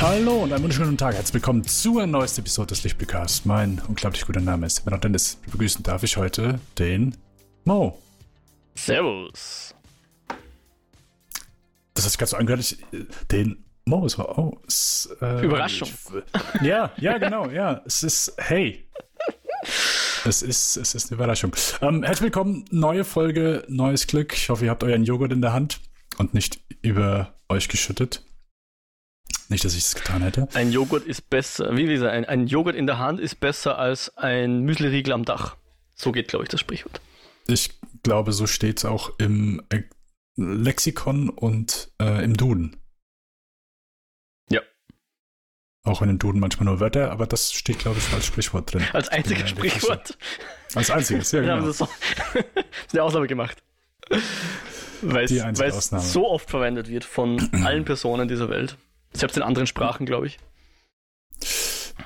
Hallo und einen wunderschönen Tag. Herzlich willkommen zu einer neuesten Episode des Lichtblicast. Mein unglaublich guter Name ist Immer noch Dennis. Begrüßen darf ich heute den Mo. Servus. Das hat sich ganz so angehört, äh, den Mo. War, oh, es, äh, Überraschung. Ich, ja, ja, genau, ja. Es ist, hey. Es ist, es ist eine Überraschung. Ähm, herzlich willkommen, neue Folge, neues Glück. Ich hoffe, ihr habt euren Joghurt in der Hand und nicht über euch geschüttet. Nicht, dass ich es getan hätte. Ein Joghurt ist besser, wie gesagt, ein, ein Joghurt in der Hand ist besser als ein Müsliriegel am Dach. So geht, glaube ich, das Sprichwort. Ich glaube, so steht es auch im äh, Lexikon und äh, im Duden. Ja. Auch in den Duden manchmal nur Wörter, aber das steht, glaube ich, als Sprichwort drin. Als einziges Sprichwort. Als einziges, ja, genau. haben so, ist eine Ausnahme gemacht. Weil es so oft verwendet wird von allen Personen dieser Welt. Selbst in anderen Sprachen, glaube ich.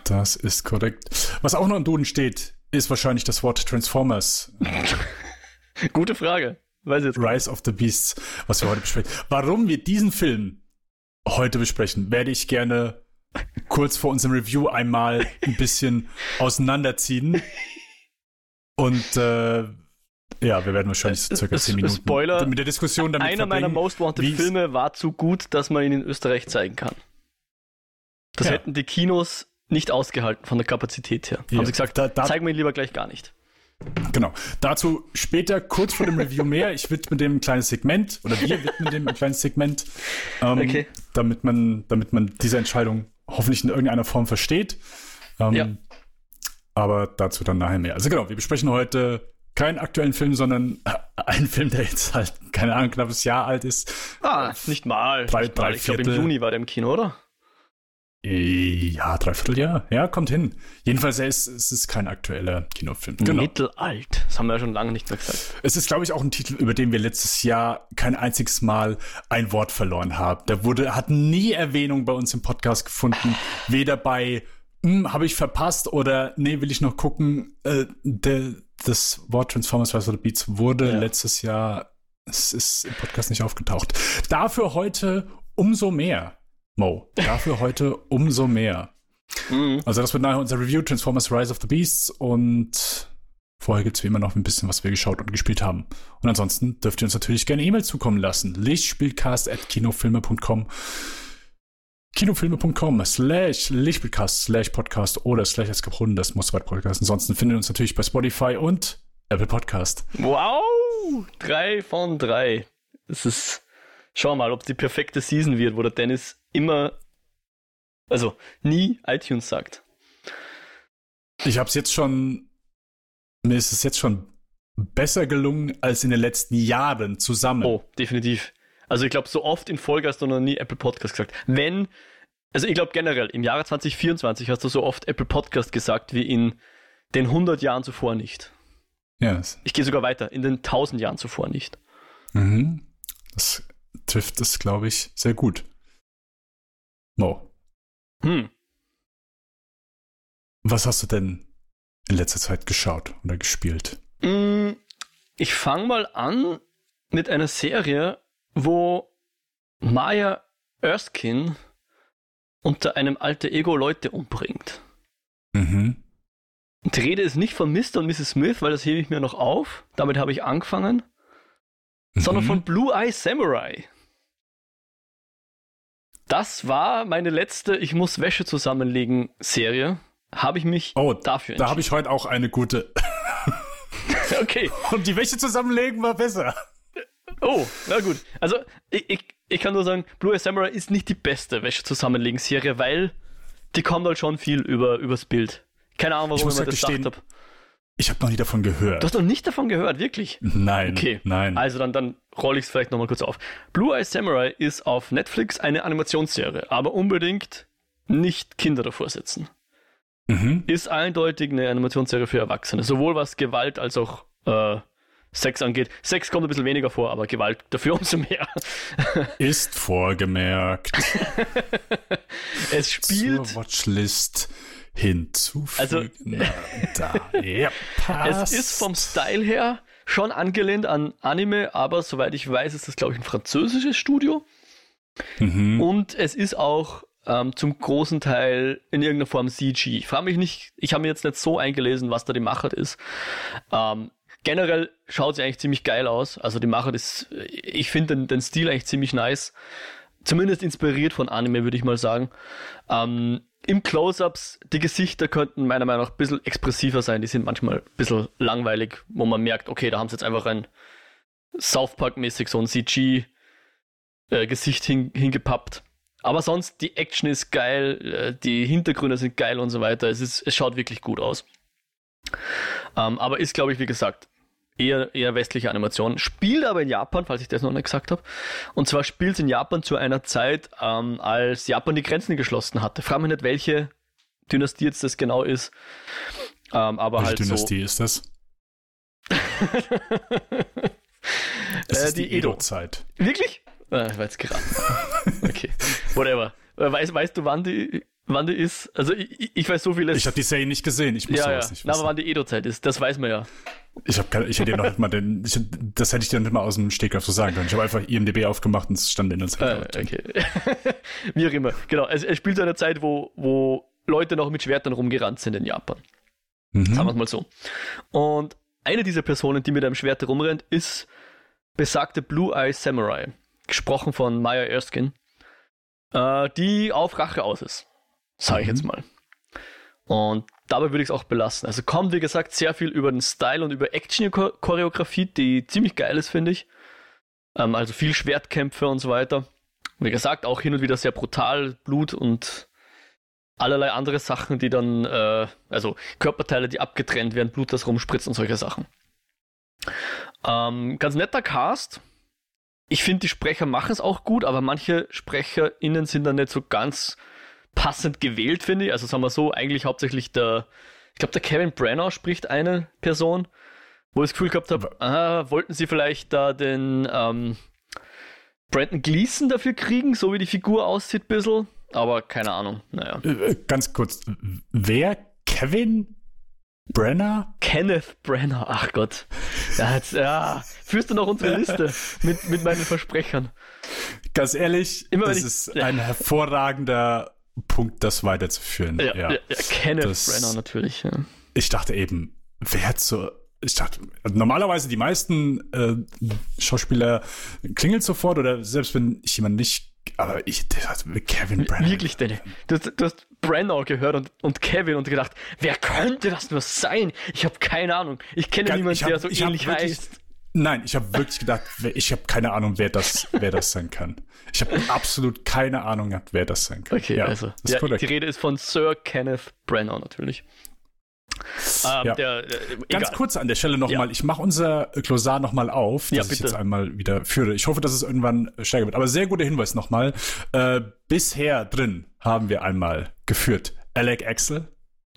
Das ist korrekt. Was auch noch im Duden steht, ist wahrscheinlich das Wort Transformers. Gute Frage. Weiß jetzt Rise of the Beasts, was wir heute besprechen. Warum wir diesen Film heute besprechen, werde ich gerne kurz vor unserem Review einmal ein bisschen auseinanderziehen. Und äh, ja, wir werden wahrscheinlich so circa 10 Minuten Spoiler, mit der Diskussion damit Einer meiner Most Wanted Filme war zu gut, dass man ihn in Österreich zeigen kann. Das ja. hätten die Kinos nicht ausgehalten von der Kapazität her. Ja. Haben sie gesagt, da, da, zeigen wir ihn lieber gleich gar nicht. Genau. Dazu später kurz vor dem Review mehr. Ich widme dem ein kleines Segment oder wir widmen dem ein kleines Segment, ähm, okay. damit man, damit man diese Entscheidung hoffentlich in irgendeiner Form versteht. Ähm, ja. Aber dazu dann nachher mehr. Also genau, wir besprechen heute keinen aktuellen Film, sondern einen Film, der jetzt halt, keine Ahnung, knappes Jahr alt ist. Ah, nicht mal. Drei, nicht drei mal. Ich glaube, im Juni war der im Kino, oder? Ja, dreiviertel Jahr. Ja, kommt hin. Jedenfalls, ist, es ist kein aktueller Kinofilm. Genau. Mittelalt. Das haben wir ja schon lange nicht mehr gesagt. Es ist, glaube ich, auch ein Titel, über den wir letztes Jahr kein einziges Mal ein Wort verloren haben. Der wurde, hat nie Erwähnung bei uns im Podcast gefunden. Weder bei, hm, habe ich verpasst oder nee, will ich noch gucken. Äh, der, das Wort Transformers Rise of the Beats wurde ja. letztes Jahr, es ist im Podcast nicht aufgetaucht. Dafür heute umso mehr. Mo. Dafür heute umso mehr. Mhm. Also das wird nachher unser Review Transformers Rise of the Beasts und vorher gibt es wie immer noch ein bisschen, was wir geschaut und gespielt haben. Und ansonsten dürft ihr uns natürlich gerne E-Mail zukommen lassen. Lichtspielcast.kinofilme.com kinofilme.com slash Lichtspielcast slash Podcast oder slash Eskapunden, das muss weit Podcast. Ansonsten findet ihr uns natürlich bei Spotify und Apple Podcast. Wow! Drei von drei. Das ist, schau mal, ob es die perfekte Season wird, wo der Dennis immer, also nie iTunes sagt. Ich habe es jetzt schon, mir ist es jetzt schon besser gelungen als in den letzten Jahren zusammen. Oh, definitiv. Also ich glaube, so oft in Folge hast du noch nie Apple Podcast gesagt. Wenn, also ich glaube generell, im Jahre 2024 hast du so oft Apple Podcast gesagt wie in den 100 Jahren zuvor nicht. Yes. Ich gehe sogar weiter, in den 1000 Jahren zuvor nicht. Mhm. Das trifft es, glaube ich, sehr gut. Mo. Hm. Was hast du denn in letzter Zeit geschaut oder gespielt? Mm, ich fange mal an mit einer Serie, wo Maya Erskine unter einem alter Ego Leute umbringt. Mhm. Die Rede ist nicht von Mr. und Mrs. Smith, weil das hebe ich mir noch auf. Damit habe ich angefangen. Mhm. Sondern von Blue Eye Samurai. Das war meine letzte Ich muss Wäsche zusammenlegen Serie. Habe ich mich oh, dafür entschieden. Da habe ich heute auch eine gute. okay. Und die Wäsche zusammenlegen war besser. Oh, na gut. Also, ich, ich, ich kann nur sagen, Blue Eye Samurai ist nicht die beste Wäsche zusammenlegen Serie, weil die kommt halt schon viel über, übers Bild. Keine Ahnung, warum ich, das gedacht habe. Ich habe noch nie davon gehört. Du hast noch nicht davon gehört, wirklich? Nein. Okay. Nein. Also dann, dann rolle ich es vielleicht nochmal kurz auf. Blue Eye Samurai ist auf Netflix eine Animationsserie, aber unbedingt nicht Kinder davor sitzen. Mhm. Ist eindeutig eine Animationsserie für Erwachsene, sowohl was Gewalt als auch äh, Sex angeht. Sex kommt ein bisschen weniger vor, aber Gewalt dafür umso mehr. Ist vorgemerkt. es spielt. Zur Watchlist hinzufügen. Also, da. ja, passt. Es ist vom Style her schon angelehnt an Anime, aber soweit ich weiß, ist das, glaube ich, ein französisches Studio. Mhm. Und es ist auch ähm, zum großen Teil in irgendeiner Form CG. Ich frage mich nicht, ich habe mir jetzt nicht so eingelesen, was da die Machart ist. Ähm, generell schaut sie eigentlich ziemlich geil aus. Also die Machart ist, ich finde den, den Stil eigentlich ziemlich nice. Zumindest inspiriert von Anime, würde ich mal sagen. Ähm, Im Close-Ups, die Gesichter könnten meiner Meinung nach ein bisschen expressiver sein. Die sind manchmal ein bisschen langweilig, wo man merkt, okay, da haben sie jetzt einfach ein South Park-mäßig so ein CG-Gesicht äh, hin, hingepappt. Aber sonst, die Action ist geil, äh, die Hintergründe sind geil und so weiter. Es, ist, es schaut wirklich gut aus. Ähm, aber ist, glaube ich, wie gesagt, eher, eher westliche Animation. Spielt aber in Japan, falls ich das noch nicht gesagt habe. Und zwar spielt es in Japan zu einer Zeit, ähm, als Japan die Grenzen geschlossen hatte. Frag mich nicht, welche Dynastie jetzt das genau ist. Ähm, aber welche halt Dynastie so. ist das? Es äh, ist die, die Edo-Zeit. Edo Wirklich? Ah, ich weiß gerade. okay. Whatever. Äh, weißt, weißt du, wann die, wann die ist? Also ich, ich weiß so vieles. Ich habe die Serie nicht gesehen, ich muss ja, sowas ja. nicht Na, wissen. aber wann die Edo-Zeit ist, das weiß man ja. Ich, hab keine, ich hätte dir noch nicht mal den, ich, das hätte ich dir nicht mal aus dem Stegreif so sagen können. Ich habe einfach IMDb aufgemacht und es stand in der Zeit. Ah, okay. Wie auch immer. Genau, es, es spielt zu einer Zeit, wo, wo Leute noch mit Schwertern rumgerannt sind in Japan. Mhm. Sagen wir es mal so. Und eine dieser Personen, die mit einem Schwert rumrennt, ist besagte Blue Eye Samurai. Gesprochen von Maya Erskine. Äh, die auf Rache aus ist. Sage ich Mhm. jetzt mal. Und dabei würde ich es auch belassen. Also kommt, wie gesagt, sehr viel über den Style und über Action-Choreografie, die ziemlich geil ist, finde ich. Ähm, also viel Schwertkämpfe und so weiter. Wie gesagt, auch hin und wieder sehr brutal, Blut und allerlei andere Sachen, die dann, äh, also Körperteile, die abgetrennt werden, Blut, das rumspritzt und solche Sachen. Ähm, ganz netter Cast. Ich finde, die Sprecher machen es auch gut, aber manche SprecherInnen sind dann nicht so ganz passend gewählt, finde ich. Also sagen wir so, eigentlich hauptsächlich der, ich glaube, der Kevin Brenner spricht eine Person, wo ich das Gefühl gehabt habe, ah, wollten sie vielleicht da den ähm, Brandon Gleason dafür kriegen, so wie die Figur aussieht, ein bisschen. Aber keine Ahnung, naja. Äh, Ganz kurz, wer? Kevin Brenner? Kenneth Brenner, ach Gott. Ja, jetzt, ja. Führst du noch unsere Liste mit, mit meinen Versprechern? Ganz ehrlich, Immer das ich- ist ein hervorragender Punkt, das weiterzuführen. Ja, Ja. ja. ja Kenneth Das- Brenner natürlich. Ja. Ich dachte eben, wer hat so. Ich dachte, normalerweise die meisten äh, Schauspieler klingelt sofort oder selbst wenn ich jemanden nicht. Aber ich hat Kevin Brenner. Wirklich, Danny. Du, hast- du hast Brenner gehört und, und Kevin und gedacht, wer könnte das nur sein? Ich habe keine Ahnung. Ich kenne niemanden, hab- der so ähnlich wirklich- heißt. Nein, ich habe wirklich gedacht, ich habe keine Ahnung, wer das, wer das sein kann. Ich habe absolut keine Ahnung gehabt, wer das sein kann. Okay, ja, also. das Ja, die Rede ist von Sir Kenneth Brenner natürlich. Ähm, Ja. der, äh, Ganz kurz an der Stelle nochmal, ich mache unser Glossar nochmal auf, Ja, dass ich bitte. jetzt einmal wieder führe. Ich hoffe, dass es irgendwann stärker wird. Aber sehr guter Hinweis nochmal. Äh, bisher drin haben wir einmal geführt Alec Axel.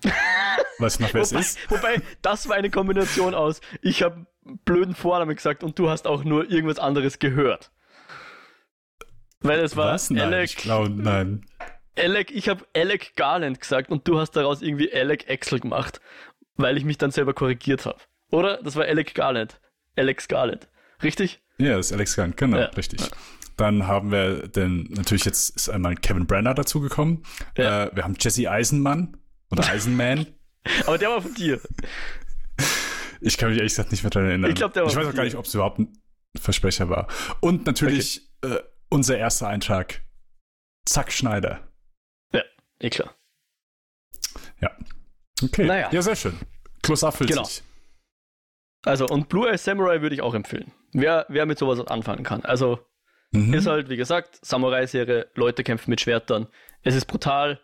Weißt du noch, wer es Wobei, ist? wobei, das war eine Kombination aus, ich habe blöden Vornamen gesagt und du hast auch nur irgendwas anderes gehört. Weil es war Was? Nein, Alec, ich glaube, nein. Alec, ich habe Alec Garland gesagt und du hast daraus irgendwie Alec Axel gemacht, weil ich mich dann selber korrigiert habe. Oder? Das war Alec Garland. Alex Garland. Richtig? Ja, das ist Alex Gunn, genau, Ja. richtig. Dann haben wir den, natürlich jetzt ist einmal Kevin Brenner dazugekommen. Ja. Äh, wir haben Jesse Eisenmann oder Eisenman. Aber der war von dir. Ich kann mich ehrlich gesagt nicht mehr daran erinnern. Ich glaub, Ich weiß auch gar nicht, ob es überhaupt ein Versprecher war. Und natürlich äh, unser erster Eintrag. Zack Schneider. Eh klar. Okay. Naja. Ja, sehr schön. Erfüllt Genau. sich. Also, und Blue Eye Samurai würde ich auch empfehlen. Wer, wer mit sowas anfangen kann. Also, Mhm. Ist halt, wie gesagt, Samurai-Serie, Leute kämpfen mit Schwertern. Es ist brutal,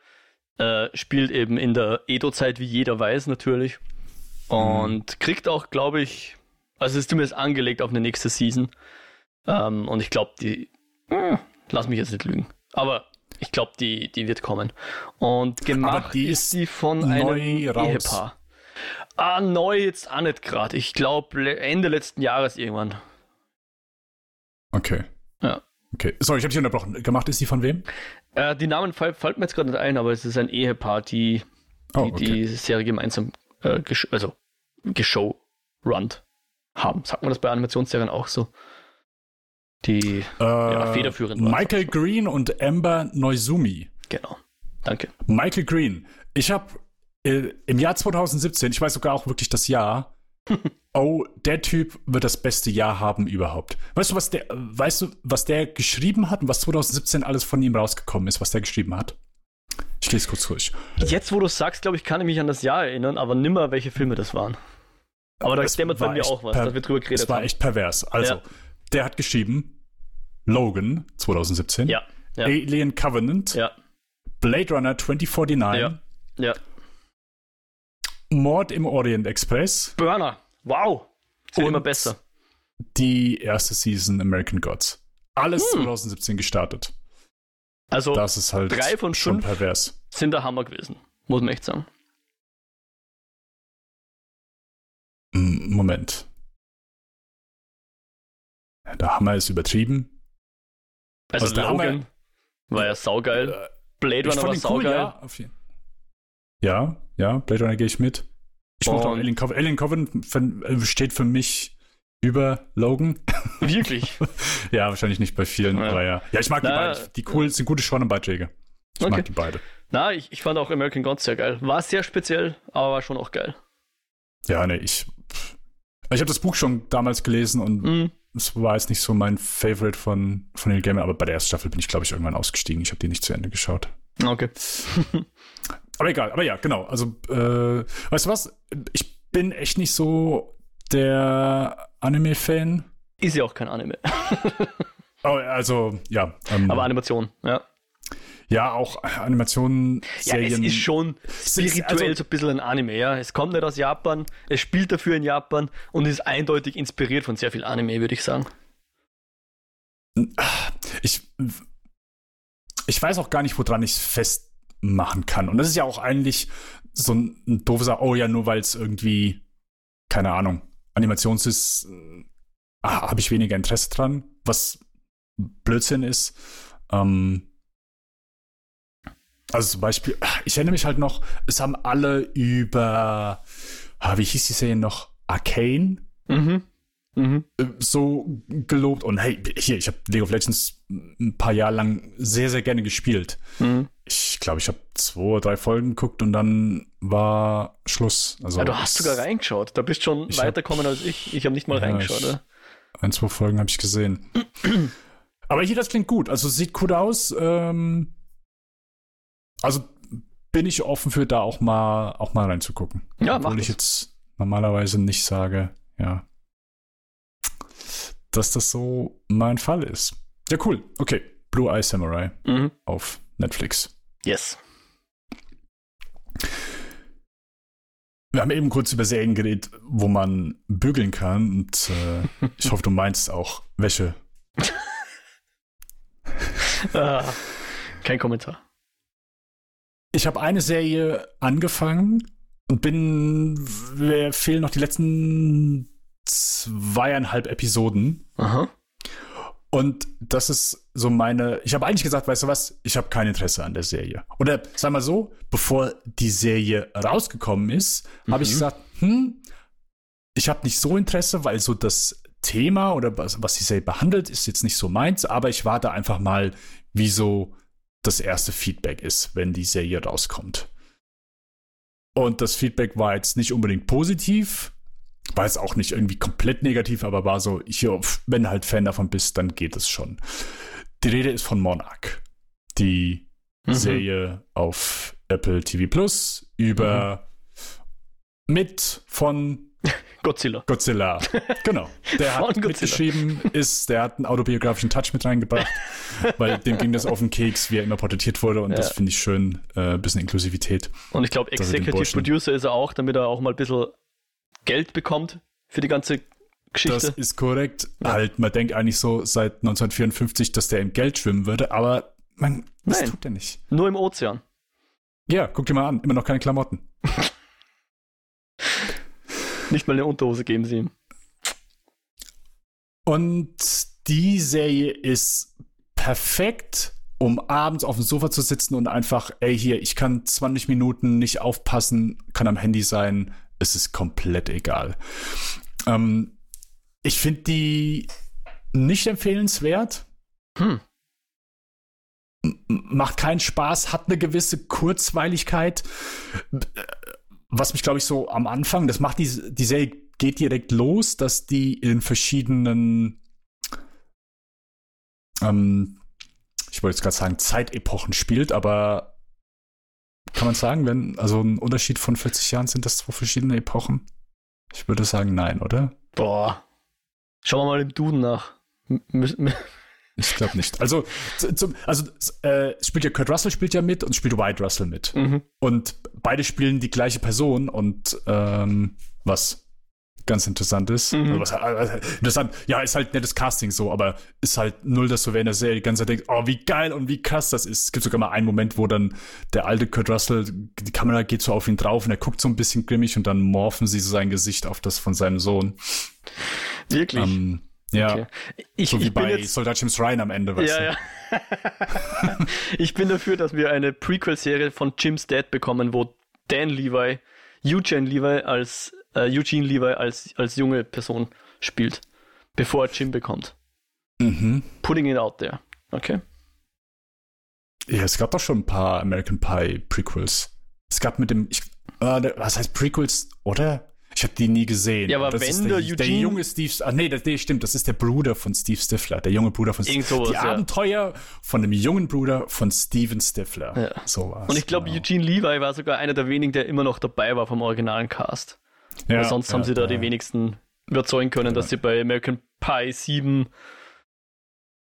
äh, spielt eben in der Edo-Zeit, wie jeder weiß, natürlich. Und kriegt auch, glaube ich, also ist zumindest angelegt auf eine nächste Season. Ähm, und ich glaube, die, hm, lass mich jetzt nicht lügen, aber ich glaube, die, die wird kommen. Und gemacht die ist die von einem raus. Ehepaar. Ah, neu jetzt auch nicht gerade. Ich glaube, Ende letzten Jahres irgendwann. Okay. Ja. Okay. Sorry, ich habe dich unterbrochen. Gemacht ist die von wem? Äh, die Namen fall, fällt mir jetzt gerade nicht ein, aber es ist ein Ehepaar, die die, Oh, okay. die Serie gemeinsam äh, gesch also geshowrunnt haben. Sagt man das bei Animationsserien auch so? Die, Äh, federführend war's Michael Green und Amber Noizumi. Genau. Danke. Michael Green. Ich habe äh, im Jahr 2017, ich weiß sogar auch wirklich das Jahr, oh, der Typ wird das beste Jahr haben überhaupt. Weißt du, was der, weißt du, was der geschrieben hat und was 2017 alles von ihm rausgekommen ist, was der geschrieben hat? Ich lese kurz durch. Jetzt, wo du sagst, glaube ich, kann ich mich an das Jahr erinnern, aber nimmer, welche Filme das waren. Aber da dämmert bei mir auch was, da wir drüber geredet Das war haben. echt pervers. Also, Ja. der hat geschrieben Logan 2017, Ja, ja, Alien Covenant, Blade Runner 2049, Ja. ja. Mord im Orient Express, Burner. Wow. Und- immer besser. die erste Season American Gods. Alles Hm. 2017 gestartet. Also Das ist halt drei von schon fünf. pervers. sind der Hammer gewesen. Muss man echt sagen. Moment. Der Hammer ist übertrieben. Also, Also der Hammer- Logan war ja saugeil. Äh, Blade Runner war ihn cool, saugeil. ja. Auf jeden. Ja, ja, Blade Runner gehe ich mit. Ich mochte auch Alien Covenant. Alien Covenant äh, steht für mich über Logan. Wirklich. ja, wahrscheinlich nicht bei vielen, Ja. aber ja. Ja, ich mag die Na, beiden. Die cool sind gute Schwanenbeiträge. Ich Okay. mag die beide. Na, ich, ich fand auch American Gods sehr geil. War sehr speziell, aber war schon auch geil. Ja, ne, ich. Ich habe das Buch schon damals gelesen und Mhm. es war jetzt nicht so mein Favorite von, von Neil Gaiman, aber bei der ersten Staffel bin ich, glaube ich, irgendwann ausgestiegen. Ich habe die nicht zu Ende geschaut. Okay. Aber egal, aber ja, genau. Also, äh, weißt du was? Ich bin echt nicht so der Anime-Fan. Ist ja auch kein Anime. Oh, also, ja. Ähm, Aber Animation, ja. Ja, auch Animationen, Ja, es Serien. ist schon ist- spirituell also- so ein bisschen ein Anime, ja. Es kommt nicht aus Japan, es spielt dafür in Japan und ist eindeutig inspiriert von sehr viel Anime, würde ich sagen. ich, ich weiß auch gar nicht, woran ich es festmachen kann. Und das ist ja auch eigentlich so ein, ein doofes, oh ja, nur weil es irgendwie, keine Ahnung, Animations ist, äh, ah, habe ich weniger Interesse dran, was Blödsinn ist. Ähm, also zum Beispiel, ich erinnere mich halt noch, es haben alle über, ah, wie hieß die Serie noch? Arcane? Mhm. Mhm. äh, so gelobt und hey, hier, ich habe League of Legends ein paar Jahre lang sehr, sehr gerne gespielt. Mhm. Ich glaube, ich habe zwei oder drei Folgen geguckt und dann war Schluss. Also Ja, du hast sogar reingeschaut. Da bist schon weitergekommen als ich. Ich habe nicht mal Ja, reingeschaut. ich-. Ein, zwei Folgen habe ich gesehen. Aber hier, das klingt gut. Also sieht gut aus. Ähm, also bin ich offen für da auch mal, auch mal reinzugucken. Ja, Obwohl ich das. jetzt normalerweise nicht sage, ja, dass das so mein Fall ist. Ja, cool. Okay. Blue Eye Samurai Mhm. auf Netflix. Yes. Wir haben eben kurz über Serien geredet, wo man bügeln kann und äh, ich hoffe, du meinst auch Wäsche. Ah, kein Kommentar. Ich habe eine Serie angefangen und bin, mir fehlen noch die letzten zweieinhalb Episoden. Aha. Und das ist so meine. Ich habe eigentlich gesagt, weißt du was? Ich habe kein Interesse an der Serie. Oder sag mal so, bevor die Serie rausgekommen ist, habe ich Mhm. gesagt, hm, ich habe nicht so Interesse, weil so das Thema oder was, was die Serie behandelt, ist jetzt nicht so meins. Aber ich warte einfach mal, wie so das erste Feedback ist, wenn die Serie rauskommt. Und das Feedback war jetzt nicht unbedingt positiv, war jetzt auch nicht irgendwie komplett negativ, aber war so, hier, wenn du halt Fan davon bist, dann geht es schon. Die Rede ist von Monarch, die Mhm. Serie auf Apple TV Plus über mit von Godzilla. Godzilla. Genau. Der hat Godzilla. mitgeschrieben, ist, der hat einen autobiografischen Touch mit reingebracht, weil dem ging das auf den Keks, wie er immer porträtiert wurde und Ja. das finde ich schön, äh, bisschen Inklusivität. Und ich glaube, Executive Producer ist er auch, damit er auch mal ein bisschen Geld bekommt für die ganze Das Geschichte. ist korrekt. Halt, man denkt eigentlich so seit 1954, dass der im Geld schwimmen würde, aber man, das Nein. tut er nicht. Nur im Ozean. Ja, guck dir mal an, immer noch keine Klamotten. Nicht mal eine Unterhose geben sie ihm. Und die Serie ist perfekt, um abends auf dem Sofa zu sitzen und einfach, ey, hier, ich kann 20 Minuten nicht aufpassen, kann am Handy sein, es ist komplett egal. Ähm, ich finde die nicht empfehlenswert. Hm. macht keinen Spaß, hat eine gewisse Kurzweiligkeit. Was mich, glaube ich, so am Anfang, das macht die, die Serie geht direkt los, dass die in verschiedenen, ähm, ich wollte jetzt gerade sagen, Zeitepochen spielt, aber kann man sagen, wenn, also ein Unterschied von 40 Jahren sind das zwei verschiedene Epochen? Ich würde sagen, nein, oder? Boah. Schauen wir mal im Duden nach. Ich glaube nicht. Also, zum, also äh, spielt ja Kurt Russell spielt ja mit und spielt White Russell mit. Mhm. Und beide spielen die gleiche Person und ähm, was ganz interessant ist. Mhm. Was, also, interessant, ja, ist halt nettes Casting so, aber ist halt null, dass du während der Serie die ganze Zeit denkst, oh, wie geil und wie krass das ist. Es gibt sogar mal einen Moment, wo dann der alte Kurt Russell, die Kamera geht so auf ihn drauf und er guckt so ein bisschen grimmig und dann morphen sie so sein Gesicht auf das von seinem Sohn. Wirklich? Ähm, ja. Okay. Ich, so wie bei jetzt, Soldat James Ryan am Ende, weißt ja, du? Ja. ich bin dafür, dass wir eine Prequel-Serie von Jim's Dad bekommen, wo Dan Levi, Eugene Levi als äh, Eugene Levi als, als junge Person spielt, bevor er Jim bekommt. Mhm. Putting it out there. Okay. Ja, es gab doch schon ein paar American Pie Prequels. Es gab mit dem, ich, äh, was heißt Prequels, oder? Ich habe die nie gesehen. Ja, aber das wenn der, Eugene... der junge Steve, ah nee, das, nee, stimmt, das ist der Bruder von Steve Stifler, der junge Bruder von Steve sowas, Die ja. Abenteuer von dem jungen Bruder von Steven Stifler. Ja. So war's. Und ich glaube, genau. Eugene Levi war sogar einer der wenigen, der immer noch dabei war vom originalen Cast. Ja, Weil sonst ja, haben sie da die wenigsten überzeugen können, dass sie bei American Pie 7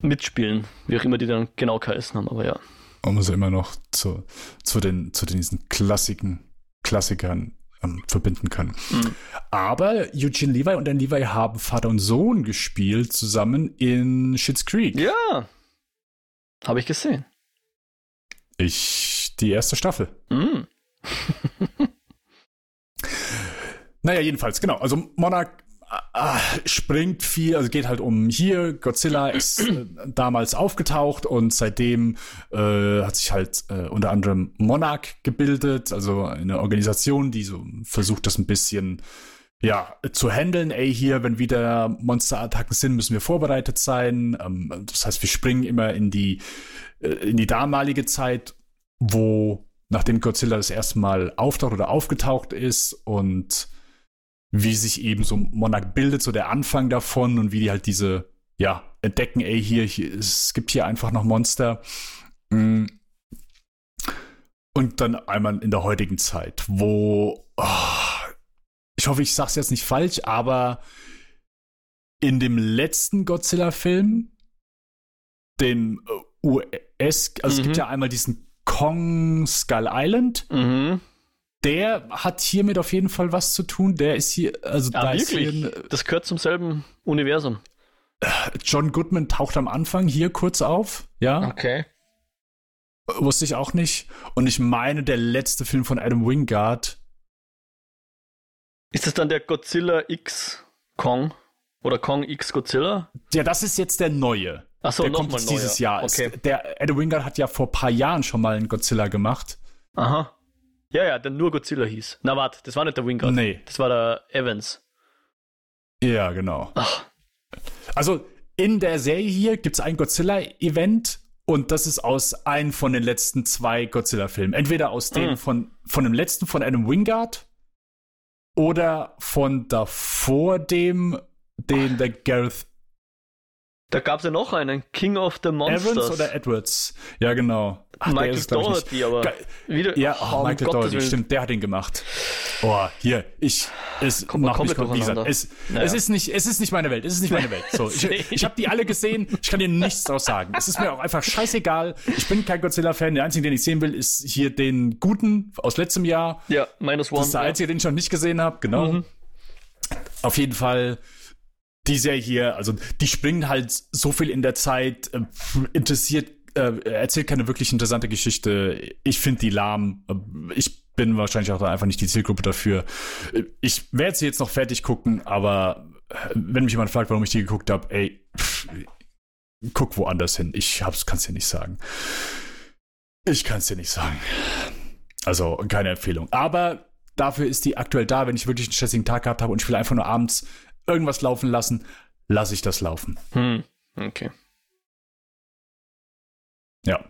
mitspielen, wie auch immer die dann genau geheißen haben, aber ja. Um sie immer noch zu, zu, den, zu diesen Klassiken, Klassikern ähm, verbinden kann. Mhm. Aber Eugene Levi und Dan Levi haben Vater und Sohn gespielt zusammen in Schitt's Creek. Ja, habe ich gesehen. Ich die erste Staffel. Mhm. naja, jedenfalls, genau. Also Monarch springt viel, also geht halt um hier, Godzilla ist äh, damals aufgetaucht und seitdem äh, hat sich halt äh, unter anderem Monarch gebildet, also eine Organisation, die so versucht, das ein bisschen ja, zu handeln, ey, hier, wenn wieder Monsterattacken sind, müssen wir vorbereitet sein. Ähm, das heißt, wir springen immer in die, äh, in die damalige Zeit, wo, nachdem Godzilla das erste Mal auftaucht oder aufgetaucht ist und wie sich eben so Monarch bildet, so der Anfang davon und wie die halt diese, ja, entdecken, ey, hier, hier es gibt hier einfach noch Monster. Mm. Und dann einmal in der heutigen Zeit, wo, oh, ich hoffe, ich sag's jetzt nicht falsch, aber in dem letzten Godzilla-Film, den äh, US, also mhm. es gibt mhm. ja einmal diesen Kong Skull Island. Mhm der hat hiermit auf jeden Fall was zu tun. Der ist hier, also ah, da wirklich? Ist hier das gehört zum selben Universum. John Goodman taucht am Anfang hier kurz auf, ja. Okay. Wusste ich auch nicht. Und ich meine, der letzte Film von Adam Wingard. Ist das dann der Godzilla X Kong? Oder Kong X Godzilla? Ja, das ist jetzt der neue. Achso, der kommt jetzt dieses Jahr. Okay. Der Adam Wingard hat ja vor ein paar Jahren schon mal einen Godzilla gemacht. Aha. Ja, ja, der nur Godzilla hieß. Na warte, das war nicht der Wingard. Nee. Das war der Evans. Ja, genau. Ach. Also in der Serie hier gibt es ein Godzilla-Event und das ist aus einem von den letzten zwei Godzilla-Filmen. Entweder aus dem mhm. von, von dem letzten von Adam Wingard oder von davor dem, den der Gareth da gab es ja noch einen, King of the Monsters. Evans oder Edwards? Ja, genau. Ach, Michael Doherty, aber wieder. Ja, oh, oh Michael Doherty, stimmt, der hat ihn gemacht. Oh, hier, ich, es Komm, macht mich gesagt, es, naja. es ist nicht, es ist nicht meine Welt, es ist nicht meine Welt. So, ich, ich habe die alle gesehen, ich kann dir nichts draus sagen. Es ist mir auch einfach scheißegal. Ich bin kein Godzilla-Fan. Der einzige, den ich sehen will, ist hier den guten aus letztem Jahr. Ja, minus one. Das ist der einzige, den ich noch nicht gesehen habe, genau. Mhm. Auf jeden Fall die hier, also die springen halt so viel in der Zeit, äh, interessiert, äh, erzählt keine wirklich interessante Geschichte. Ich finde die lahm. Ich bin wahrscheinlich auch da einfach nicht die Zielgruppe dafür. Ich werde sie jetzt noch fertig gucken, aber äh, wenn mich jemand fragt, warum ich die geguckt habe, ey, pff, guck woanders hin. Ich kann es dir nicht sagen. Ich kann es dir nicht sagen. Also keine Empfehlung. Aber dafür ist die aktuell da, wenn ich wirklich einen stressigen Tag gehabt habe und ich will einfach nur abends irgendwas laufen lassen, lasse ich das laufen. Hm, okay. Ja.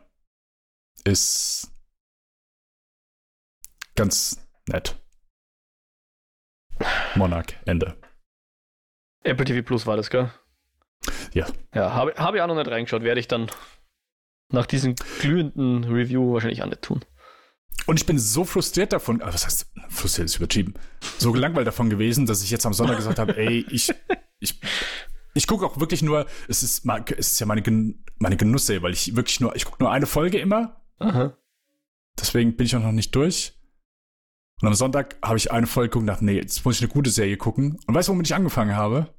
ist ganz nett. Monarch, Ende. Apple TV Plus war das, gell? Ja. Ja, habe hab ich auch noch nicht reingeschaut, werde ich dann nach diesem glühenden Review wahrscheinlich auch nicht tun. Und ich bin so frustriert davon, also was heißt, frustriert ist übertrieben, so gelangweilt davon gewesen, dass ich jetzt am Sonntag gesagt habe, ey, ich, ich, ich gucke auch wirklich nur, es ist, es ist ja meine, meine Genusse, weil ich wirklich nur, ich gucke nur eine Folge immer. Aha. Deswegen bin ich auch noch nicht durch. Und am Sonntag habe ich eine Folge geguckt und dachte, nee, jetzt muss ich eine gute Serie gucken. Und weißt du, womit ich angefangen habe?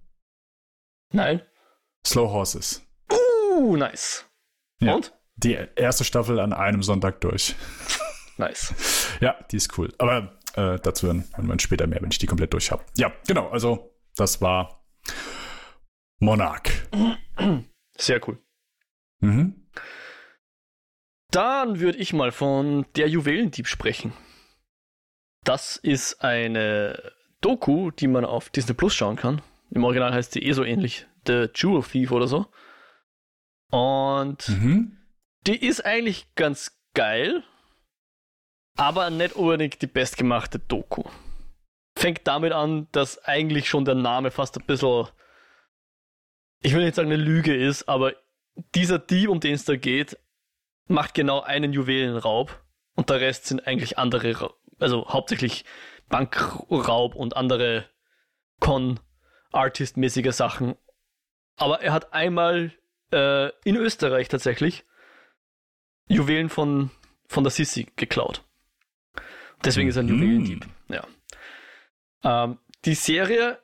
Nein. Slow Horses. Uh, nice. Ja, und? Die erste Staffel an einem Sonntag durch. Nice. Ja, die ist cool. Aber äh, dazu dann man später mehr, wenn ich die komplett durch habe. Ja, genau. Also, das war Monarch. Sehr cool. Mhm. Dann würde ich mal von Der Juwelendieb sprechen. Das ist eine Doku, die man auf Disney Plus schauen kann. Im Original heißt sie eh so ähnlich. The Jewel Thief oder so. Und mhm. die ist eigentlich ganz geil, aber nicht unbedingt die bestgemachte Doku. Fängt damit an, dass eigentlich schon der Name fast ein bisschen, ich will nicht sagen eine Lüge ist, aber dieser Dieb, um den es da geht, macht genau einen Juwelenraub und der Rest sind eigentlich andere also hauptsächlich Bankraub und andere Con-Artist-mäßige Sachen. Aber er hat einmal äh, in Österreich tatsächlich Juwelen von, von der Sissi geklaut. Deswegen ist er ein mhm. Juwelendieb. Ja. Ähm, die Serie,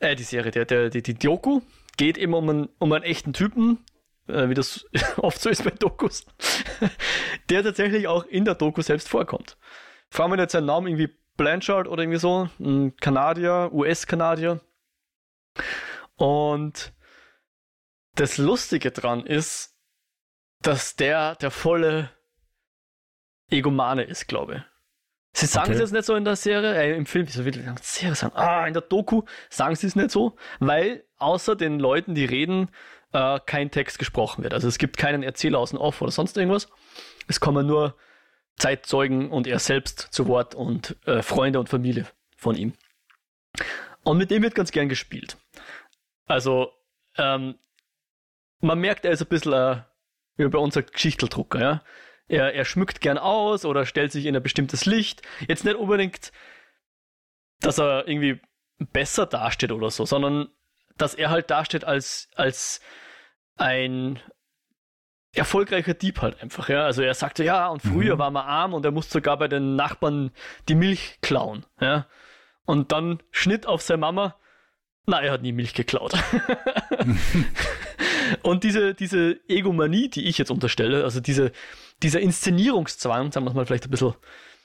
äh, die Serie, der, der, die, die Doku geht eben um einen, um einen echten Typen, äh, wie das oft so ist bei Dokus, der tatsächlich auch in der Doku selbst vorkommt fragen wir jetzt seinen Namen irgendwie Blanchard oder irgendwie so, ein Kanadier, US-Kanadier. Und das Lustige dran ist, dass der der volle Egomane ist, glaube ich. Sie sagen okay. es jetzt nicht so in der Serie, äh, im Film, wieso will ich sagen, Serie sagen? Ah, in der Doku sagen sie es nicht so, weil außer den Leuten, die reden, äh, kein Text gesprochen wird. Also es gibt keinen Erzähler aus dem Off oder sonst irgendwas. Es kommen nur Zeitzeugen und er selbst zu Wort und äh, Freunde und Familie von ihm. Und mit dem wird ganz gern gespielt. Also, ähm, man merkt, er ist ein bisschen, äh, wie bei uns ein Geschichteldrucker, ja. Er, er schmückt gern aus oder stellt sich in ein bestimmtes Licht. Jetzt nicht unbedingt, dass er irgendwie besser dasteht oder so, sondern dass er halt dasteht als, als ein, erfolgreicher Dieb halt einfach, ja. Also er sagte, ja, und früher mhm. war man arm und er musste sogar bei den Nachbarn die Milch klauen, ja. Und dann Schnitt auf seine Mama, na, er hat nie Milch geklaut. und diese, diese Egomanie, die ich jetzt unterstelle, also diese, dieser Inszenierungszwang, sagen wir mal vielleicht ein bisschen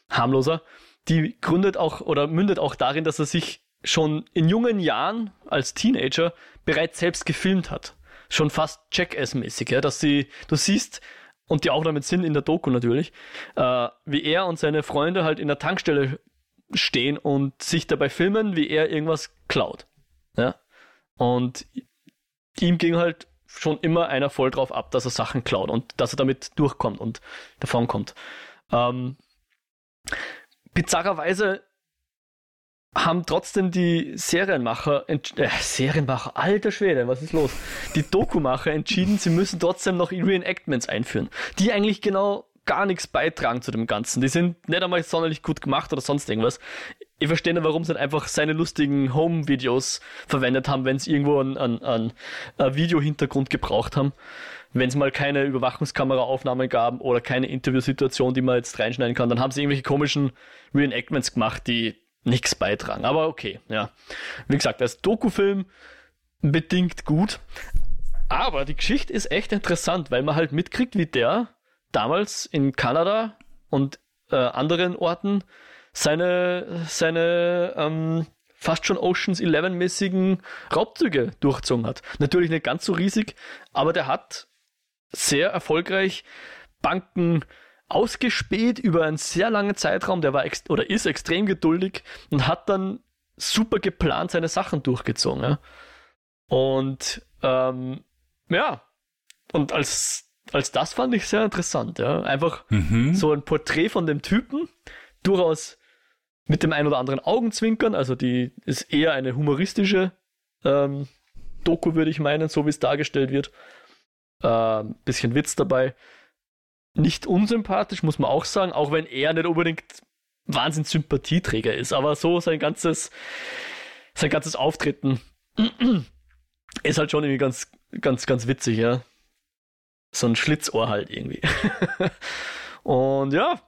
harmloser, die gründet auch oder mündet auch darin, dass er sich schon in jungen Jahren als Teenager bereits selbst gefilmt hat schon fast Jackass-mäßig, ja, dass sie, du siehst, und die auch damit sind in der Doku natürlich, äh, wie er und seine Freunde halt in der Tankstelle stehen und sich dabei filmen, wie er irgendwas klaut. Ja? Und ihm ging halt schon immer einer voll drauf ab, dass er Sachen klaut und dass er damit durchkommt und davonkommt. Ähm, bizarrerweise haben trotzdem die Serienmacher, äh, Serienmacher, alter Schwede, was ist los? Die Dokumacher entschieden, sie müssen trotzdem noch Reenactments einführen, die eigentlich genau gar nichts beitragen zu dem Ganzen. Die sind nicht einmal sonderlich gut gemacht oder sonst irgendwas. Ich verstehe nicht, warum sie einfach seine lustigen Home-Videos verwendet haben, wenn sie irgendwo einen, einen, einen, einen Videohintergrund gebraucht haben. Wenn es mal keine Überwachungskameraaufnahmen gab oder keine Interviewsituation, die man jetzt reinschneiden kann, dann haben sie irgendwelche komischen Reenactments gemacht, die nichts beitragen. Aber okay, ja. Wie gesagt, als Dokufilm bedingt gut. Aber die Geschichte ist echt interessant, weil man halt mitkriegt, wie der damals in Kanada und äh, anderen Orten seine, seine ähm, fast schon Oceans 11 mäßigen Raubzüge durchzogen hat. Natürlich nicht ganz so riesig, aber der hat sehr erfolgreich Banken ausgespäht über einen sehr langen Zeitraum. Der war oder ist extrem geduldig und hat dann super geplant seine Sachen durchgezogen. Ja? Und ähm, ja, und als als das fand ich sehr interessant, ja. Einfach Mhm. so ein Porträt von dem Typen, durchaus mit dem ein oder anderen Augenzwinkern, also die ist eher eine humoristische ähm, Doku, würde ich meinen, so wie es dargestellt wird. Ähm, bisschen Witz dabei. Nicht unsympathisch, muss man auch sagen, auch wenn er nicht unbedingt Wahnsinn Sympathieträger ist, aber so sein ganzes, sein ganzes Auftreten ist halt schon irgendwie ganz, ganz, ganz witzig, ja. So ein Schlitzohr halt irgendwie. Und ja,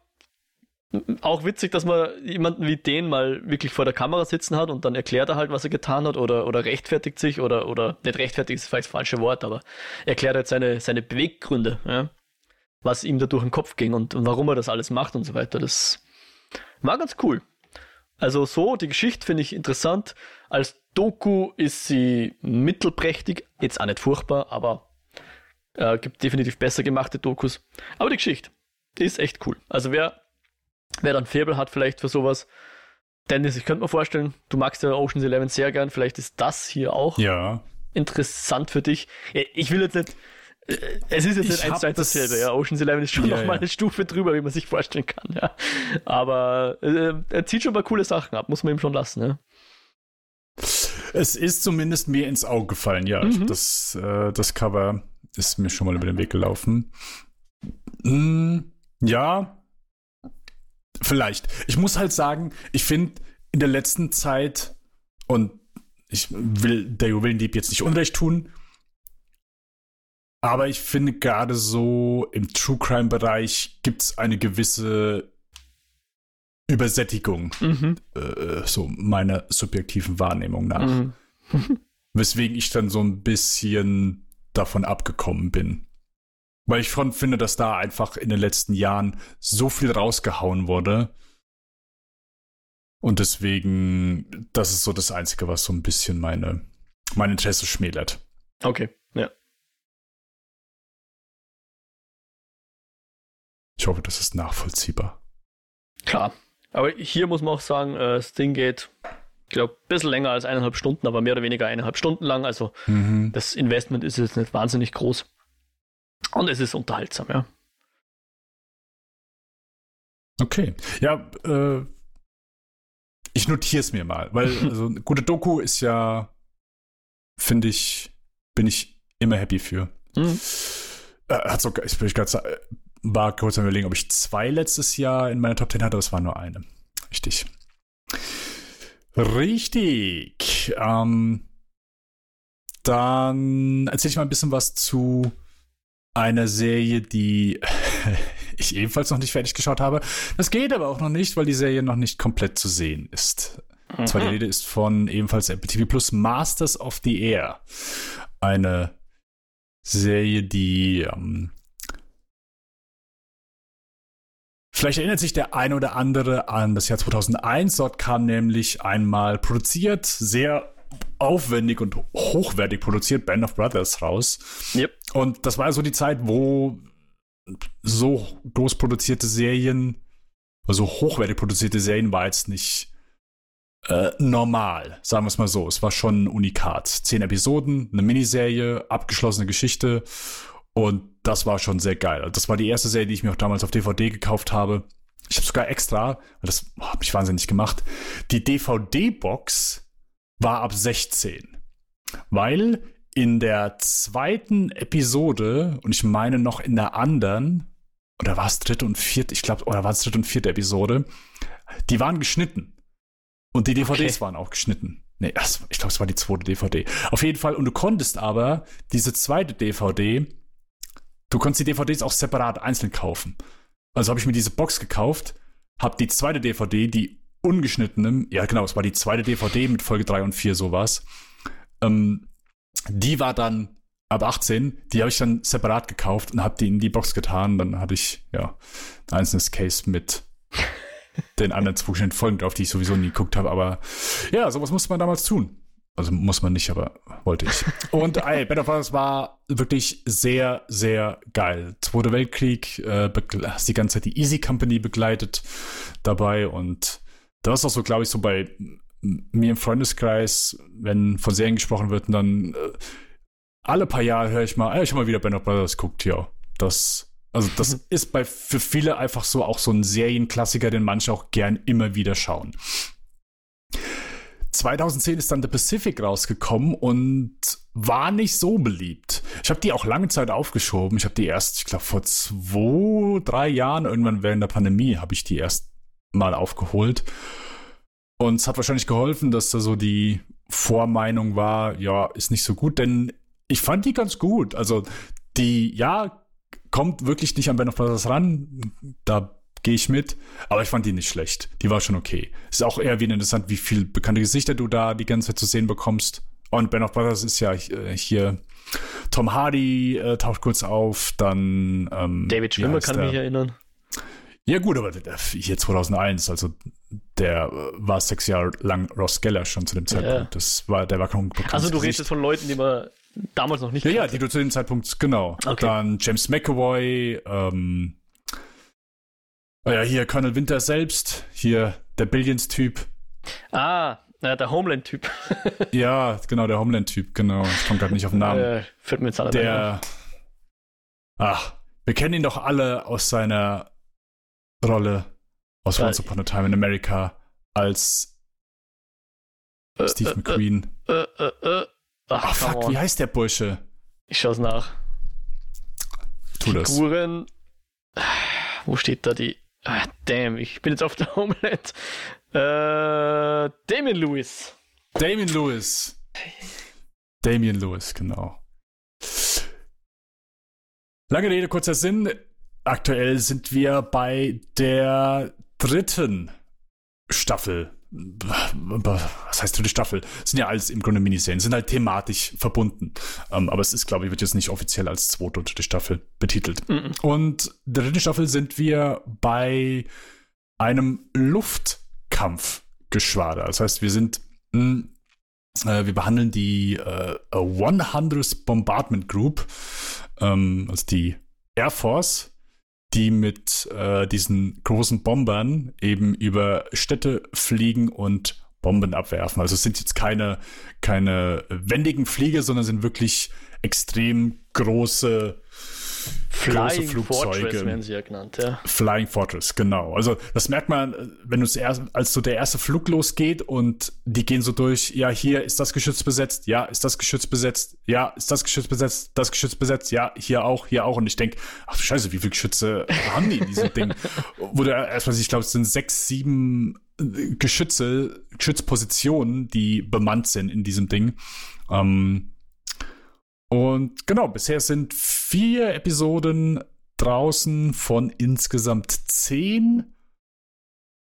auch witzig, dass man jemanden wie den mal wirklich vor der Kamera sitzen hat und dann erklärt er halt, was er getan hat oder, oder rechtfertigt sich oder, oder nicht rechtfertigt ist vielleicht das falsche Wort, aber erklärt halt seine, seine Beweggründe, ja, was ihm da durch den Kopf ging und, und warum er das alles macht und so weiter. Das war ganz cool. Also so, die Geschichte finde ich interessant. Als Doku ist sie mittelprächtig, jetzt auch nicht furchtbar, aber äh, gibt definitiv besser gemachte Dokus. Aber die Geschichte ist echt cool. Also wer, wer dann Faible hat vielleicht für sowas, Dennis, ich könnte mir vorstellen, du magst ja Ocean's Eleven sehr gern, vielleicht ist das hier auch Ja. interessant für dich. Ich will jetzt nicht, äh, es ist jetzt Ich nicht eins zu eins das- dasselbe, ja. Ocean's Eleven ist schon Ja, noch mal ja. eine Stufe drüber, wie man sich vorstellen kann, ja. Aber äh, er zieht schon mal coole Sachen ab, muss man ihm schon lassen, ja. Es ist zumindest mir ins Auge gefallen, ja. Mhm. Das, äh, das Cover ist mir schon mal über den Weg gelaufen. Hm, ja, vielleicht. Ich muss halt sagen, ich finde in der letzten Zeit, und ich will der Juwelendieb jetzt nicht Unrecht tun, aber ich finde gerade so im True Crime-Bereich gibt es eine gewisse Übersättigung, Mhm. äh, so meiner subjektiven Wahrnehmung nach. Mhm. Weswegen ich dann so ein bisschen davon abgekommen bin. Weil ich schon finde, dass da einfach in den letzten Jahren so viel rausgehauen wurde. Und deswegen, das ist so das Einzige, was so ein bisschen meine, mein Interesse schmälert. Okay, ja. Ich hoffe, das ist nachvollziehbar. Klar. Aber hier muss man auch sagen, äh, das Ding geht, ich glaube, ein bisschen länger als eineinhalb Stunden, aber mehr oder weniger eineinhalb Stunden lang. Also Mhm. das Investment ist jetzt nicht wahnsinnig groß. Und es ist unterhaltsam, ja. Okay. Ja, äh, ich notiere es mir mal, weil also, eine gute Doku ist ja, finde ich, bin ich immer happy für. Mhm. Äh, hat sogar, ich bin gerade sa- äh, war kurz am überlegen, ob ich zwei letztes Jahr in meiner Top 10 hatte, aber es war nur eine. Richtig. Richtig. Ähm, dann erzähle ich mal ein bisschen was zu einer Serie, die ich ebenfalls noch nicht fertig geschaut habe. Das geht aber auch noch nicht, weil die Serie noch nicht komplett zu sehen ist. Und zwar die Rede ist von ebenfalls Apple TV Plus Masters of the Air. Eine Serie, die ähm, Vielleicht erinnert sich der ein oder andere an das Jahr 2001. Dort kam nämlich einmal produziert, sehr aufwendig und hochwertig produziert, Band of Brothers raus. Yep. Und das war so die Zeit, wo so groß produzierte Serien, also hochwertig produzierte Serien war jetzt nicht äh, normal, sagen wir es mal so. Es war schon ein Unikat. Zehn Episoden, eine Miniserie, abgeschlossene Geschichte und das war schon sehr geil. Das war die erste Serie, die ich mir auch damals auf DVD gekauft habe. Ich habe sogar extra, das hat mich wahnsinnig gemacht, die DVD-Box war ab 16. Weil in der zweiten Episode, und ich meine noch in der anderen, oder war es dritte und vierte, ich glaube, oder war es dritte und vierte Episode, die waren geschnitten. Und die DVDs Okay. waren auch geschnitten. Nee, das, ich glaube, es war die zweite DVD. Auf jeden Fall, und du konntest aber diese zweite DVD, du konntest die DVDs auch separat einzeln kaufen. Also habe ich mir diese Box gekauft, habe die zweite DVD, die ungeschnittene, ja genau, es war die zweite DVD mit Folge 3 und 4 sowas. Ähm, die war dann ab 18, die habe ich dann separat gekauft und habe die in die Box getan. Dann hatte ich ja ein einzelnes Case mit den anderen zwei Folgen drauf, die ich sowieso nie geguckt habe. Aber ja, sowas musste man damals tun. Also muss man nicht, aber wollte ich. Und ey, Battle Brothers war wirklich sehr, sehr geil. Zweiter Weltkrieg, äh, hast die ganze Zeit die Easy Company begleitet dabei und das ist auch so, glaube ich, so bei mir im Freundeskreis, wenn von Serien gesprochen wird, und dann äh, alle paar Jahre höre ich mal, ey, ich habe mal wieder Band of Brothers guckt, ja. Das, also das ist bei für viele einfach so auch so ein Serienklassiker, den manche auch gern immer wieder schauen. 2010 ist dann The Pacific rausgekommen und war nicht so beliebt. Ich habe die auch lange Zeit aufgeschoben. Ich habe die erst, ich glaube, vor zwei, drei Jahren, irgendwann während der Pandemie, habe ich die erst mal aufgeholt. Und es hat wahrscheinlich geholfen, dass da so die Vormeinung war, ja, ist nicht so gut, denn ich fand die ganz gut. Also die, ja, kommt wirklich nicht an Ben of Brothers ran. Da gehe ich mit. Aber ich fand die nicht schlecht. Die war schon okay. Ist auch eher wie interessant, wie viele bekannte Gesichter du da die ganze Zeit zu sehen bekommst. Und Ben of Brothers ist ja äh, hier Tom Hardy äh, taucht kurz auf, dann ähm, David Schwimmer kann der? mich erinnern. Ja gut, aber der, hier 2001, also der äh, war sechs Jahre lang Ross Geller schon zu dem Zeitpunkt. Ja. Das war, der war kaum Also du redest von Leuten, die man damals noch nicht Ja, kannte. ja, die du zu dem Zeitpunkt, genau. Okay. Dann James McAvoy, ähm, oh ja, hier Colonel Winter selbst, hier der Billions-Typ. Ah, ja, der Homeland-Typ. ja, genau, der Homeland-Typ, genau. Ich komme gerade nicht auf den Namen. Äh, fällt mir jetzt alle Der. Ach, wir kennen ihn doch alle aus seiner Rolle aus Once Upon a Time in America als äh, Steve äh, McQueen. Äh, äh, äh Ach, Ach fuck, on. wie heißt der Bursche? Ich schau's nach. Tu das. Figuren. Wo steht da die? Ah, damn, ich bin jetzt auf der Homeland. Äh, Damien Lewis. Damien Lewis. Damien Lewis, genau. Lange Rede, kurzer Sinn. Aktuell sind wir bei der dritten Staffel was heißt dritte Staffel? Das sind ja alles im Grunde Miniserien, sind halt thematisch verbunden. Um, ähm, aber es ist, glaube ich, wird jetzt nicht offiziell als zweite oder dritte Staffel betitelt. Mhm. Und der dritte Staffel sind wir bei einem Luftkampfgeschwader. Das heißt, wir sind, mh, hm, äh, wir behandeln die äh, 100th Bombardment Group, ähm, also die Air Force die mit äh, diesen großen Bombern eben über Städte fliegen und Bomben abwerfen. Also es sind jetzt keine, keine wendigen Flieger, sondern sind wirklich extrem große Flying. Fortress werden sie ja genannt, ja. Flying Fortress, genau. Also das merkt man, wenn du erst, als so der erste Flug losgeht und die gehen so durch, ja, hier ist das Geschütz besetzt, ja, ist das Geschütz besetzt, ja, ist das Geschütz besetzt, das Geschütz besetzt, ja, hier auch, hier auch. Und ich denke, ach Scheiße, wie viele Geschütze haben die in diesem Ding? Wo du erstmal, ich glaube, es sind sechs, sieben äh, Geschütze, Geschützpositionen, die bemannt sind in diesem Ding. Ähm, und genau, bisher sind vier Episoden draußen von insgesamt zehn.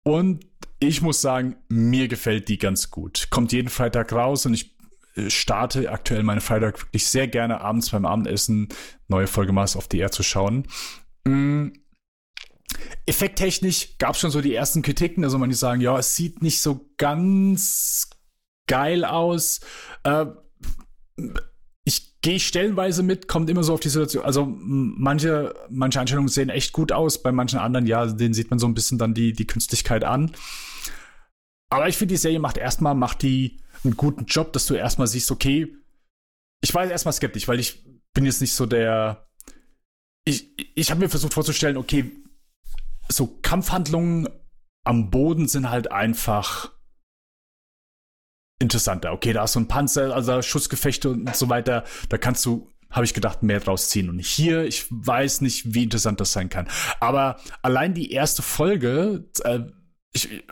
Und ich muss sagen, mir gefällt die ganz gut. Kommt jeden Freitag raus und ich äh, starte aktuell meine Freitag wirklich sehr gerne abends beim Abendessen neue Folge Maß auf die Air zu schauen. Mhm. Effekttechnisch gab es schon so die ersten Kritiken, also man die sagen, ja, es sieht nicht so ganz geil aus. Äh, gehe ich stellenweise mit, kommt immer so auf die Situation. Also manche, manche Einstellungen sehen echt gut aus, bei manchen anderen, ja, denen sieht man so ein bisschen dann die, die Künstlichkeit an. Aber ich finde, die Serie macht erstmal, macht die einen guten Job, dass du erstmal siehst, okay, ich war erstmal skeptisch, weil ich bin jetzt nicht so der. Ich, ich habe mir versucht vorzustellen, okay, so Kampfhandlungen am Boden sind halt einfach interessanter. Okay, da hast du ein Panzer, also Schussgefechte und so weiter. Da kannst du, habe ich gedacht, mehr draus ziehen. Und hier, ich weiß nicht, wie interessant das sein kann. Aber allein die erste Folge, äh, ich äh,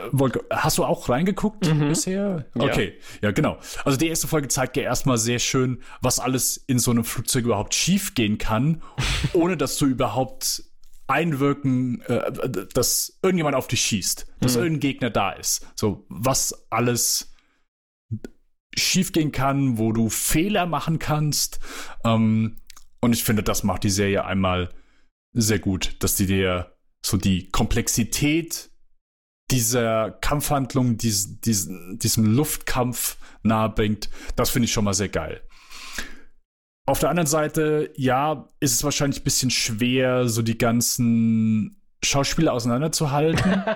hast du auch reingeguckt mhm. bisher? Okay, ja. ja. genau. Also die erste Folge zeigt ja erstmal sehr schön, was alles in so einem Flugzeug überhaupt schief gehen kann, ohne dass du überhaupt einwirken, äh, dass irgendjemand auf dich schießt, dass mhm. irgendein Gegner da ist. So, was alles schiefgehen kann, wo du Fehler machen kannst. Ähm, und ich finde, das macht die Serie einmal sehr gut, dass die dir so die Komplexität dieser Kampfhandlung, dies, dies, diesem Luftkampf nahebringt. Das finde ich schon mal sehr geil. Auf der anderen Seite, ja, ist es wahrscheinlich ein bisschen schwer, so die ganzen Schauspieler auseinanderzuhalten.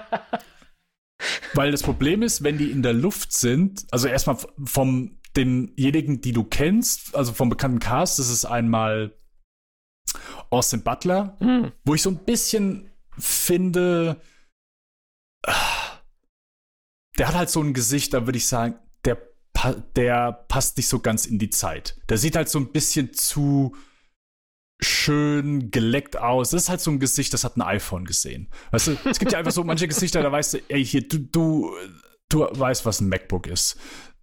Weil das Problem ist, wenn die in der Luft sind, also erstmal vom denjenigen, die du kennst, also vom bekannten Cast, das ist einmal Austin Butler, Hm. wo ich so ein bisschen finde, der hat halt so ein Gesicht, da würde ich sagen, der, der passt nicht so ganz in die Zeit. Der sieht halt so ein bisschen zu schön geleckt aus. Das ist halt so ein Gesicht, das hat ein iPhone gesehen. Weißt du, es gibt ja einfach so manche Gesichter, da weißt du, ey, hier, du, du, du weißt, was ein MacBook ist.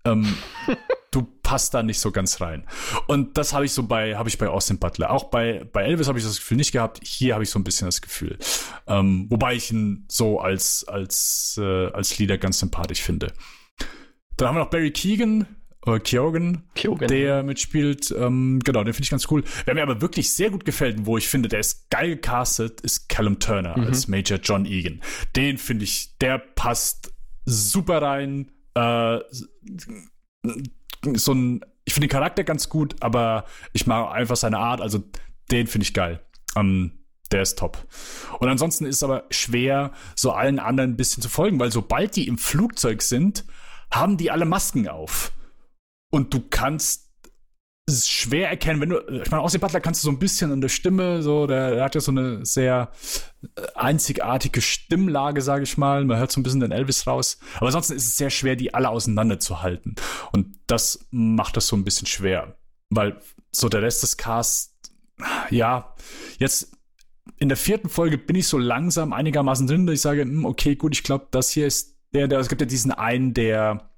Ähm, du passt da nicht so ganz rein. Und das habe ich so bei, habe ich bei Austin Butler. Auch bei, bei Elvis habe ich das Gefühl nicht gehabt. Hier habe ich so ein bisschen das Gefühl. Ähm, wobei ich ihn so als, als, äh, als Leader ganz sympathisch finde. Dann haben wir noch Barry Keegan, oder Keoghan, Keoghan. der mitspielt. Ähm, genau, den finde ich ganz cool. Wer mir aber wirklich sehr gut gefällt, und wo ich finde, der ist geil gecastet, ist Callum Turner Mhm. als Major John Egan. Den finde ich, der passt super rein. Äh, so ein, ich finde den Charakter ganz gut, aber ich mag einfach seine Art, also den finde ich geil. Ähm, der ist top. Und ansonsten ist es aber schwer, so allen anderen ein bisschen zu folgen, weil sobald die im Flugzeug sind, haben die alle Masken auf. Und du kannst es schwer erkennen, wenn du, ich meine, aus dem Butler kannst du so ein bisschen an der Stimme, so, der, der hat ja so eine sehr äh, einzigartige Stimmlage, sage ich mal. Man hört so ein bisschen den Elvis raus. Aber ansonsten ist es sehr schwer, die alle auseinanderzuhalten. Und das macht das so ein bisschen schwer. Weil so der Rest des Casts, ja, jetzt in der vierten Folge bin ich so langsam einigermaßen drin, dass ich sage, hm, okay, gut, ich glaube, das hier ist der, der, es gibt ja diesen einen, der,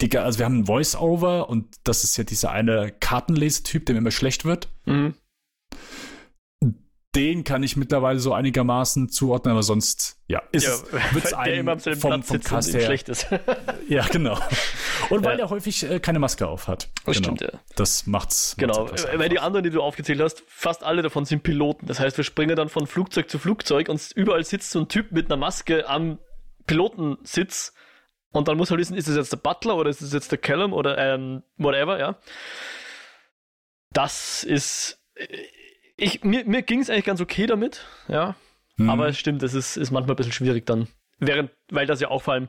Digga, also wir haben ein Voice-Over und das ist ja dieser eine Kartenlesetyp, dem immer schlecht wird. Mhm. Den kann ich mittlerweile so einigermaßen zuordnen, aber sonst, ja, ist Ja, wird's der immer vom, Platz vom Cast her. schlecht ist. Ja, genau. Und weil Ja. er häufig äh, keine Maske auf hat. Das genau. stimmt, ja. Das macht's. Genau, macht's weil die anderen, die du aufgezählt hast, fast alle davon sind Piloten. Das heißt, wir springen dann von Flugzeug zu Flugzeug und überall sitzt so ein Typ mit einer Maske am Pilotensitz und dann muss halt wissen, ist es jetzt der Butler oder ist es jetzt der Callum oder ähm, whatever, ja. Das ist. Ich, mir mir ging es eigentlich ganz okay damit, ja. Hm. Aber es stimmt, es ist, ist manchmal ein bisschen schwierig dann. Während, weil das ja auch vor allem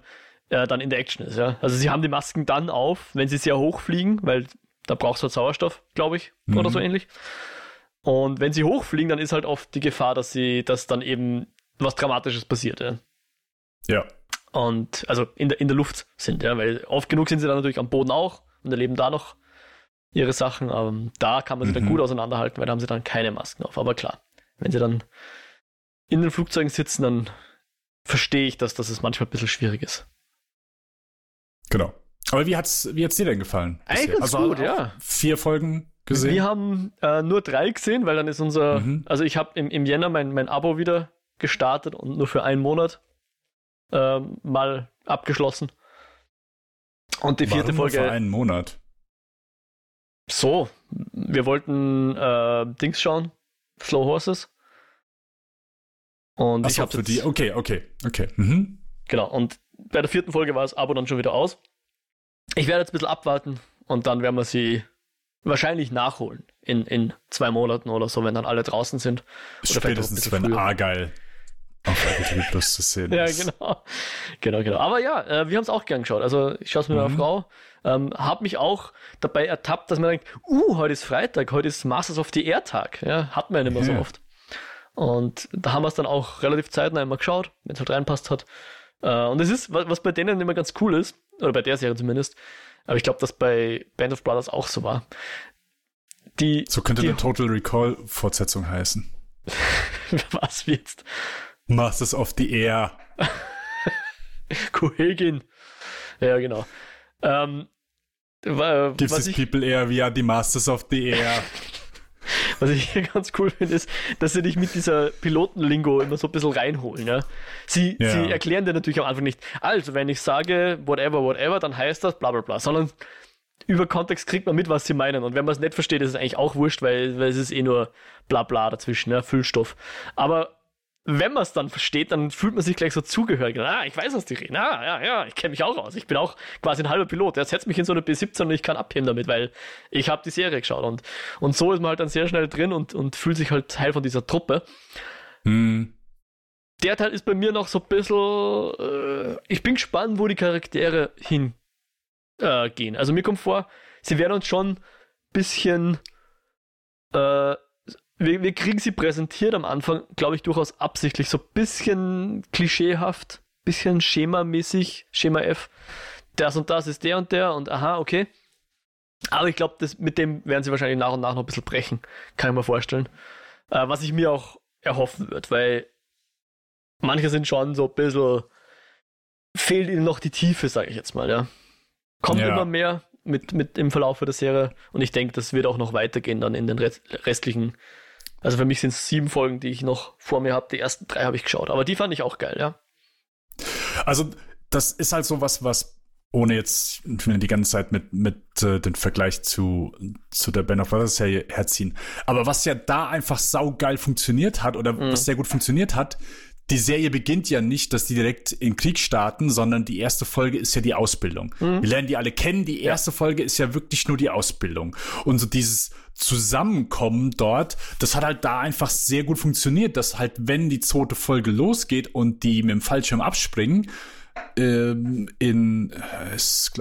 äh, dann in der Action ist, ja. Also sie haben die Masken dann auf, wenn sie sehr hoch fliegen, weil da brauchst du halt Sauerstoff, glaube ich, oder Mhm. so ähnlich. Und wenn sie hochfliegen, dann ist halt oft die Gefahr, dass sie, dass dann eben was Dramatisches passiert, ja. Ja. Und also in der, in der Luft sind, ja, weil oft genug sind sie dann natürlich am Boden auch und erleben da noch ihre Sachen. Aber da kann man sie dann Mhm. gut auseinanderhalten, weil da haben sie dann keine Masken auf. Aber klar, wenn sie dann in den Flugzeugen sitzen, dann verstehe ich, dass, dass es manchmal ein bisschen schwierig ist. Genau. Aber wie hat's, wie hat's dir denn gefallen? Eigentlich also gut, ja. Vier Folgen gesehen. Wir haben äh, nur drei gesehen, weil dann ist unser, Mhm. also ich habe im, im Jänner mein, mein Abo wieder gestartet und nur für einen Monat ähm, mal abgeschlossen. Und die vierte Warum Folge. Für einen Monat. So, wir wollten äh, Dings schauen, Slow Horses. Und ich Achso, habe für die. Okay, okay, okay. Mhm. Genau, und bei der vierten Folge war das Abo dann schon wieder aus. Ich werde jetzt ein bisschen abwarten und dann werden wir sie wahrscheinlich nachholen in, in zwei Monaten oder so, wenn dann alle draußen sind. Spätestens, bisschen wenn. Argyle auf TV Plus zu sehen Ja, ist. genau. Genau, genau. Aber ja, äh, wir haben es auch gern geschaut. Also ich schaue es mit meiner Mhm. Frau. Ähm, hab mich auch dabei ertappt, dass man denkt, uh, heute ist Freitag, heute ist Masters of the Air Tag. Ja, hat man ja nicht mehr so Ja. oft. Und da haben wir es dann auch relativ zeitnah einmal geschaut, wenn es halt reinpasst hat. Äh, und es ist, was, was bei denen immer ganz cool ist, oder bei der Serie zumindest, aber ich glaube, dass bei Band of Brothers auch so war. Die, So könnte die, eine Total Recall Fortsetzung heißen. was jetzt? Masters of the Air. Kohegin. Ja, genau. Ähm, wa- Gives ich, people air, we are the Masters of the Air. Was ich hier ganz cool finde, ist, dass sie dich mit dieser Pilotenlingo immer so ein bisschen reinholen. Ja? Sie, Ja. sie erklären dir natürlich am Anfang nicht, also wenn ich sage whatever, whatever, dann heißt das bla bla bla, sondern über Kontext kriegt man mit, was sie meinen. Und wenn man es nicht versteht, ist es eigentlich auch wurscht, weil, weil es ist eh nur bla bla dazwischen, ja? Füllstoff. Aber wenn man es dann versteht, dann fühlt man sich gleich so zugehörig. Ah, ich weiß, was die reden. Ah, ja, ja, ich kenne mich auch aus. Ich bin auch quasi ein halber Pilot. Der setzt mich in so eine B17 und ich kann abheben damit, weil ich habe die Serie geschaut. Und, und so ist man halt dann sehr schnell drin und, und fühlt sich halt Teil von dieser Truppe. Hm. Der Teil ist bei mir noch so ein bisschen. Äh, ich bin gespannt, wo die Charaktere hingehen. Äh, gehen. also mir kommt vor, sie werden uns schon ein bisschen äh, wir, wir kriegen sie präsentiert am Anfang, glaube ich, durchaus absichtlich, so ein bisschen klischeehaft, bisschen schemamäßig, Schema F. Das und das ist der und der und aha, okay. Aber ich glaube, mit dem werden sie wahrscheinlich nach und nach noch ein bisschen brechen. Kann ich mir vorstellen. Äh, was ich mir auch erhoffen wird, weil manche sind schon so ein bisschen, fehlt ihnen noch die Tiefe, sage ich jetzt mal, ja. Kommt ja. immer mehr mit, mit im Verlauf der Serie und ich denke, das wird auch noch weitergehen dann in den restlichen. Also für mich sind es sieben Folgen, die ich noch vor mir habe. Die ersten drei habe ich geschaut, aber die fand ich auch geil, ja. Also das ist halt so was, was ohne jetzt die ganze Zeit mit, mit äh, den Vergleich zu, zu der Band of Brothers Serie herziehen. Aber was ja da einfach saugeil funktioniert hat oder mhm. was sehr gut funktioniert hat, die Serie beginnt ja nicht, dass die direkt in Krieg starten, sondern die erste Folge ist ja die Ausbildung. Mhm. Wir lernen die alle kennen. Die erste ja. Folge ist ja wirklich nur die Ausbildung. Und so dieses Zusammenkommen dort, das hat halt da einfach sehr gut funktioniert, dass halt, wenn die zweite Folge losgeht und die mit dem Fallschirm abspringen, ähm, in äh,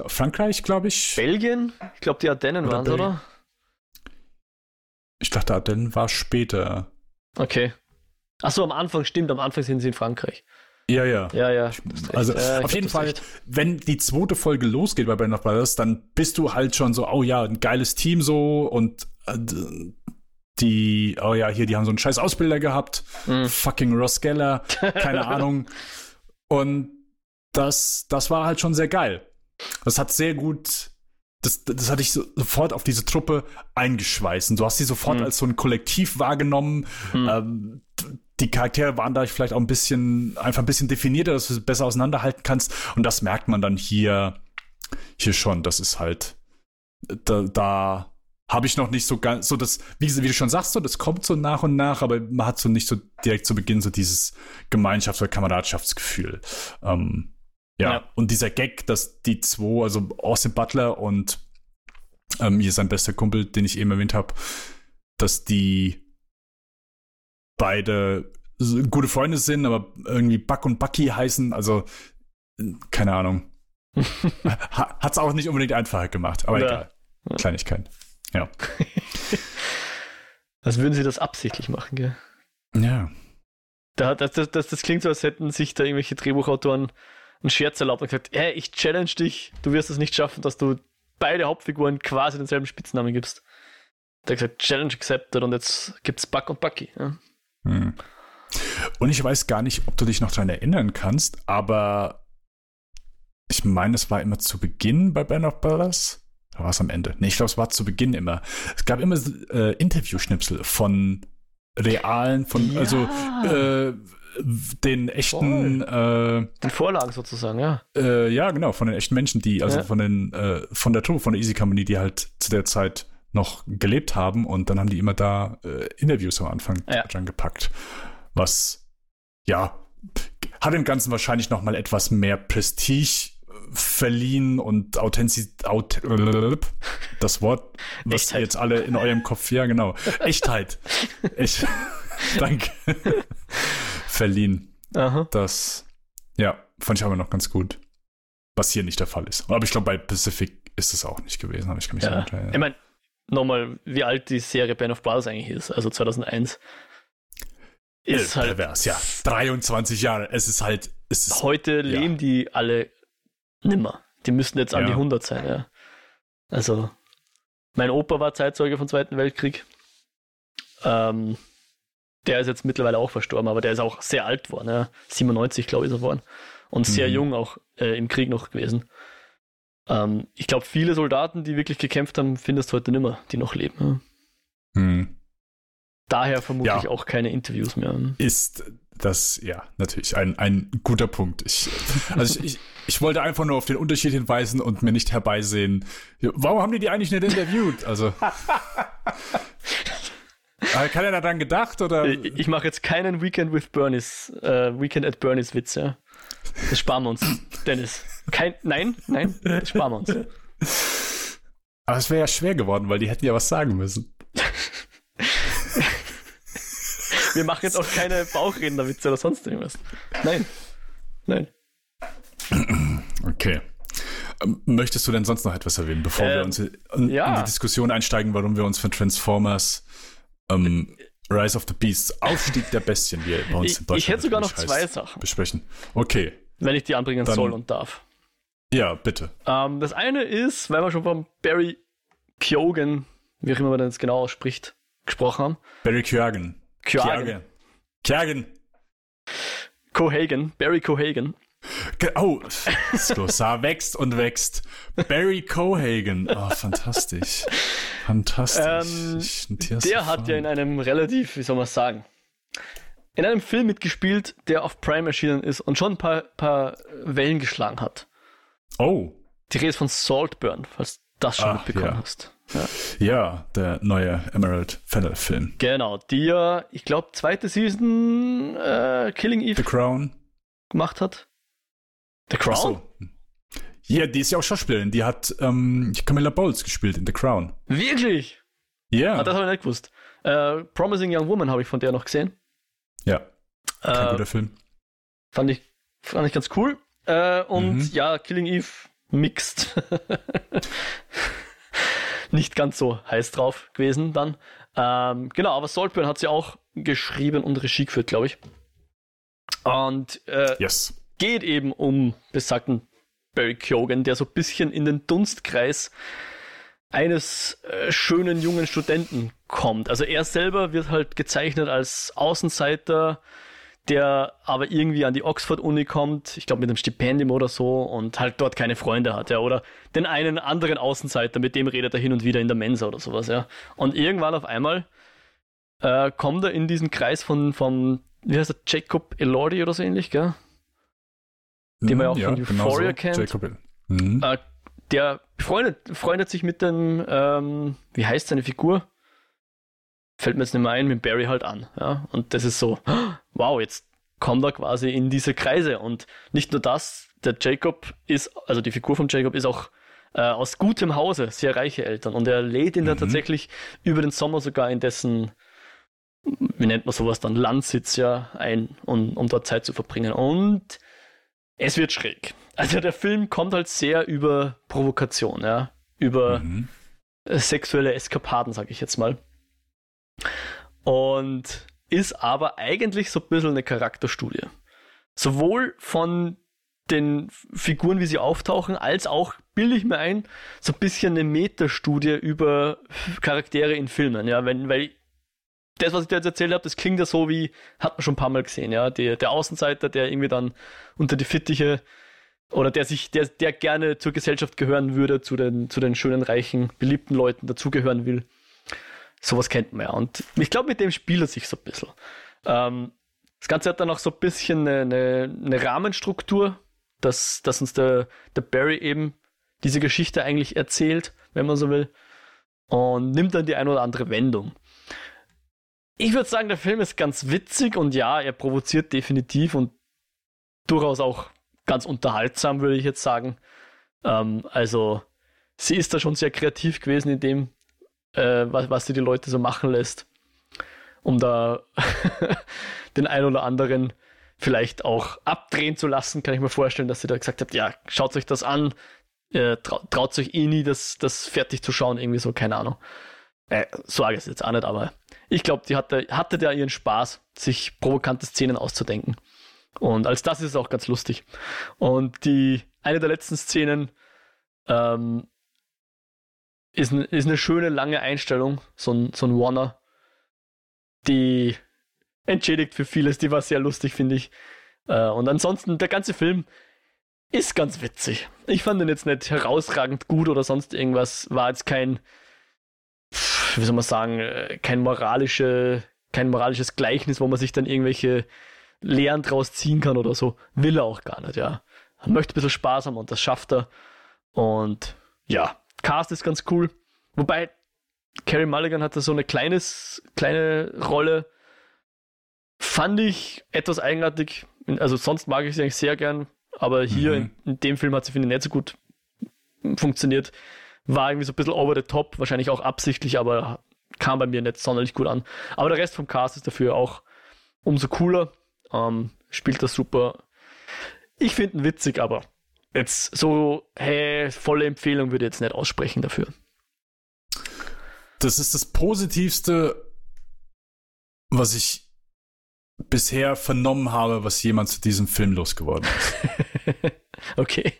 Frankreich, glaube ich. Belgien? Ich glaube, die Ardennen waren es, oder? Ich dachte, Ardennen war später. Okay. Achso, am Anfang stimmt, am Anfang sind sie in Frankreich. Ja, ja. Ja, ja. Also äh, auf jeden Fall, recht. wenn die zweite Folge losgeht bei Band of Brothers, dann bist du halt schon so, oh ja, ein geiles Team so und äh, die, oh ja, hier, die haben so einen scheiß Ausbilder gehabt. Mm. Fucking Ross Geller, keine Ahnung. Und das, das war halt schon sehr geil. Das hat sehr gut, das, das hatte ich so, sofort auf diese Truppe eingeschweißt. Und du hast sie sofort mhm. als so ein Kollektiv wahrgenommen. Mhm. Ähm, die Charaktere waren da vielleicht auch ein bisschen, einfach ein bisschen definierter, dass du sie besser auseinanderhalten kannst. Und das merkt man dann hier, hier schon. Das ist halt, da, da habe ich noch nicht so ganz, so das, wie, wie, du schon sagst, so, das kommt so nach und nach, aber man hat so nicht so direkt zu Beginn so dieses Gemeinschafts- oder Kameradschaftsgefühl. Ähm, ja. ja. und dieser Gag, dass die zwei, also Austin Butler und ähm, hier sein bester Kumpel, den ich eben erwähnt habe, dass die beide gute Freunde sind, aber irgendwie Buck und Bucky heißen, also keine Ahnung. Hat es auch nicht unbedingt einfacher gemacht, aber ja. egal. Kleinigkeit. Ja. Als würden sie das absichtlich machen, gell? Ja. Da, das, das, das, das klingt so, als hätten sich da irgendwelche Drehbuchautoren einen Scherz erlaubt und gesagt, hey, ich challenge dich, du wirst es nicht schaffen, dass du beide Hauptfiguren quasi denselben Spitznamen gibst. Der hat gesagt, Challenge accepted und jetzt gibt's Buck und Bucky. Ja. Hm. Und ich weiß gar nicht, ob du dich noch daran erinnern kannst, aber ich meine, es war immer zu Beginn bei Band of Brothers. Da war es am Ende. Nee, ich glaube, es war zu Beginn immer. Es gab immer äh, Interview-Schnipsel von realen, von, ja. also äh, den echten äh, den Vorlagen sozusagen, ja. Äh, ja, genau, von den echten Menschen, die, also ja. von den, äh, von der Truppe, von der Easy Company, die halt zu der Zeit noch gelebt haben und dann haben die immer da äh, Interviews am Anfang ja. dran gepackt. Was ja hat dem Ganzen wahrscheinlich noch mal etwas mehr Prestige äh, verliehen und Authentizität, Auth das Wort, was Echtheit. jetzt alle in eurem Kopf, ja genau, Echtheit. Ich, danke verliehen. Aha. Das, ja, fand ich aber noch ganz gut. Was hier nicht der Fall ist. Aber ich glaube, bei Pacific ist es auch nicht gewesen. Aber ich mich ja. sagen, ja. Ich meine, nochmal, wie alt die Serie Band of Brothers eigentlich ist, also 2001. Ist äh, halt pervers, ja. 23 Jahre. Es ist halt. Es ist, heute ja. leben die alle nimmer. Die müssten jetzt an ja. die 100 sein, ja. Also, mein Opa war Zeitzeuge vom Zweiten Weltkrieg. Ähm, der ist jetzt mittlerweile auch verstorben, aber der ist auch sehr alt geworden, ja. 97, glaube ich, ist er geworden. Und sehr mhm. jung auch äh, im Krieg noch gewesen. Ähm, ich glaube, viele Soldaten, die wirklich gekämpft haben, findest du heute nimmer, die noch leben. Ja. Mhm. Daher vermute ja. ich auch keine Interviews mehr. Ist das, ja, natürlich ein, ein guter Punkt. Ich, also ich, ich, ich, wollte einfach nur auf den Unterschied hinweisen und mir nicht herbeisehen. Warum haben die die eigentlich nicht interviewt? Also. Kann er daran gedacht oder? Ich, ich mache jetzt keinen Weekend with Bernies, äh, Weekend at Bernies Witz, ja. Das sparen wir uns, Dennis. Kein, nein, nein, das sparen wir uns. Aber es wäre ja schwer geworden, weil die hätten ja was sagen müssen. wir machen jetzt auch keine Bauchrednerwitze oder sonst irgendwas. Nein. Nein. Okay. Ähm, möchtest du denn sonst noch etwas erwähnen, bevor ähm, wir uns in, ja. in, die Diskussion einsteigen, warum wir uns für Transformers ähm, Rise of the Beasts, Aufstieg der Bestien, wie bei uns Ich, in Deutschland ich hätte sogar noch zwei Sachen, besprechen. Okay, wenn ich die anbringen Dann- soll und darf. ja, bitte. Ähm, das eine ist, weil wir schon von Barry Keoghan, wie auch immer man das genau ausspricht, gesprochen haben. Barry Kjörgen. Keoghan. Kjörgen. Cohagen. Barry Cohagen. Ge- Oh, das Glossar wächst und wächst. Barry Cohagen. Oh, fantastisch. Fantastisch. Ähm, Der hat ja in einem relativ, wie soll man sagen, in einem Film mitgespielt, der auf Prime erschienen ist und schon ein paar, paar Wellen geschlagen hat. Oh, Die Rede ist von Saltburn, falls du das schon Ah, mitbekommen ja. hast. Ja. ja, der neue Emerald Fennel Film. Genau, die ja, ich glaube, zweite Season äh, Killing Eve The Crown. gemacht hat. The Crown? Ach so. Ja, die ist ja auch Schauspielerin. Die hat ähm, Camilla Bowles gespielt in The Crown. Wirklich? Ja. Ah, das habe ich nicht gewusst. Äh, Promising Young Woman habe ich von der noch gesehen. Ja, kein Äh, guter Film. fand, ich, fand ich ganz cool. Äh, und Mhm. ja, Killing Eve mixed. Nicht ganz so heiß drauf gewesen dann. Ähm, genau, aber Saltburn hat sie auch geschrieben und Regie geführt, glaube ich. Und äh, Yes. geht eben um besagten Barry Keoghan, der so ein bisschen in den Dunstkreis eines äh, schönen jungen Studenten kommt. Also er selber wird halt gezeichnet als Außenseiter, der aber irgendwie an die Oxford-Uni kommt, ich glaube mit einem Stipendium oder so, und halt dort keine Freunde hat, ja. Oder den einen anderen Außenseiter, mit dem redet er hin und wieder in der Mensa oder sowas, ja. Und irgendwann auf einmal äh, kommt er in diesen Kreis von, von wie heißt er, Jacob Elordi oder so ähnlich, gell? Den man ja auch von Euphoria kennt. genau Jacob. Mhm. Äh, der befreundet, freundet sich mit dem, ähm, wie heißt seine Figur? Fällt mir jetzt nicht mehr ein, mit Barry halt an. Ja? Und das ist so, wow, jetzt kommt er quasi in diese Kreise. Und nicht nur das, der Jacob ist, also die Figur von Jacob ist auch äh, aus gutem Hause, sehr reiche Eltern. Und er lädt ihn dann Mhm. tatsächlich über den Sommer sogar in dessen, wie nennt man sowas dann, Landsitz ja ein, um, um dort Zeit zu verbringen. Und es wird schräg. Also der Film kommt halt sehr über Provokation, ja, über Mhm. sexuelle Eskapaden, sag ich jetzt mal. Und ist aber eigentlich so ein bisschen eine Charakterstudie. Sowohl von den Figuren, wie sie auftauchen, als auch, bilde ich mir ein, so ein bisschen eine Metastudie über Charaktere in Filmen, ja, wenn, weil das, was ich dir jetzt erzählt habe, das klingt ja so wie, hat man schon ein paar Mal gesehen, ja, der, der Außenseiter, der irgendwie dann unter die Fittiche oder der sich, der, der gerne zur Gesellschaft gehören würde, zu den, zu den schönen, reichen, beliebten Leuten dazugehören will. Sowas kennt man ja. Und ich glaube, mit dem spielt er sich so ein bisschen. Ähm, das Ganze hat dann auch so ein bisschen eine, eine, eine Rahmenstruktur, dass, dass uns der, der Barry eben diese Geschichte eigentlich erzählt, wenn man so will. Und nimmt dann die eine oder andere Wendung. Ich würde sagen, der Film ist ganz witzig und ja, er provoziert definitiv und durchaus auch ganz unterhaltsam, würde ich jetzt sagen. Ähm, also, sie ist da schon sehr kreativ gewesen in dem, äh, was, was sie die Leute so machen lässt, um da den ein oder anderen vielleicht auch abdrehen zu lassen, kann ich mir vorstellen, dass sie da gesagt hat, ja, schaut euch das an, äh, trau traut euch eh nie, das, das fertig zu schauen, irgendwie so, keine Ahnung. Äh, so ist jetzt auch nicht, aber ich glaube, die hatte, hatte da ihren Spaß, sich provokante Szenen auszudenken. Und als das ist es auch ganz lustig. Und die, eine der letzten Szenen ähm, ist, ist eine schöne lange Einstellung, so ein, so ein Warner, die entschädigt für vieles, die war sehr lustig, finde ich. Äh, und ansonsten, der ganze Film ist ganz witzig. Ich fand den jetzt nicht herausragend gut oder sonst irgendwas, war jetzt kein, wie soll man sagen, äh, kein moralische, kein moralisches Gleichnis, wo man sich dann irgendwelche Lehren draus ziehen kann oder so. Will er auch gar nicht, ja. Er möchte ein bisschen Spaß haben und das schafft er. Und ja, Cast ist ganz cool. Wobei, Carrie Mulligan hatte so eine kleines, kleine Rolle. Fand ich etwas eigenartig. Also sonst mag ich sie eigentlich sehr gern. Aber hier Mhm. in, in dem Film hat sie, finde ich, nicht so gut funktioniert. War irgendwie so ein bisschen over the top, wahrscheinlich auch absichtlich, aber kam bei mir nicht sonderlich gut an. Aber der Rest vom Cast ist dafür auch umso cooler. Ähm, spielt das super. Ich finde ihn witzig, aber jetzt so, hey, volle Empfehlung würde ich jetzt nicht aussprechen dafür. Das ist das Positivste, was ich bisher vernommen habe, was jemand zu diesem Film losgeworden ist. okay.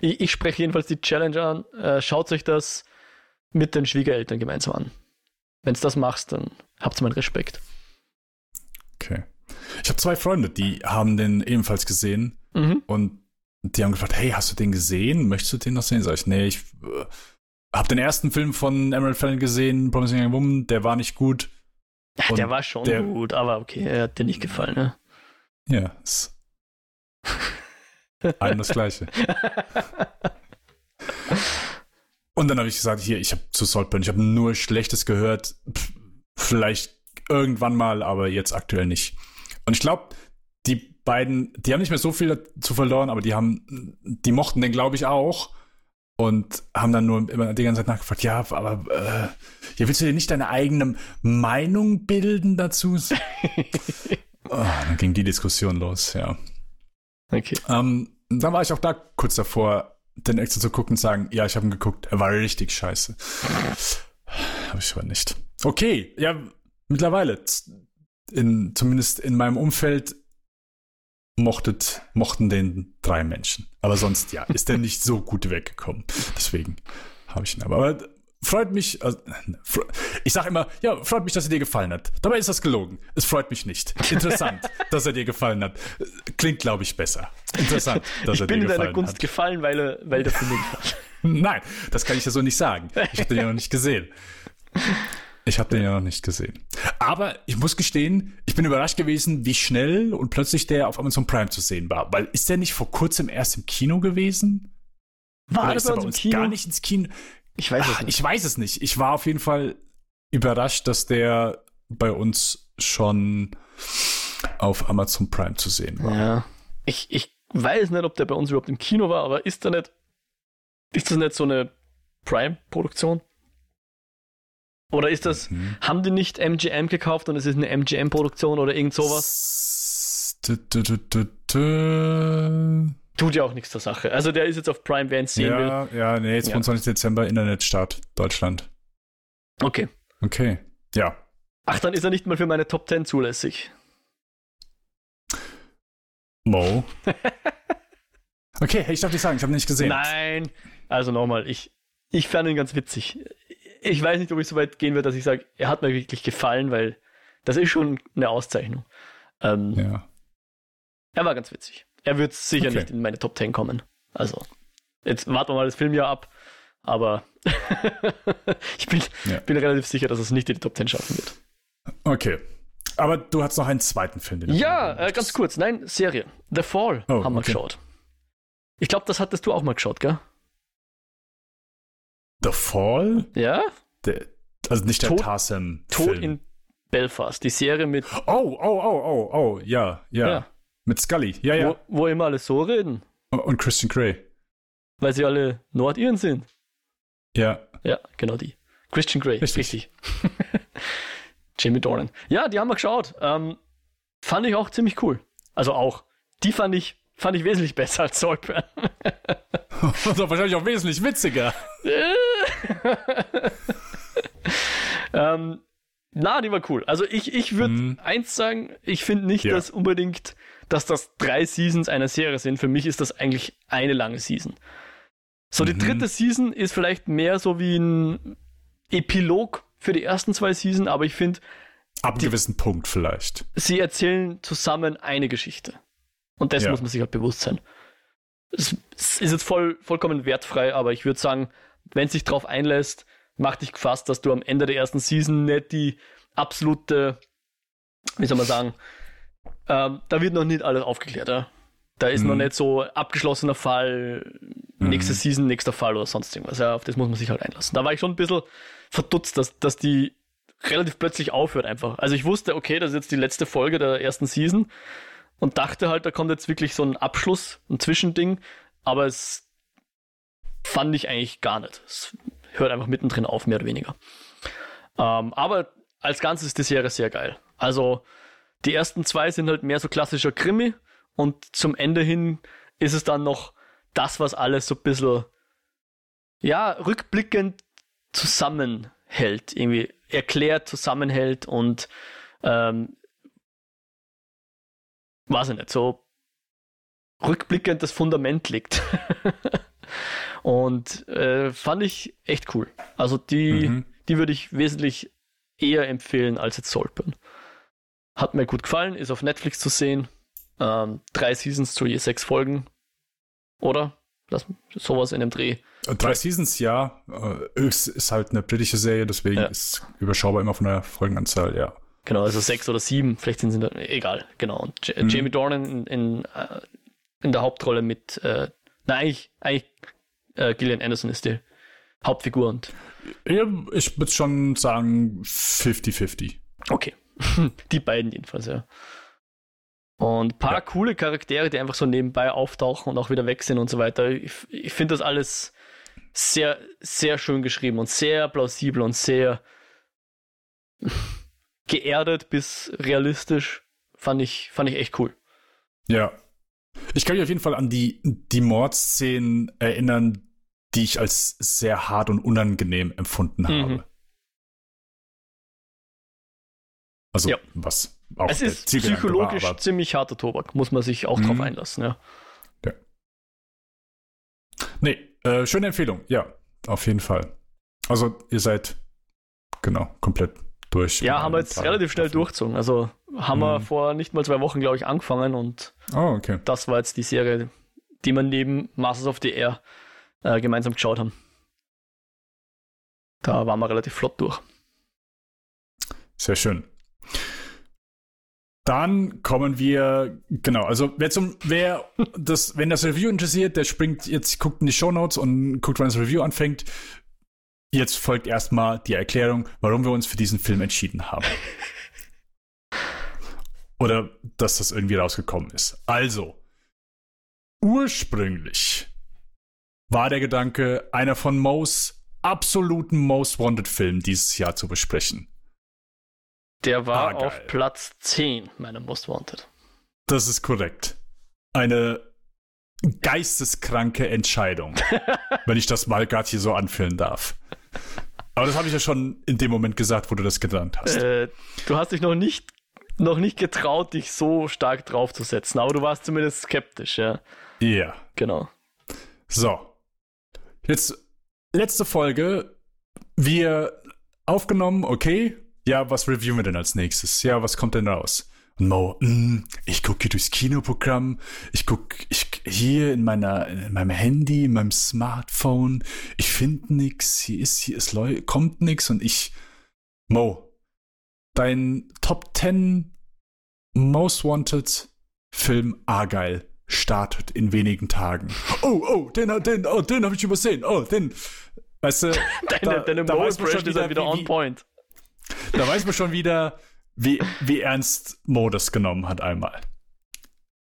Ich, ich, spreche jedenfalls die Challenge an. Äh, schaut euch das mit den Schwiegereltern gemeinsam an. Wenn du das machst, dann habt ihr meinen Respekt. Okay. Ich habe zwei Freunde, die haben den ebenfalls gesehen mhm. und die haben gefragt, hey, hast du den gesehen? Möchtest du den noch sehen? Sag ich, nee, ich äh, habe den ersten Film von Emerald Fennel gesehen, Promising Young Woman, der war nicht gut. Ja, der war schon der, gut, aber okay, er hat dir nicht gefallen, ne? Ja, ist ein das Gleiche. Und dann habe ich gesagt, hier, ich habe zu Saltburn, ich habe nur Schlechtes gehört. Pff, vielleicht irgendwann mal, aber jetzt aktuell nicht. Und ich glaube, die beiden, die haben nicht mehr so viel zu verloren, aber die haben, die mochten den, glaube ich, auch. Und haben dann nur immer die ganze Zeit nachgefragt, ja, aber äh, ja, willst du dir nicht deine eigene Meinung bilden dazu? oh, dann ging die Diskussion los, ja. Okay. Ähm, dann war ich auch da kurz davor, den extra zu gucken und sagen, ja, ich habe ihn geguckt, er war richtig scheiße. Habe ich aber nicht. Okay, ja, mittlerweile, in, zumindest in meinem Umfeld, mochtet, mochten den drei Menschen. Aber sonst, ja, ist der nicht so gut weggekommen. Deswegen habe ich ihn aber. Aber freut mich, also, ich sage immer, ja, freut mich, dass er dir gefallen hat. Dabei ist das gelogen. Es freut mich nicht. Interessant, dass er dir gefallen hat. Klingt, glaube ich, besser. Interessant, dass ich er dir gefallen hat. Ich bin in deiner Gunst gefallen, weil, weil Film mir gefallen Nein, das kann ich ja so nicht sagen. Ich habe den ja noch nicht gesehen. Ich habe den ja noch nicht gesehen. Aber ich muss gestehen, ich bin überrascht gewesen, wie schnell und plötzlich der auf Amazon Prime zu sehen war. Weil ist der nicht vor kurzem erst im Kino gewesen? War Oder ist er bei uns Kino? gar nicht ins Kino? Ich weiß es nicht. Ich weiß es nicht. Ich war auf jeden Fall überrascht, dass der bei uns schon auf Amazon Prime zu sehen war. Ja. Ich, ich weiß nicht, ob der bei uns überhaupt im Kino war, aber ist da nicht, ist das nicht so eine Prime-Produktion? Oder ist das, mhm. haben die nicht MGM gekauft und es ist eine MGM-Produktion oder irgend sowas? Tut ja auch nichts zur Sache. Also der ist jetzt auf Prime, wer ihn sehen ja, will. Ja, nee, 22. Ja. Dezember Internetstart, Deutschland. Okay. Okay, ja. Ach, dann ist er nicht mal für meine Top 10 zulässig. Mo. okay, ich darf nicht sagen, ich habe nicht gesehen. Nein, also nochmal, ich, ich fand ihn ganz witzig. Ich weiß nicht, ob ich so weit gehen würde, dass ich sage, er hat mir wirklich gefallen, weil das ist schon eine Auszeichnung. Ähm, ja. Er war ganz witzig. Er wird sicher okay. nicht in meine Top 10 kommen. Also, jetzt warten wir mal das Filmjahr ab. Aber ich bin, ja. bin relativ sicher, dass es nicht in die Top 10 schaffen wird. Okay. Aber du hast noch einen zweiten Film, den Ja, äh, ganz kurz. Nein, Serie. The Fall oh, haben wir okay. geschaut. Ich glaube, das hattest du auch mal geschaut, gell? The Fall? Ja? Der, also nicht der Tod, Tarsem. Tod in Belfast, die Serie mit. Oh, oh, oh, oh, oh, ja, ja. ja. Mit Scully, ja, ja. Wo, wo immer alle so reden. Und Christian Grey. Weil sie alle Nordiren sind. Ja. Ja, genau die. Christian Grey, richtig. richtig. Jamie Dornan. Ja, die haben wir geschaut. Ähm, fand ich auch ziemlich cool. Also auch. Die fand ich, fand ich wesentlich besser als Saltburn. Auch wahrscheinlich auch wesentlich witziger. ähm, na, die war cool. Also ich, ich würde mm. eins sagen, ich finde nicht, ja. dass unbedingt dass das drei Seasons einer Serie sind. Für mich ist das eigentlich eine lange Season. So, die mhm. dritte Season ist vielleicht mehr so wie ein Epilog für die ersten zwei Season, aber ich finde. Ab einem gewissen Punkt vielleicht. Sie erzählen zusammen eine Geschichte. Und das ja. muss man sich halt bewusst sein. Es, es ist jetzt voll, vollkommen wertfrei, aber ich würde sagen, wenn es sich darauf einlässt, mach dich gefasst, dass du am Ende der ersten Season nicht die absolute, wie soll man sagen, ähm, da wird noch nicht alles aufgeklärt. Ja? Da ist mhm. noch nicht so abgeschlossener Fall, nächste mhm. Season, nächster Fall oder sonst irgendwas. Ja, auf das muss man sich halt einlassen. Da war ich schon ein bisschen verdutzt, dass, dass die relativ plötzlich aufhört einfach. Also ich wusste, okay, das ist jetzt die letzte Folge der ersten Season und dachte halt, da kommt jetzt wirklich so ein Abschluss, ein Zwischending, aber es fand ich eigentlich gar nicht. Es hört einfach mittendrin auf, mehr oder weniger. Ähm, aber als Ganzes ist die Serie sehr geil. Also die ersten zwei sind halt mehr so klassischer Krimi und zum Ende hin ist es dann noch das, was alles so ein bisschen, ja, rückblickend zusammenhält, irgendwie erklärt, zusammenhält und ähm, weiß ich nicht, so rückblickend das Fundament liegt. und äh, fand ich echt cool. Also die, mhm. die würde ich wesentlich eher empfehlen als jetzt Solpen. Hat mir gut gefallen, ist auf Netflix zu sehen. Ähm, drei Seasons zu je sechs Folgen. Oder? Das, sowas in dem Dreh. Äh, drei Seasons, ja. Äh, ist, halt eine britische Serie, deswegen ja. ist überschaubar immer von der Folgenanzahl, ja. Genau, also sechs oder sieben, vielleicht sind sie da, egal, genau. Und J mhm. Jamie Dornan in, in, äh, in, der Hauptrolle mit, äh, na eigentlich, eigentlich äh, Gillian Anderson ist die Hauptfigur und. Ja, ich würde schon sagen 50-50. Okay. die beiden jedenfalls, ja. Und ein paar ja. coole Charaktere, die einfach so nebenbei auftauchen und auch wieder weg sind und so weiter. Ich, ich finde das alles sehr, sehr schön geschrieben und sehr plausibel und sehr geerdet bis realistisch. Fand ich, fand ich echt cool. Ja. Ich kann mich auf jeden Fall an die, die Mordszenen erinnern, die ich als sehr hart und unangenehm empfunden mhm. habe. Also, ja. was auch Es ist psychologisch war, ziemlich harter Tobak, muss man sich auch mhm. drauf einlassen, ja. Ja. Nee, äh, schöne Empfehlung, ja, auf jeden Fall. Also, ihr seid, genau, komplett durch. Ja, haben wir jetzt relativ schnell durchgezogen. Also, haben mhm. wir vor nicht mal zwei Wochen, glaube ich, angefangen und oh, okay. das war jetzt die Serie, die wir neben Masters of the Air äh, gemeinsam geschaut haben. Da waren wir relativ flott durch. Sehr schön. Dann kommen wir, genau, also wer zum, wer das, wenn das Review interessiert, der springt jetzt, guckt in die Show Notes und guckt, wann das Review anfängt. Jetzt folgt erstmal die Erklärung, warum wir uns für diesen Film entschieden haben. Oder dass das irgendwie rausgekommen ist. Also, ursprünglich war der Gedanke, einer von Mo's absoluten Most Wanted Filmen dieses Jahr zu besprechen. Der war ah, auf Platz 10 meiner Most Wanted. Das ist korrekt. Eine geisteskranke Entscheidung, wenn ich das mal gerade hier so anfühlen darf. Aber das habe ich ja schon in dem Moment gesagt, wo du das genannt hast. Äh, du hast dich noch nicht, noch nicht getraut, dich so stark draufzusetzen, aber du warst zumindest skeptisch, ja. Ja. Genau. So. Jetzt letzte Folge. Wir aufgenommen, okay, ja, was reviewen wir denn als nächstes? Ja, was kommt denn raus? Und Mo, mm, ich gucke durchs Kinoprogramm, ich gucke ich, hier in, meiner, in meinem Handy, in meinem Smartphone, ich finde nix, hier ist, hier ist, kommt nix und ich, Mo, dein Top 10 Most Wanted Film Argyle startet in wenigen Tagen. Oh, oh, den, den, oh, den habe ich übersehen. Oh, den, weißt du, deine, da, deine da Most Wanted ist wieder on point. Da weiß man schon wieder, wie, wie ernst Mo das genommen hat einmal.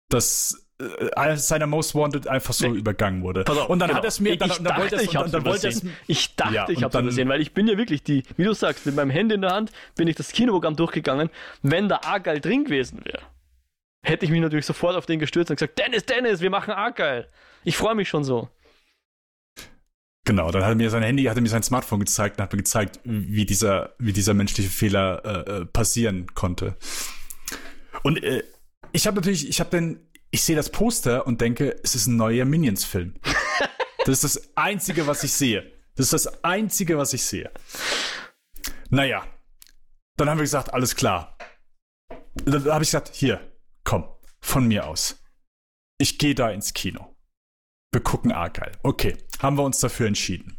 Dass äh, seiner Most Wanted einfach so nee. übergangen wurde. Auf, und dann genau. hat es mir, dann, ich dann dachte, wollte ich, dann wollte es, ich dachte, ja, ich habe es übersehen, weil ich bin ja wirklich die, wie du sagst, mit meinem Handy in der Hand bin ich das Kinoprogramm durchgegangen. Wenn da Argyle drin gewesen wäre, hätte ich mich natürlich sofort auf den gestürzt und gesagt, Dennis, Dennis, wir machen Argyle. Ich freue mich schon so. Genau, dann hat er mir sein Handy, hat er mir sein Smartphone gezeigt und hat mir gezeigt, wie dieser, wie dieser menschliche Fehler äh, äh passieren konnte. Und äh, ich habe natürlich, ich habe dann, ich sehe das Poster und denke, es ist ein neuer Minions-Film. das ist das Einzige, was ich sehe. Das ist das Einzige, was ich sehe. Naja, dann haben wir gesagt, alles klar. Da habe ich gesagt, hier, komm, von mir aus. Ich gehe da ins Kino. Wir gucken Argyle. Okay, haben wir uns dafür entschieden.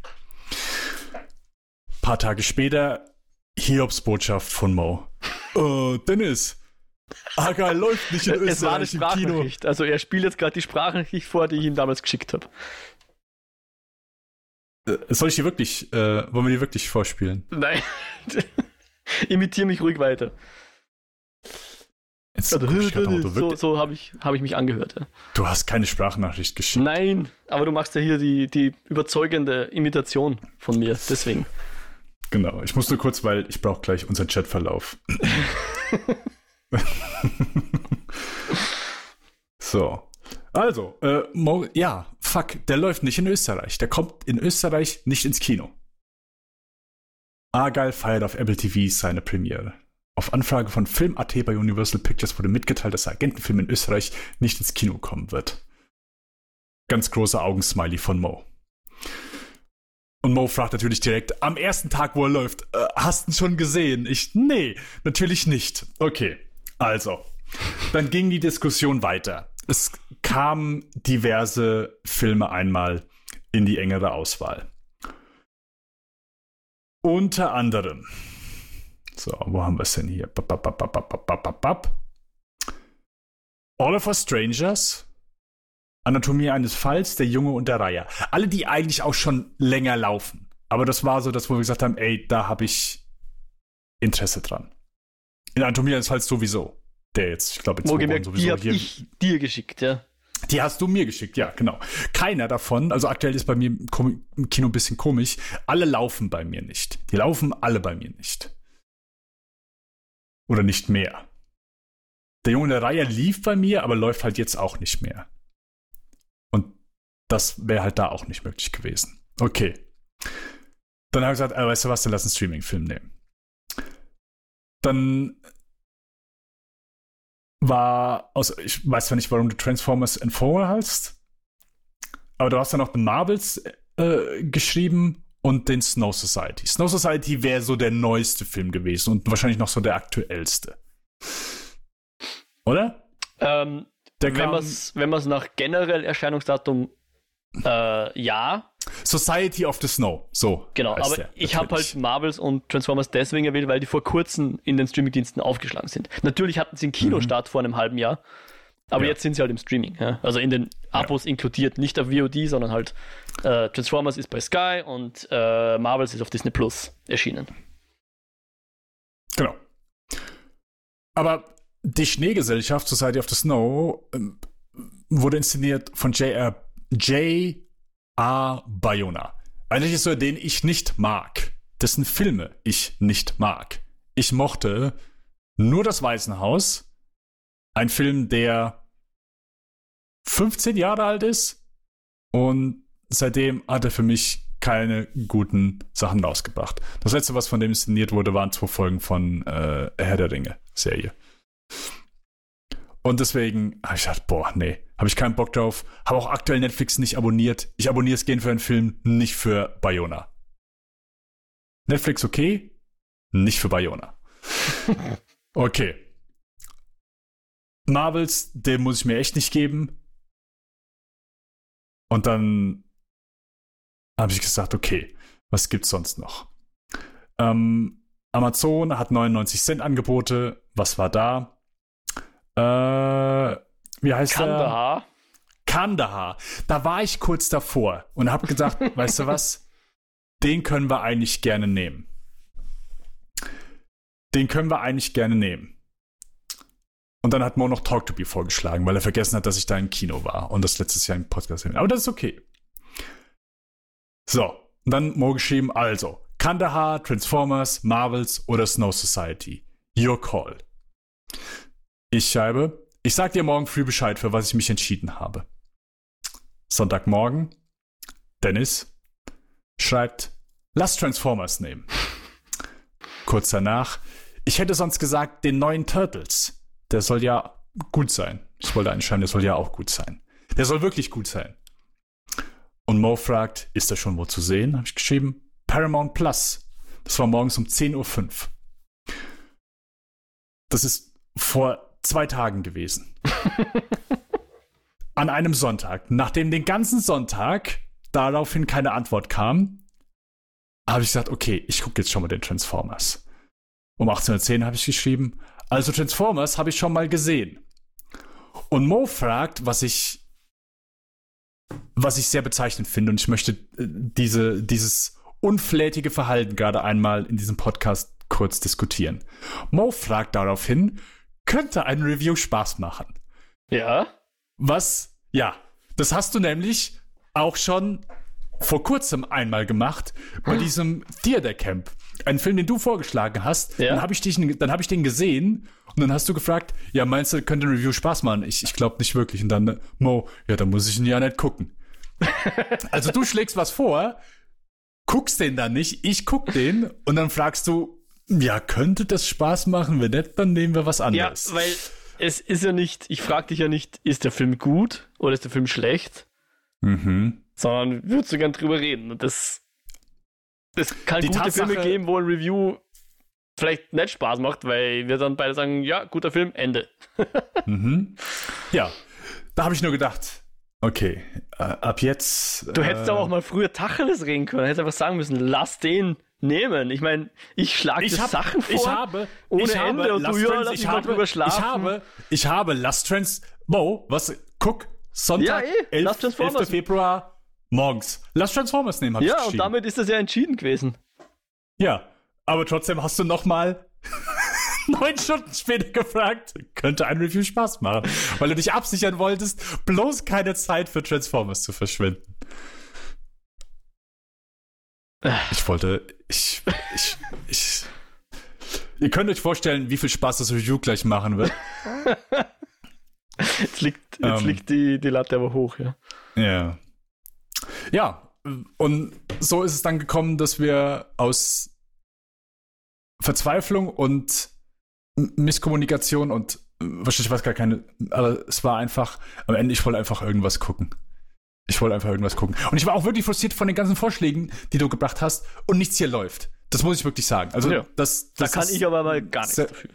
Ein paar Tage später, Hiobs Botschaft von Mo. Oh, Dennis, Argyle läuft nicht in Österreich es war eine Sprachnachricht. Also er spielt jetzt gerade die Sprachnachricht vor, die ich ihm damals geschickt habe. Äh, soll ich die wirklich, äh, wollen wir die wirklich vorspielen? Nein. Imitiere mich ruhig weiter. Jetzt also, so so habe ich, hab ich mich angehört. Ja. Du hast keine Sprachnachricht geschickt. Nein, aber du machst ja hier die, die überzeugende Imitation von mir, deswegen. Genau, ich muss nur kurz, weil ich brauche gleich unseren Chatverlauf. so. Also, äh, ja, fuck, der läuft nicht in Österreich. Der kommt in Österreich nicht ins Kino. Argyle feiert auf Apple TV seine Premiere. Auf Anfrage von Film.at bei Universal Pictures wurde mitgeteilt, dass der Agentenfilm in Österreich nicht ins Kino kommen wird. Ganz großer Augensmiley von Mo. Und Mo fragt natürlich direkt, am ersten Tag, wo er läuft, äh, hast du ihn schon gesehen? Ich, nee, natürlich nicht. Okay, also. Dann ging die Diskussion weiter. Es kamen diverse Filme einmal in die engere Auswahl. Unter anderem. So, wo haben wir es denn hier? Bap, bap, bap, All of Us Strangers, Anatomie eines Falls, Der Junge und der Reiher. Alle, die eigentlich auch schon länger laufen. Aber das war so, dass wo wir gesagt haben, ey, da habe ich Interesse dran. In Anatomie eines Falls sowieso. Der jetzt, ich glaube, zwei sowieso die hab hier. ich dir geschickt, ja. Die hast du mir geschickt, ja, genau. Keiner davon, also aktuell ist bei mir im Kino ein bisschen komisch, alle laufen bei mir nicht. Die laufen alle bei mir nicht. Oder nicht mehr. Der Junge in der Reihe lief bei mir, aber läuft halt jetzt auch nicht mehr. Und das wäre halt da auch nicht möglich gewesen. Okay. Dann habe ich gesagt, äh, weißt du was, dann lass einen Streaming-Film nehmen. Dann war, also ich weiß zwar nicht, warum du Transformers Informer heißt, aber du hast dann auch The Marvels äh, geschrieben und den Snow Society. Snow Society wäre so der neueste Film gewesen und wahrscheinlich noch so der aktuellste. Oder? Ähm, wenn man es nach generell Erscheinungsdatum äh, ja. Society of the Snow, so. Genau, aber der, ich habe halt Marvels und Transformers deswegen erwähnt, weil die vor kurzem in den Streamingdiensten aufgeschlagen sind. Natürlich hatten sie einen Kinostart mhm. vor einem halben Jahr, aber ja. jetzt sind sie halt im Streaming. Ja? Also in den Abos ja. inkludiert, nicht auf VOD, sondern halt äh, Transformers ist bei Sky und äh, Marvels ist auf Disney Plus erschienen. Genau. Aber die Schneegesellschaft Society of the Snow ähm, wurde inszeniert von J.R. J.R. Bayona. Ein Regisseur, den ich nicht mag, dessen Filme ich nicht mag. Ich mochte nur das Waisenhaus, ein Film, der 15 Jahre alt ist und seitdem hat er für mich keine guten Sachen rausgebracht. Das letzte, was von dem inszeniert wurde, waren zwei Folgen von äh, Herr der Ringe Serie. Und deswegen habe ich gedacht, boah, nee, habe ich keinen Bock drauf. Habe auch aktuell Netflix nicht abonniert. Ich abonniere es gern für einen Film, nicht für Bayona. Netflix okay, nicht für Bayona. okay. Marvels, den muss ich mir echt nicht geben. Und dann habe ich gesagt, okay, was gibt's sonst noch? Ähm, Amazon hat 99 Cent Angebote. Was war da? Äh, wie heißt Kandahar. der? Kandahar. Da war ich kurz davor und habe gedacht, weißt du was? Den können wir eigentlich gerne nehmen. Den können wir eigentlich gerne nehmen. Und dann hat Mo noch Talk to Be vorgeschlagen, weil er vergessen hat, dass ich da im Kino war und das letztes Jahr im Podcast. Aber das ist okay. So, dann Mo geschrieben, also, Kandahar, Transformers, Marvels oder Snow Society. Your call. Ich schreibe, ich sag dir morgen früh Bescheid, für was ich mich entschieden habe. Sonntagmorgen, Dennis schreibt, lass Transformers nehmen. Kurz danach, ich hätte sonst gesagt, den neuen Turtles. Der soll ja gut sein. Ich wollte einschreiben, der soll ja auch gut sein. Der soll wirklich gut sein. Und Mo fragt, ist er schon wo zu sehen? Habe ich geschrieben, Paramount Plus. Das war morgens um 10.05 Uhr. Das ist vor zwei Tagen gewesen. An einem Sonntag. Nachdem den ganzen Sonntag daraufhin keine Antwort kam, habe ich gesagt, okay, ich gucke jetzt schon mal den Transformers. Um 18.10 Uhr habe ich geschrieben, also Transformers habe ich schon mal gesehen. Und Mo fragt, was ich was ich sehr bezeichnend finde und ich möchte äh, diese, dieses unflätige Verhalten gerade einmal in diesem Podcast kurz diskutieren. Mo fragt daraufhin, könnte ein Review Spaß machen. Ja. Was, ja, das hast du nämlich auch schon vor kurzem einmal gemacht bei hm. diesem Theater Camp. Ein Film, den du vorgeschlagen hast. Ja. Dann habe ich, dich, hab ich den gesehen und dann hast du gefragt, ja, meinst du, könnte ein Review Spaß machen? Ich, ich glaube nicht wirklich. Und dann, Mo, ja, dann muss ich ihn ja nicht gucken. also du schlägst was vor, guckst den dann nicht, ich guck den und dann fragst du, ja, könnte das Spaß machen? Wenn nicht, dann nehmen wir was anderes. Ja, weil es ist ja nicht, ich frage dich ja nicht, ist der Film gut oder ist der Film schlecht? Mhm. Sondern würdest du gern drüber reden. Und das, es kann Die gute Tatsache- Filme geben, wo ein Review vielleicht nicht Spaß macht, weil wir dann beide sagen, ja, guter Film, Ende. Mhm. Ja, da habe ich nur gedacht, okay, äh, ab jetzt. Du hättest äh, aber auch mal früher Tacheles reden können. Hättest einfach sagen müssen, lass den nehmen. Ich meine, ich schlage Sachen vor. ich habe, ohne ich Ende habe und du, Last ja, Trans- lass ich habe, drüber schlafen. Ich habe, ich habe Last Trans, Mo, was, guck, Sonntag, Ja, eh, 11, Last Transformers. 11. Februar, morgens. Last Transformers nehmen, hab ich ja, und damit ist das ja entschieden gewesen. Ja, aber trotzdem hast du noch mal neun Stunden später gefragt, könnte ein Review Spaß machen, weil du dich absichern wolltest, bloß keine Zeit für Transformers zu verschwenden. Ich wollte, ich, ich, ich. Ihr könnt euch vorstellen, wie viel Spaß das Review gleich machen wird. Jetzt liegt, jetzt Ähm. liegt die, die Latte aber hoch, ja. Ja. Ja, und so ist es dann gekommen, dass wir aus Verzweiflung und Misskommunikation und wahrscheinlich war es gar keine, aber es war einfach, am Ende, ich wollte einfach irgendwas gucken. Ich wollte einfach irgendwas gucken. Und ich war auch wirklich frustriert von den ganzen Vorschlägen, die du gebracht hast und nichts hier läuft. Das muss ich wirklich sagen. Also, Ja. das, Da das kann ist, ich aber mal gar nichts dafür.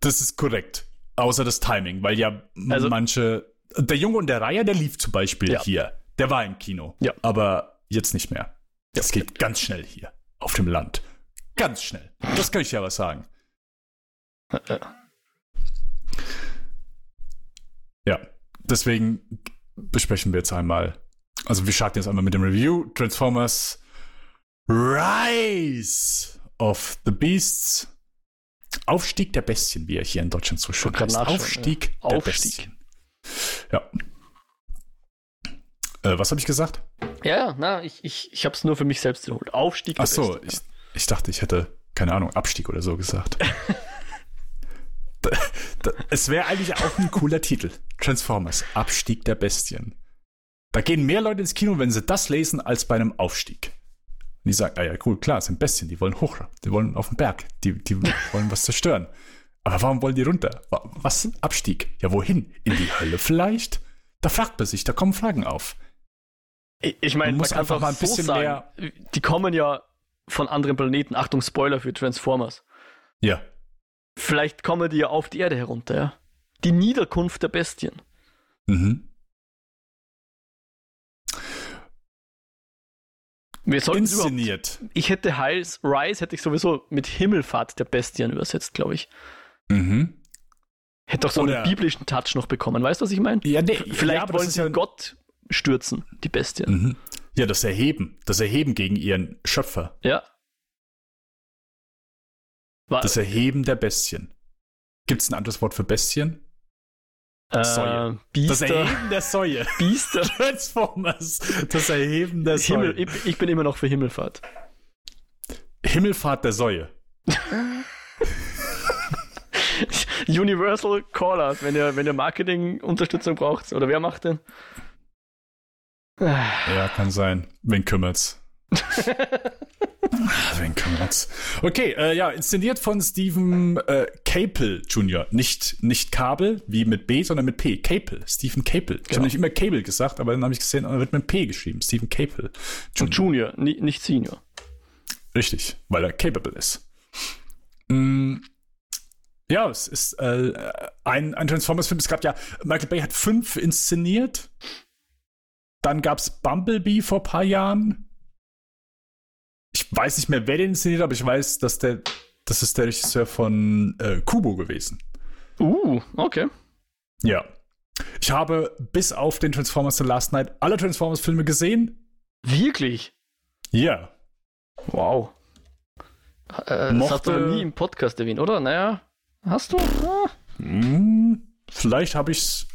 das ist korrekt. Außer das Timing, weil ja Also- manche. Der Junge und der Reiher, der lief zum Beispiel Ja. hier. Der war im Kino. Ja. Aber jetzt nicht mehr. Das geht ganz schnell hier. Auf dem Land. Ganz schnell. Das kann ich dir aber sagen. Ja. Deswegen besprechen wir jetzt einmal. Also, wir starten jetzt einmal mit dem Review. Transformers Rise of the Beasts. Aufstieg der Bestien, wie er hier in Deutschland so schön heißt. Aufstieg ja. der Aufstieg. Bestien. Ja. Äh, was habe ich gesagt? Ja, ja, na, ich, ich, ich habe es nur für mich selbst geholt. Aufstieg. Ach so, Besten. ich, ich dachte, ich hätte, keine Ahnung, Abstieg oder so gesagt. da, da, es wäre eigentlich auch ein cooler Titel. Transformers, Abstieg der Bestien. Da gehen mehr Leute ins Kino, wenn sie das lesen, als bei einem Aufstieg. Und die sagen, ah ja, cool, klar, es sind Bestien, die wollen hoch, die wollen auf den Berg, die, die wollen was zerstören. Aber warum wollen die runter? Wa- Was? Abstieg? Ja, wohin? In die Hölle vielleicht? Da fragt man sich, da kommen Fragen auf. Ich, meine, Man man muss kann einfach mal ein so bisschen sagen, die kommen ja von anderen Planeten. Achtung, Spoiler für Transformers. Ja, Vielleicht kommen die ja auf die Erde herunter, ja. Die Niederkunft der Bestien. mhm. Wir sollten Inszeniert. ich hätte Heils, Rise hätte ich sowieso mit Himmelfahrt der Bestien übersetzt, glaube ich. Mhm. Hätte doch so Oder- einen biblischen Touch noch bekommen. Weißt du, was ich meine? Ja, nee, Vielleicht ja, wollen sie ja, Gott stürzen, die Bestien. Mhm. Ja, das Erheben. Das Erheben gegen ihren Schöpfer. Ja. War, Das Erheben der Bestien. Gibt es ein anderes Wort für Bestien? äh, Säue. Das Biester, Erheben der Säue. Biester. Transformers. Das Erheben der Säue. Himmel, ich, ich bin immer noch für Himmelfahrt. Himmelfahrt der Säue. Universal Callout, wenn ihr, wenn ihr Marketing-Unterstützung braucht. Oder wer macht denn? Ja, kann sein. Wen kümmert's? Wen kümmert's? Okay, äh, ja, inszeniert von Stephen äh, Capel Jr. Nicht, nicht Kabel, wie mit B, sondern mit P. Capel. Stephen Capel. Ich Genau. habe nicht immer Cable gesagt, aber dann habe ich gesehen, er wird mit P geschrieben. Stephen Capel Und Junior, ni- nicht Senior. Richtig, weil er capable ist. Mm, ja, es ist äh, ein, ein Transformers-Film. Es gab ja, Michael Bay hat fünf inszeniert. Dann gab es Bumblebee vor ein paar Jahren. Ich weiß nicht mehr, wer den inszeniert, aber ich weiß, dass der, das ist der Regisseur von äh, Kubo gewesen. Uh, okay. Ja. Ich habe bis auf den Transformers The Last Night alle Transformers-Filme gesehen. Wirklich? Ja. Wow. Äh, das Mochte- hast du aber nie im Podcast erwähnt, oder? Naja, hast du? Ah. Hm, vielleicht habe ich's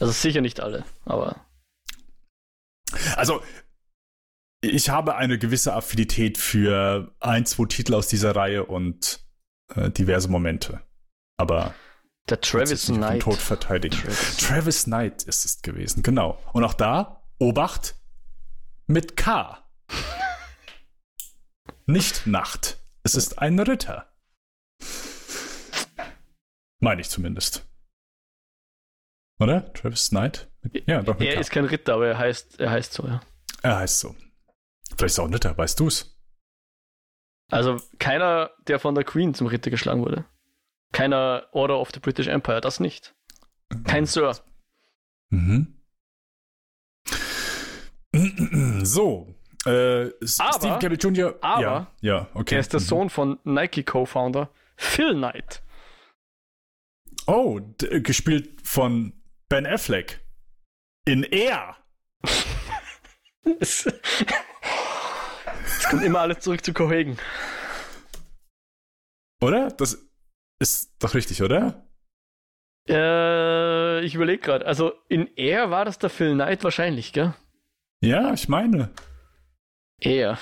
Also sicher nicht alle, aber Also, ich habe eine gewisse Affinität für ein, zwei Titel aus dieser Reihe und äh, diverse Momente. Aber der Travis Knight. Tod verteidigen. Travis. Travis Knight ist es gewesen, genau. Und auch da, Obacht, mit K. Nicht Nacht. Es ist ein Ritter. Meine ich zumindest. Oder? Travis Knight? Ja, doch. Er ist kein Ritter, aber er heißt, er heißt so, ja. Er heißt so. Vielleicht ist er auch ein Ritter, weißt du es? Also keiner, der von der Queen zum Ritter geschlagen wurde. Keiner Order of the British Empire, das nicht. Kein Sir. Mhm. So. Äh, aber, Steve Cabot Jr. Aber ja, ja, okay. er ist der mhm. Sohn von Nike Co-Founder Phil Knight. Oh, gespielt von Ben Affleck. In Air. es, kommt immer alles zurück zu Cohagen. Oder? Das ist doch richtig, oder? Äh, ich überlege gerade. Also in Air war das der Phil Knight wahrscheinlich, gell? Ja, ich meine. Air.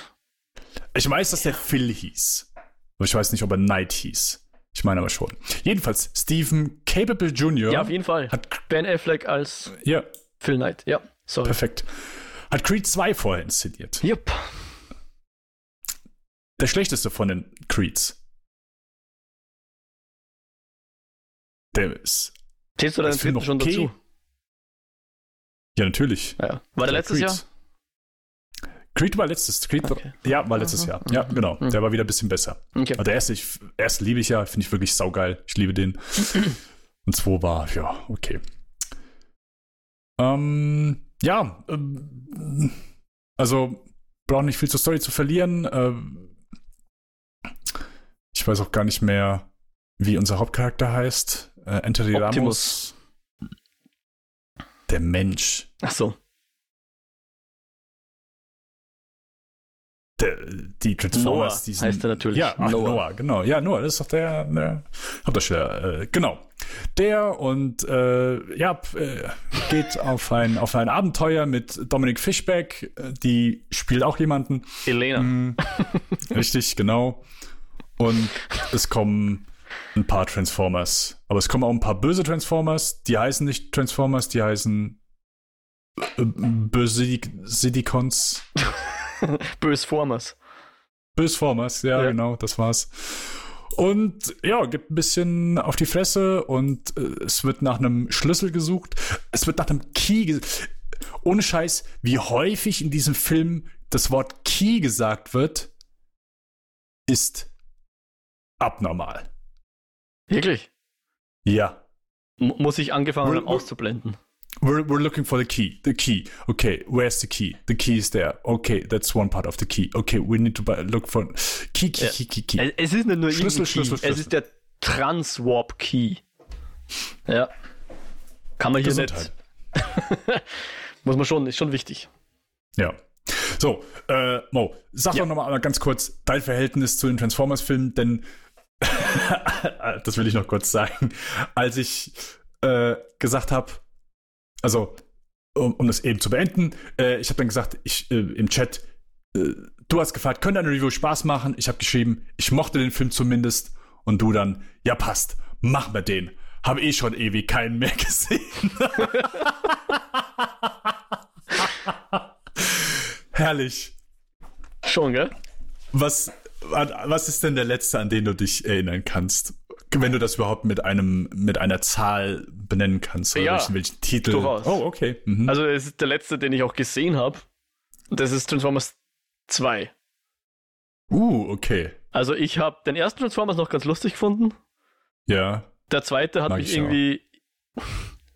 Ich weiß, dass der Phil hieß. Aber ich weiß nicht, ob er Knight hieß. Ich meine aber schon. Jedenfalls, Stephen Capable Jr. Ja, auf jeden Fall. Hat Ben Affleck als ja. Phil Knight. Ja, sorry. Perfekt. Hat Creed 2 vorher inszeniert. Yep. Der schlechteste von den Creeds. Der ist. Zählst du deinen dritten schon okay. dazu? Ja, natürlich. Ja. War der letztes Creed. Jahr? Creed war letztes. Creed okay. Ja, war letztes Jahr. Ja, genau. Mhm. Der war wieder ein bisschen besser. Okay. Aber der erste, ich, erste liebe ich ja, finde ich wirklich saugeil. Ich liebe den. Und zwei war, ja, okay. Ähm, ja, ähm, also braucht nicht viel zur Story zu verlieren. Ähm, ich weiß auch gar nicht mehr, wie unser Hauptcharakter heißt. Äh, Anthony Optimus. Ramos. Der Mensch. Ach so. Die Transformers, Noah diesen, heißt er natürlich. Ja, ach, Noah. Noah. genau. Ja, Noah, das ist doch der, der Hauptdarsteller. Äh, genau. Der und äh, ja, äh, geht auf ein, auf ein Abenteuer mit Dominic Fishback. Die spielt auch jemanden. Elena. Mm, richtig, genau. Und es kommen ein paar Transformers. Aber es kommen auch ein paar böse Transformers. Die heißen nicht Transformers, die heißen äh, böse Sidicons. Bösformers. Bösformers, ja, ja, genau, das war's. Und ja, gibt ein bisschen auf die Fresse und äh, es wird nach einem Schlüssel gesucht. Es wird nach einem Key gesucht. Ohne Scheiß, wie häufig in diesem Film das Wort Key gesagt wird, ist abnormal. Wirklich? Ja. M muss ich angefangen haben auszublenden. We're, we're looking for the key. The key. Okay, where's the key? The key is there. Okay, that's one part of the key. Okay, we need to buy, look for key, key, key, key, key. Es ist nicht nur Schlüssel, Schlüssel, Schlüssel. Es ist der Transwarp Key. Ja. Kann man hier Gesundheit. nicht. Muss man schon, ist schon wichtig. Ja. So, äh, Mo, sag ja. doch nochmal ganz kurz dein Verhältnis zu den Transformers-Filmen, denn das will ich noch kurz sagen. Als ich äh, gesagt habe, also um, um, das eben zu beenden, äh, ich habe dann gesagt, ich äh, im Chat, äh, du hast gefragt, könnte eine Review Spaß machen? Ich habe geschrieben, ich mochte den Film zumindest. Und du dann, ja passt, machen wir den. Habe eh schon ewig keinen mehr gesehen. Herrlich. Schon, gell? Was, was ist denn der letzte, an den du dich erinnern kannst? Wenn du das überhaupt mit einem mit einer Zahl benennen kannst, oder ja, welchen, Titel. Durchaus. Oh, okay. Mhm. Also es ist der letzte, den ich auch gesehen habe. Das ist Transformers 2. Uh, okay. Also ich habe den ersten Transformers noch ganz lustig gefunden. Ja. Der zweite hat Mag mich irgendwie.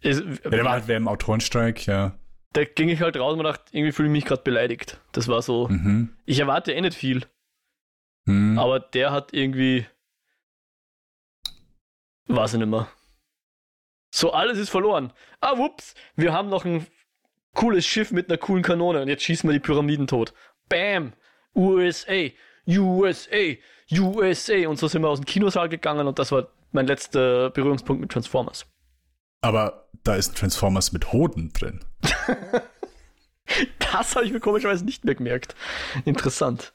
Ist, ja, der war halt wer im Autorenstreik, ja. Da ging ich halt raus und dachte, irgendwie fühle ich mich gerade beleidigt. Das war so. Mhm. Ich erwarte eh nicht viel. Mhm. Aber der hat irgendwie. Weiß ich nicht mehr. So, alles ist verloren. Ah, wups, wir haben noch ein cooles Schiff mit einer coolen Kanone und jetzt schießen wir die Pyramiden tot. Bam! USA! USA! USA! Und so sind wir aus dem Kinosaal gegangen und das war mein letzter Berührungspunkt mit Transformers. Aber da ist Transformers mit Hoden drin. das habe ich mir komischerweise nicht mehr gemerkt. Interessant.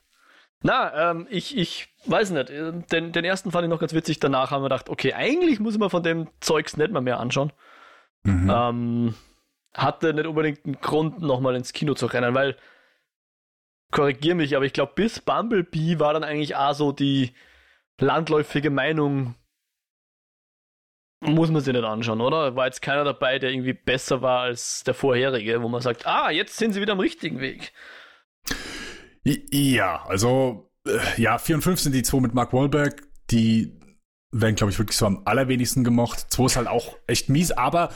Na, ähm, ich, ich weiß nicht. Den, den ersten fand ich noch ganz witzig. Danach haben wir gedacht, okay, eigentlich muss man von dem Zeugs nicht mal mehr anschauen. Mhm. Ähm, hatte nicht unbedingt einen Grund, nochmal ins Kino zu rennen, weil korrigiere mich, aber ich glaube, bis Bumblebee war dann eigentlich auch so die landläufige Meinung, muss man sich nicht anschauen, oder? War jetzt keiner dabei, der irgendwie besser war als der vorherige, wo man sagt, ah, jetzt sind sie wieder am richtigen Weg. Ja, also, äh, ja, 4 und 5 sind die zwei mit Mark Wahlberg, die werden, glaube ich, wirklich so am allerwenigsten gemocht. 2 ist halt auch echt mies, aber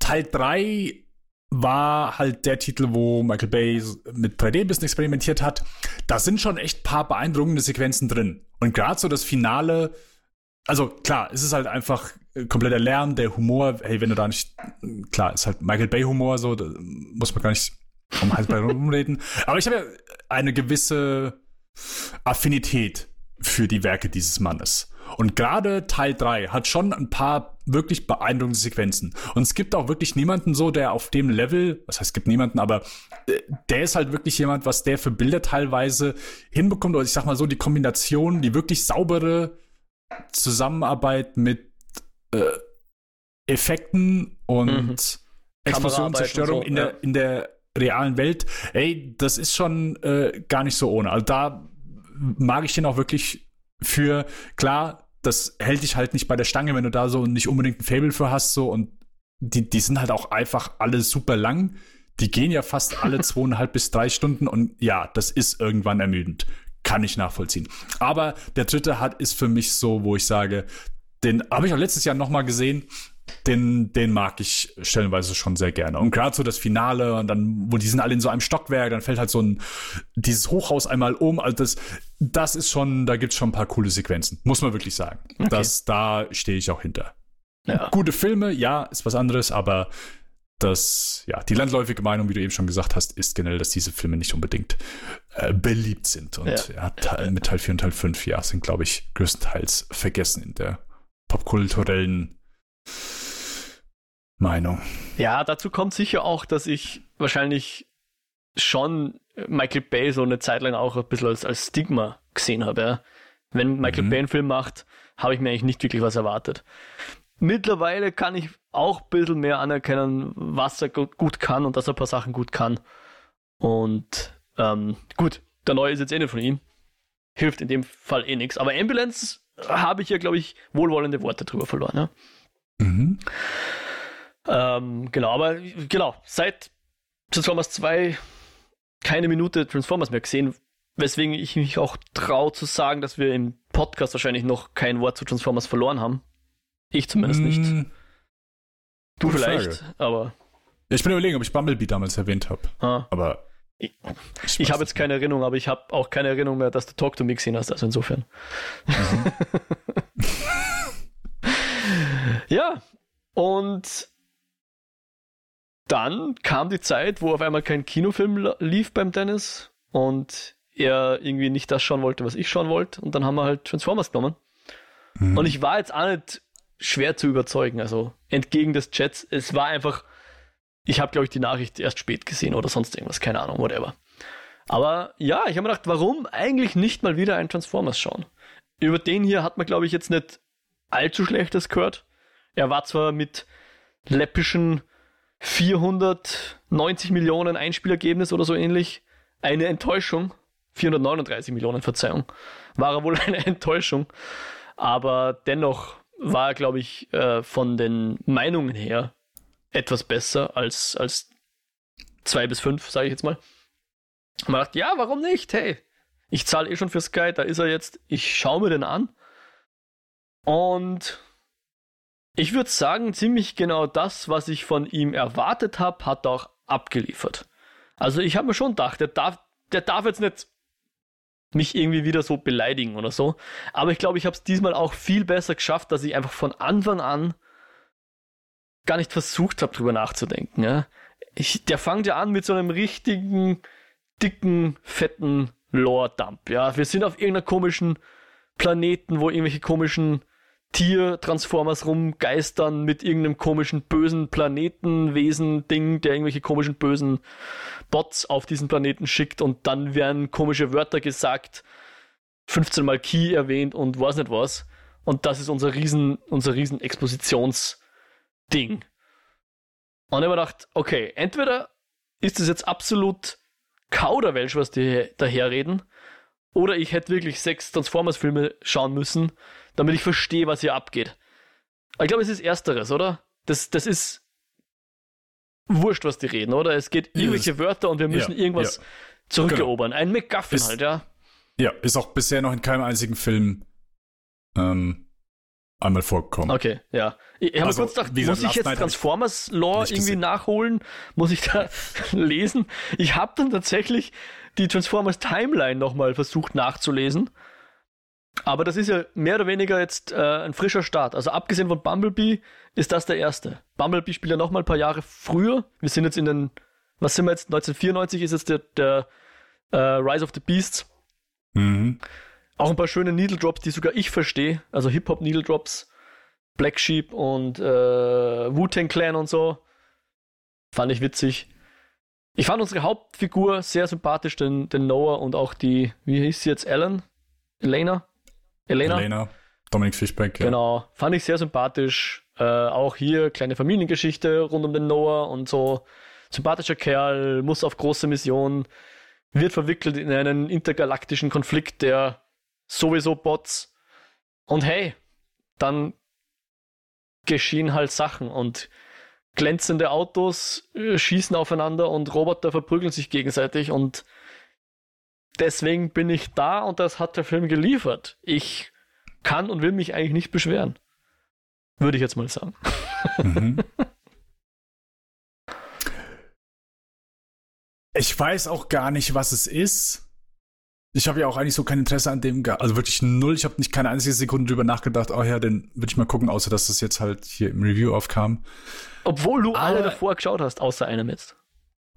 Teil 3 war halt der Titel, wo Michael Bay mit 3D ein bisschen experimentiert hat. Da sind schon echt paar beeindruckende Sequenzen drin. Und gerade so das Finale, also klar, es ist halt einfach kompletter Lärm, der Humor, hey, wenn du da nicht, klar, ist halt Michael Bay Humor, so, da muss man gar nicht um heiß bei rumreden. Aber ich habe ja eine gewisse Affinität für die Werke dieses Mannes. Und gerade Teil 3 hat schon ein paar wirklich beeindruckende Sequenzen. Und es gibt auch wirklich niemanden so, der auf dem Level, was heißt, es gibt niemanden, aber äh, der ist halt wirklich jemand, was der für Bilder teilweise hinbekommt. Oder ich sag mal so, die Kombination, die wirklich saubere Zusammenarbeit mit äh, Effekten und mhm. Explosion, Zerstörung so, in, der, in der realen Welt, ey, das ist schon äh, gar nicht so ohne. Also da mag ich den auch wirklich für, klar, das hält dich halt nicht bei der Stange, wenn du da so nicht unbedingt ein Fable für hast, so und die, die sind halt auch einfach alle super lang. Die gehen ja fast alle zweieinhalb bis drei Stunden und ja, das ist irgendwann ermüdend. Kann ich nachvollziehen. Aber der dritte hat ist für mich so, wo ich sage, den habe ich auch letztes Jahr nochmal gesehen den, den mag ich stellenweise schon sehr gerne. Und gerade so das Finale und dann, wo die sind alle in so einem Stockwerk, dann fällt halt so ein, dieses Hochhaus einmal um. Also das, das ist schon, da gibt's schon ein paar coole Sequenzen. Muss man wirklich sagen. Okay. Das, da stehe ich auch hinter. Ja. Gute Filme, ja, ist was anderes, aber das, ja, die landläufige Meinung, wie du eben schon gesagt hast, ist generell, dass diese Filme nicht unbedingt äh, beliebt sind. Und ja. Ja, mit Teil 4 und Teil 5, ja, sind, glaube ich, größtenteils vergessen in der popkulturellen Meinung. Ja, dazu kommt sicher auch, dass ich wahrscheinlich schon Michael Bay so eine Zeit lang auch ein bisschen als, als Stigma gesehen habe. Ja. Wenn Michael mhm. Bay einen Film macht, habe ich mir eigentlich nicht wirklich was erwartet. Mittlerweile kann ich auch ein bisschen mehr anerkennen, was er gut kann und dass er ein paar Sachen gut kann. Und ähm, gut, der neue ist jetzt eh nicht von ihm. Hilft in dem Fall eh nichts. Aber Ambulance habe ich ja, glaube ich, wohlwollende Worte drüber verloren. Ja? Mhm. Ähm, genau, aber genau, seit Transformers 2 keine Minute Transformers mehr gesehen, weswegen ich mich auch traue zu sagen, dass wir im Podcast wahrscheinlich noch kein Wort zu Transformers verloren haben. Ich zumindest nicht. Mm, du vielleicht, Frage. aber. ich bin überlegen, ob ich Bumblebee damals erwähnt habe. Ah. Aber. Ich, ich, ich habe jetzt keine Erinnerung, aber ich habe auch keine Erinnerung mehr, dass du Talk to Me gesehen hast, also insofern. Mhm. ja, und dann kam die Zeit, wo auf einmal kein Kinofilm lief beim Dennis und er irgendwie nicht das schauen wollte, was ich schauen wollte. Und dann haben wir halt Transformers genommen. Mhm. Und ich war jetzt auch nicht schwer zu überzeugen. Also entgegen des Chats, es war einfach, ich habe, glaube ich, die Nachricht erst spät gesehen oder sonst irgendwas, keine Ahnung, whatever. Aber ja, ich habe mir gedacht, warum eigentlich nicht mal wieder ein Transformers schauen? Über den hier hat man, glaube ich, jetzt nicht allzu schlechtes gehört. Er war zwar mit läppischen 490 Millionen Einspielergebnis oder so ähnlich eine Enttäuschung. 439 Millionen, Verzeihung. War er wohl eine Enttäuschung. Aber dennoch war er, glaube ich, äh, von den Meinungen her etwas besser als, als zwei bis fünf, sage ich jetzt mal. man dachte, ja, warum nicht? Hey, ich zahle eh schon für Sky, da ist er jetzt. Ich schaue mir den an. Und ich würde sagen, ziemlich genau das, was ich von ihm erwartet habe, hat er auch abgeliefert. Also ich habe mir schon gedacht, der darf, der darf jetzt nicht mich irgendwie wieder so beleidigen oder so. Aber ich glaube, ich habe es diesmal auch viel besser geschafft, dass ich einfach von Anfang an gar nicht versucht habe, drüber nachzudenken. Ja? Ich, der fängt ja an mit so einem richtigen, dicken, fetten Lore-Dump. Ja? Wir sind auf irgendeiner komischen Planeten, wo irgendwelche komischen Tier-Transformers rumgeistern mit irgendeinem komischen bösen Planetenwesen-Ding, der irgendwelche komischen bösen Bots auf diesen Planeten schickt und dann werden komische Wörter gesagt, 15 mal Key erwähnt und weiß nicht was. Und das ist unser riesen, unser riesen Expositionsding. Und ich habe gedacht, okay, entweder ist es jetzt absolut Kauderwelsch, was die daherreden. Oder ich hätte wirklich sechs Transformers-Filme schauen müssen, damit ich verstehe, was hier abgeht. Aber ich glaube, es ist Ersteres, oder? Das, das ist wurscht, was die reden, oder? Es geht irgendwelche Wörter und wir müssen ja, irgendwas ja. zurückerobern. Genau. Ein McGuffin ist, halt, ja. Ja, ist auch bisher noch in keinem einzigen Film ähm, einmal vorgekommen. Okay, ja. Ich habe also, kurz gedacht, muss ich jetzt Transformers Lore irgendwie gesehen. nachholen? Muss ich da lesen? Ich habe dann tatsächlich die Transformers Timeline nochmal versucht nachzulesen. Aber das ist ja mehr oder weniger jetzt äh, ein frischer Start. Also abgesehen von Bumblebee ist das der erste. Bumblebee spielt ja nochmal ein paar Jahre früher. Wir sind jetzt in den, was sind wir jetzt? 1994 ist jetzt der, der äh, Rise of the Beasts. Mhm. Auch ein paar schöne Needle Drops, die sogar ich verstehe. Also Hip-Hop Needle Drops, Black Sheep und äh, Wu-Tang Clan und so. Fand ich witzig. Ich fand unsere Hauptfigur sehr sympathisch, den, den Noah und auch die, wie hieß sie jetzt, Ellen? Elena? Elena? Elena. Dominik Fischbeck, ja. Genau. Fand ich sehr sympathisch. Äh, auch hier kleine Familiengeschichte rund um den Noah und so. Sympathischer Kerl, muss auf große Mission, wird verwickelt in einen intergalaktischen Konflikt, der sowieso Bots. Und hey, dann geschehen halt Sachen und glänzende Autos äh, schießen aufeinander und Roboter verprügeln sich gegenseitig und deswegen bin ich da und das hat der Film geliefert. Ich kann und will mich eigentlich nicht beschweren. Würde ich jetzt mal sagen. Mhm. Ich weiß auch gar nicht, was es ist. Ich habe ja auch eigentlich so kein Interesse an dem, also wirklich null. Ich habe nicht keine einzige Sekunde drüber nachgedacht, oh ja, den würde ich mal gucken, außer dass das jetzt halt hier im Review aufkam. Obwohl du Aber, alle davor geschaut hast, außer einem jetzt.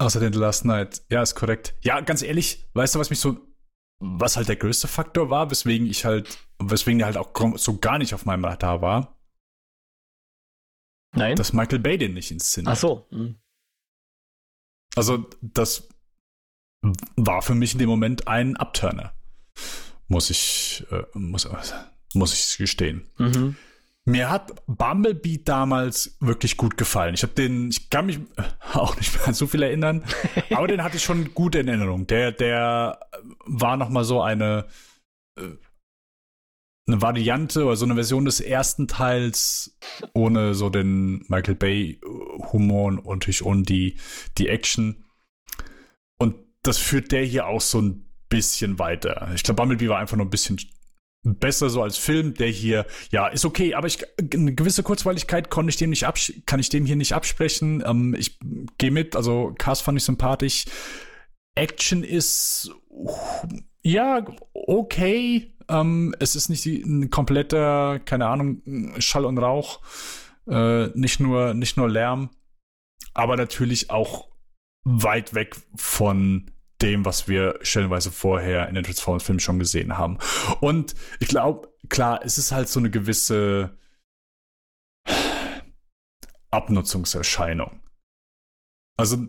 Außer den Last Night. Ja, ist korrekt. Ja, ganz ehrlich, weißt du, was mich so, was halt der größte Faktor war, weswegen ich halt, weswegen der halt auch so gar nicht auf meinem Radar war? Nein. Dass Michael Bay den nicht inszeniert. Ach so. Hm. Also, das war für mich in dem Moment ein Abturner. Muss ich, äh, muss, muss ich gestehen. Mhm. Mir hat Bumblebee damals wirklich gut gefallen. Ich habe den, ich kann mich auch nicht mehr an so viel erinnern, aber den hatte ich schon gut in Erinnerung. Der, der war noch mal so eine, äh, eine Variante oder so eine Version des ersten Teils ohne so den Michael Bay Humor und natürlich ohne die, die Action das führt der hier auch so ein bisschen weiter. Ich glaube, Bumblebee war einfach nur ein bisschen besser so als Film. Der hier, ja, ist okay, aber ich, eine gewisse Kurzweiligkeit konnte ich dem nicht kann ich dem hier nicht absprechen. Ähm, ich gehe mit, also Cast fand ich sympathisch. Action ist, ja, okay. Ähm, es ist nicht die, ein kompletter, keine Ahnung, Schall und Rauch. Äh, nicht nur, nicht nur Lärm, aber natürlich auch weit weg von dem, was wir stellenweise vorher in den Transformers-Filmen schon gesehen haben. Und ich glaube, klar, es ist halt so eine gewisse Abnutzungserscheinung. Also,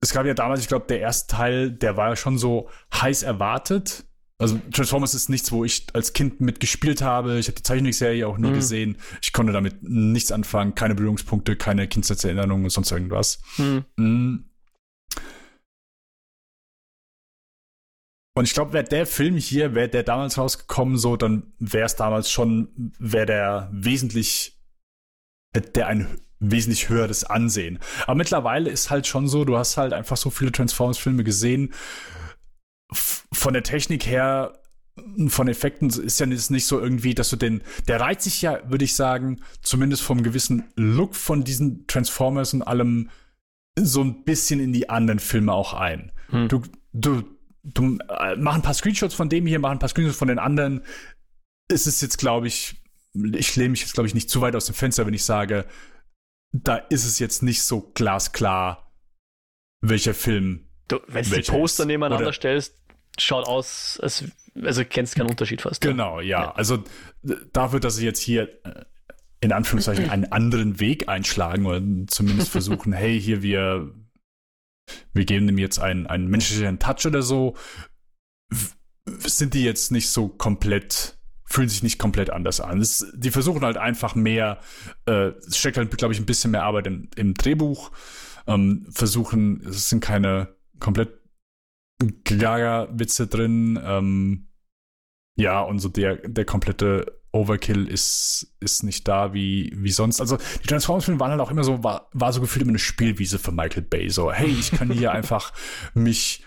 es gab ja damals, ich glaube, der erste Teil, der war ja schon so heiß erwartet. Also Transformers ist nichts, wo ich als Kind mitgespielt habe. Ich habe die Zeichentrickserie auch nie mhm. gesehen. Ich konnte damit nichts anfangen, keine Berührungspunkte, keine Kindheitserinnerungen, sonst irgendwas. Mhm. Und ich glaube, wäre der Film hier, wäre der damals rausgekommen, so, dann wäre es damals schon, wäre der wesentlich, hätte der ein wesentlich höheres Ansehen. Aber mittlerweile ist halt schon so, du hast halt einfach so viele Transformers-Filme gesehen. Von der Technik her, von Effekten ist ja nicht so irgendwie, dass du den, der reizt sich ja, würde ich sagen, zumindest vom gewissen Look von diesen Transformers und allem so ein bisschen in die anderen Filme auch ein. Hm. Du, du, du äh, mach ein paar Screenshots von dem hier, mach ein paar Screenshots von den anderen. Es ist jetzt, glaube ich, ich lehne mich jetzt, glaube ich, nicht zu weit aus dem Fenster, wenn ich sage, da ist es jetzt nicht so glasklar, welcher Film. Du, wenn du die Poster ist. nebeneinander Oder, stellst, schaut aus, als, also kennst keinen Unterschied fast. Genau, ja. ja. Also dafür, dass ich jetzt hier äh, in Anführungszeichen einen anderen Weg einschlagen oder zumindest versuchen, hey, hier wir wir geben dem jetzt einen, einen menschlichen Touch oder so, sind die jetzt nicht so komplett, fühlen sich nicht komplett anders an. Das, die versuchen halt einfach mehr, äh, es steckt halt, glaube ich, ein bisschen mehr Arbeit im, im Drehbuch, ähm, versuchen, es sind keine komplett Gaga-Witze drin. Ähm, ja, und so der, der komplette Overkill ist, ist nicht da wie, wie sonst. Also die Transformers-Filme waren halt auch immer so, war, war so gefühlt immer eine Spielwiese für Michael Bay. So, hey, ich kann hier einfach mich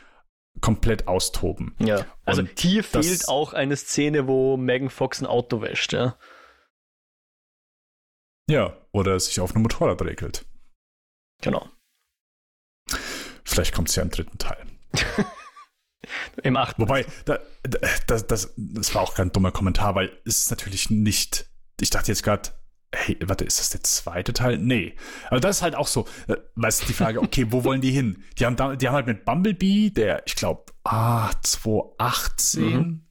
komplett austoben. Ja, also und hier fehlt auch eine Szene, wo Megan Fox ein Auto wäscht, ja. Ja, oder sich auf einem Motorrad regelt. Genau. Vielleicht kommt es ja im dritten Teil. Im achten. Wobei, da, da, das, das, das war auch kein dummer Kommentar, weil es ist natürlich nicht. Ich dachte jetzt gerade, hey, warte, ist das der zweite Teil? Nee. Aber das ist halt auch so, äh, weißt du, die Frage, okay, wo wollen die hin? Die haben, da, die haben halt mit Bumblebee, der, ich glaube, ah, 2018 mhm.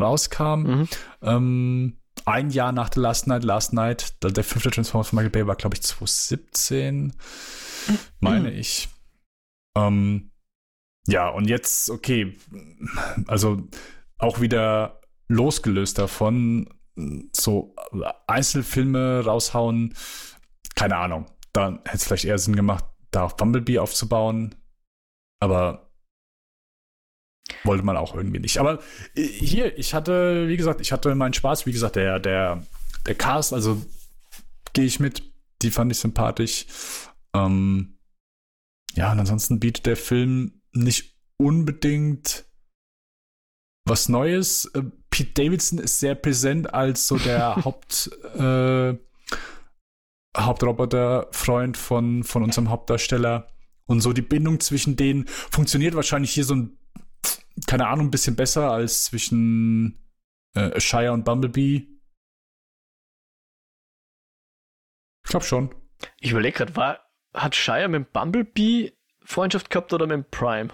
rauskam, mhm. Ähm, ein Jahr nach The Last Night, Last Night, der fünfte Transformers von Michael Bay war, glaube ich, 2017, meine mhm. ich. Ähm, ja, und jetzt, okay, also auch wieder losgelöst davon, so Einzelfilme raushauen, keine Ahnung. Da hätte es vielleicht eher Sinn gemacht, da auf Bumblebee aufzubauen. Aber wollte man auch irgendwie nicht. Aber hier, ich hatte, wie gesagt, ich hatte meinen Spaß. Wie gesagt, der, der, der Cast, also gehe ich mit. Die fand ich sympathisch. Ähm, ja, und ansonsten bietet der Film nicht unbedingt was Neues. Äh, Pete Davidson ist sehr präsent als so der Haupt, äh, Hauptroboter-Freund von, von unserem Hauptdarsteller. Und so die Bindung zwischen denen funktioniert wahrscheinlich hier so ein, keine Ahnung, ein bisschen besser als zwischen äh, Shire und Bumblebee. Ich glaube schon. Ich überlege gerade, hat Shire mit Bumblebee Freundschaft gehabt oder mit Prime?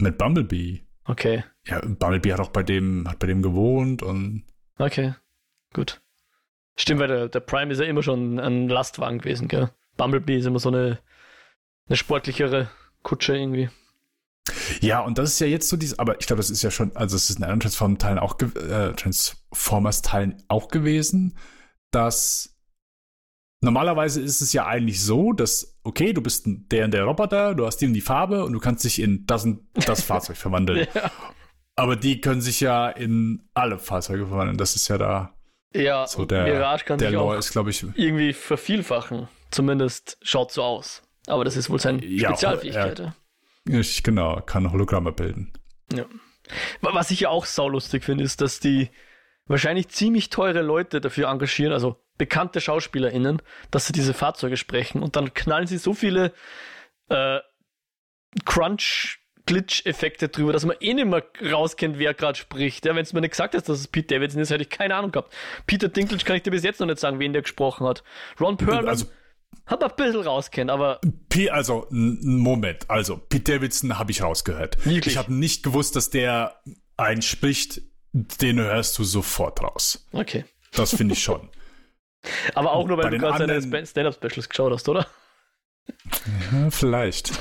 Mit Bumblebee. Okay. Ja, Bumblebee hat auch bei dem, hat bei dem gewohnt und. Okay, gut. Stimmt, weil der, der Prime ist ja immer schon ein Lastwagen gewesen, gell? Bumblebee ist immer so eine, eine sportlichere Kutsche irgendwie. Ja, und das ist ja jetzt so dieses, aber ich glaube, das ist ja schon, also es ist in anderen Transformers-Teilen auch, äh, Transformers-Teilen auch gewesen, dass Normalerweise ist es ja eigentlich so, dass, okay, du bist der und der Roboter, du hast die und die Farbe und du kannst dich in das und das Fahrzeug verwandeln. Ja. Aber die können sich ja in alle Fahrzeuge verwandeln. Das ist ja da. Ja, so der, Mirage kann der sich Lore auch ist, glaube ich, irgendwie vervielfachen. Zumindest schaut so aus. Aber das ist wohl seine ja, Spezialfähigkeit. Er, er, genau, kann Hologramme bilden. Ja. Was ich ja auch saulustig finde, ist, dass die wahrscheinlich ziemlich teure Leute dafür engagieren, also bekannte SchauspielerInnen, dass sie diese Fahrzeuge sprechen und dann knallen sie so viele äh, Crunch- Glitch-Effekte drüber, dass man eh nicht mehr rauskennt, wer gerade spricht. Ja, wenn es mir nicht gesagt hast, dass es Pete Davidson ist, hätte ich keine Ahnung gehabt. Peter Dinklage kann ich dir bis jetzt noch nicht sagen, wen der gesprochen hat. Ron Perlman also, hat man ein bisschen rauskennt, aber. P also, Moment. Also, Pete Davidson habe ich rausgehört. Wirklich? Ich habe nicht gewusst, dass der einen spricht, den hörst du sofort raus. Okay. Das finde ich schon. Aber auch nur, weil Bei du gerade seine Stand-Up-Specials geschaut hast, oder? Ja, vielleicht.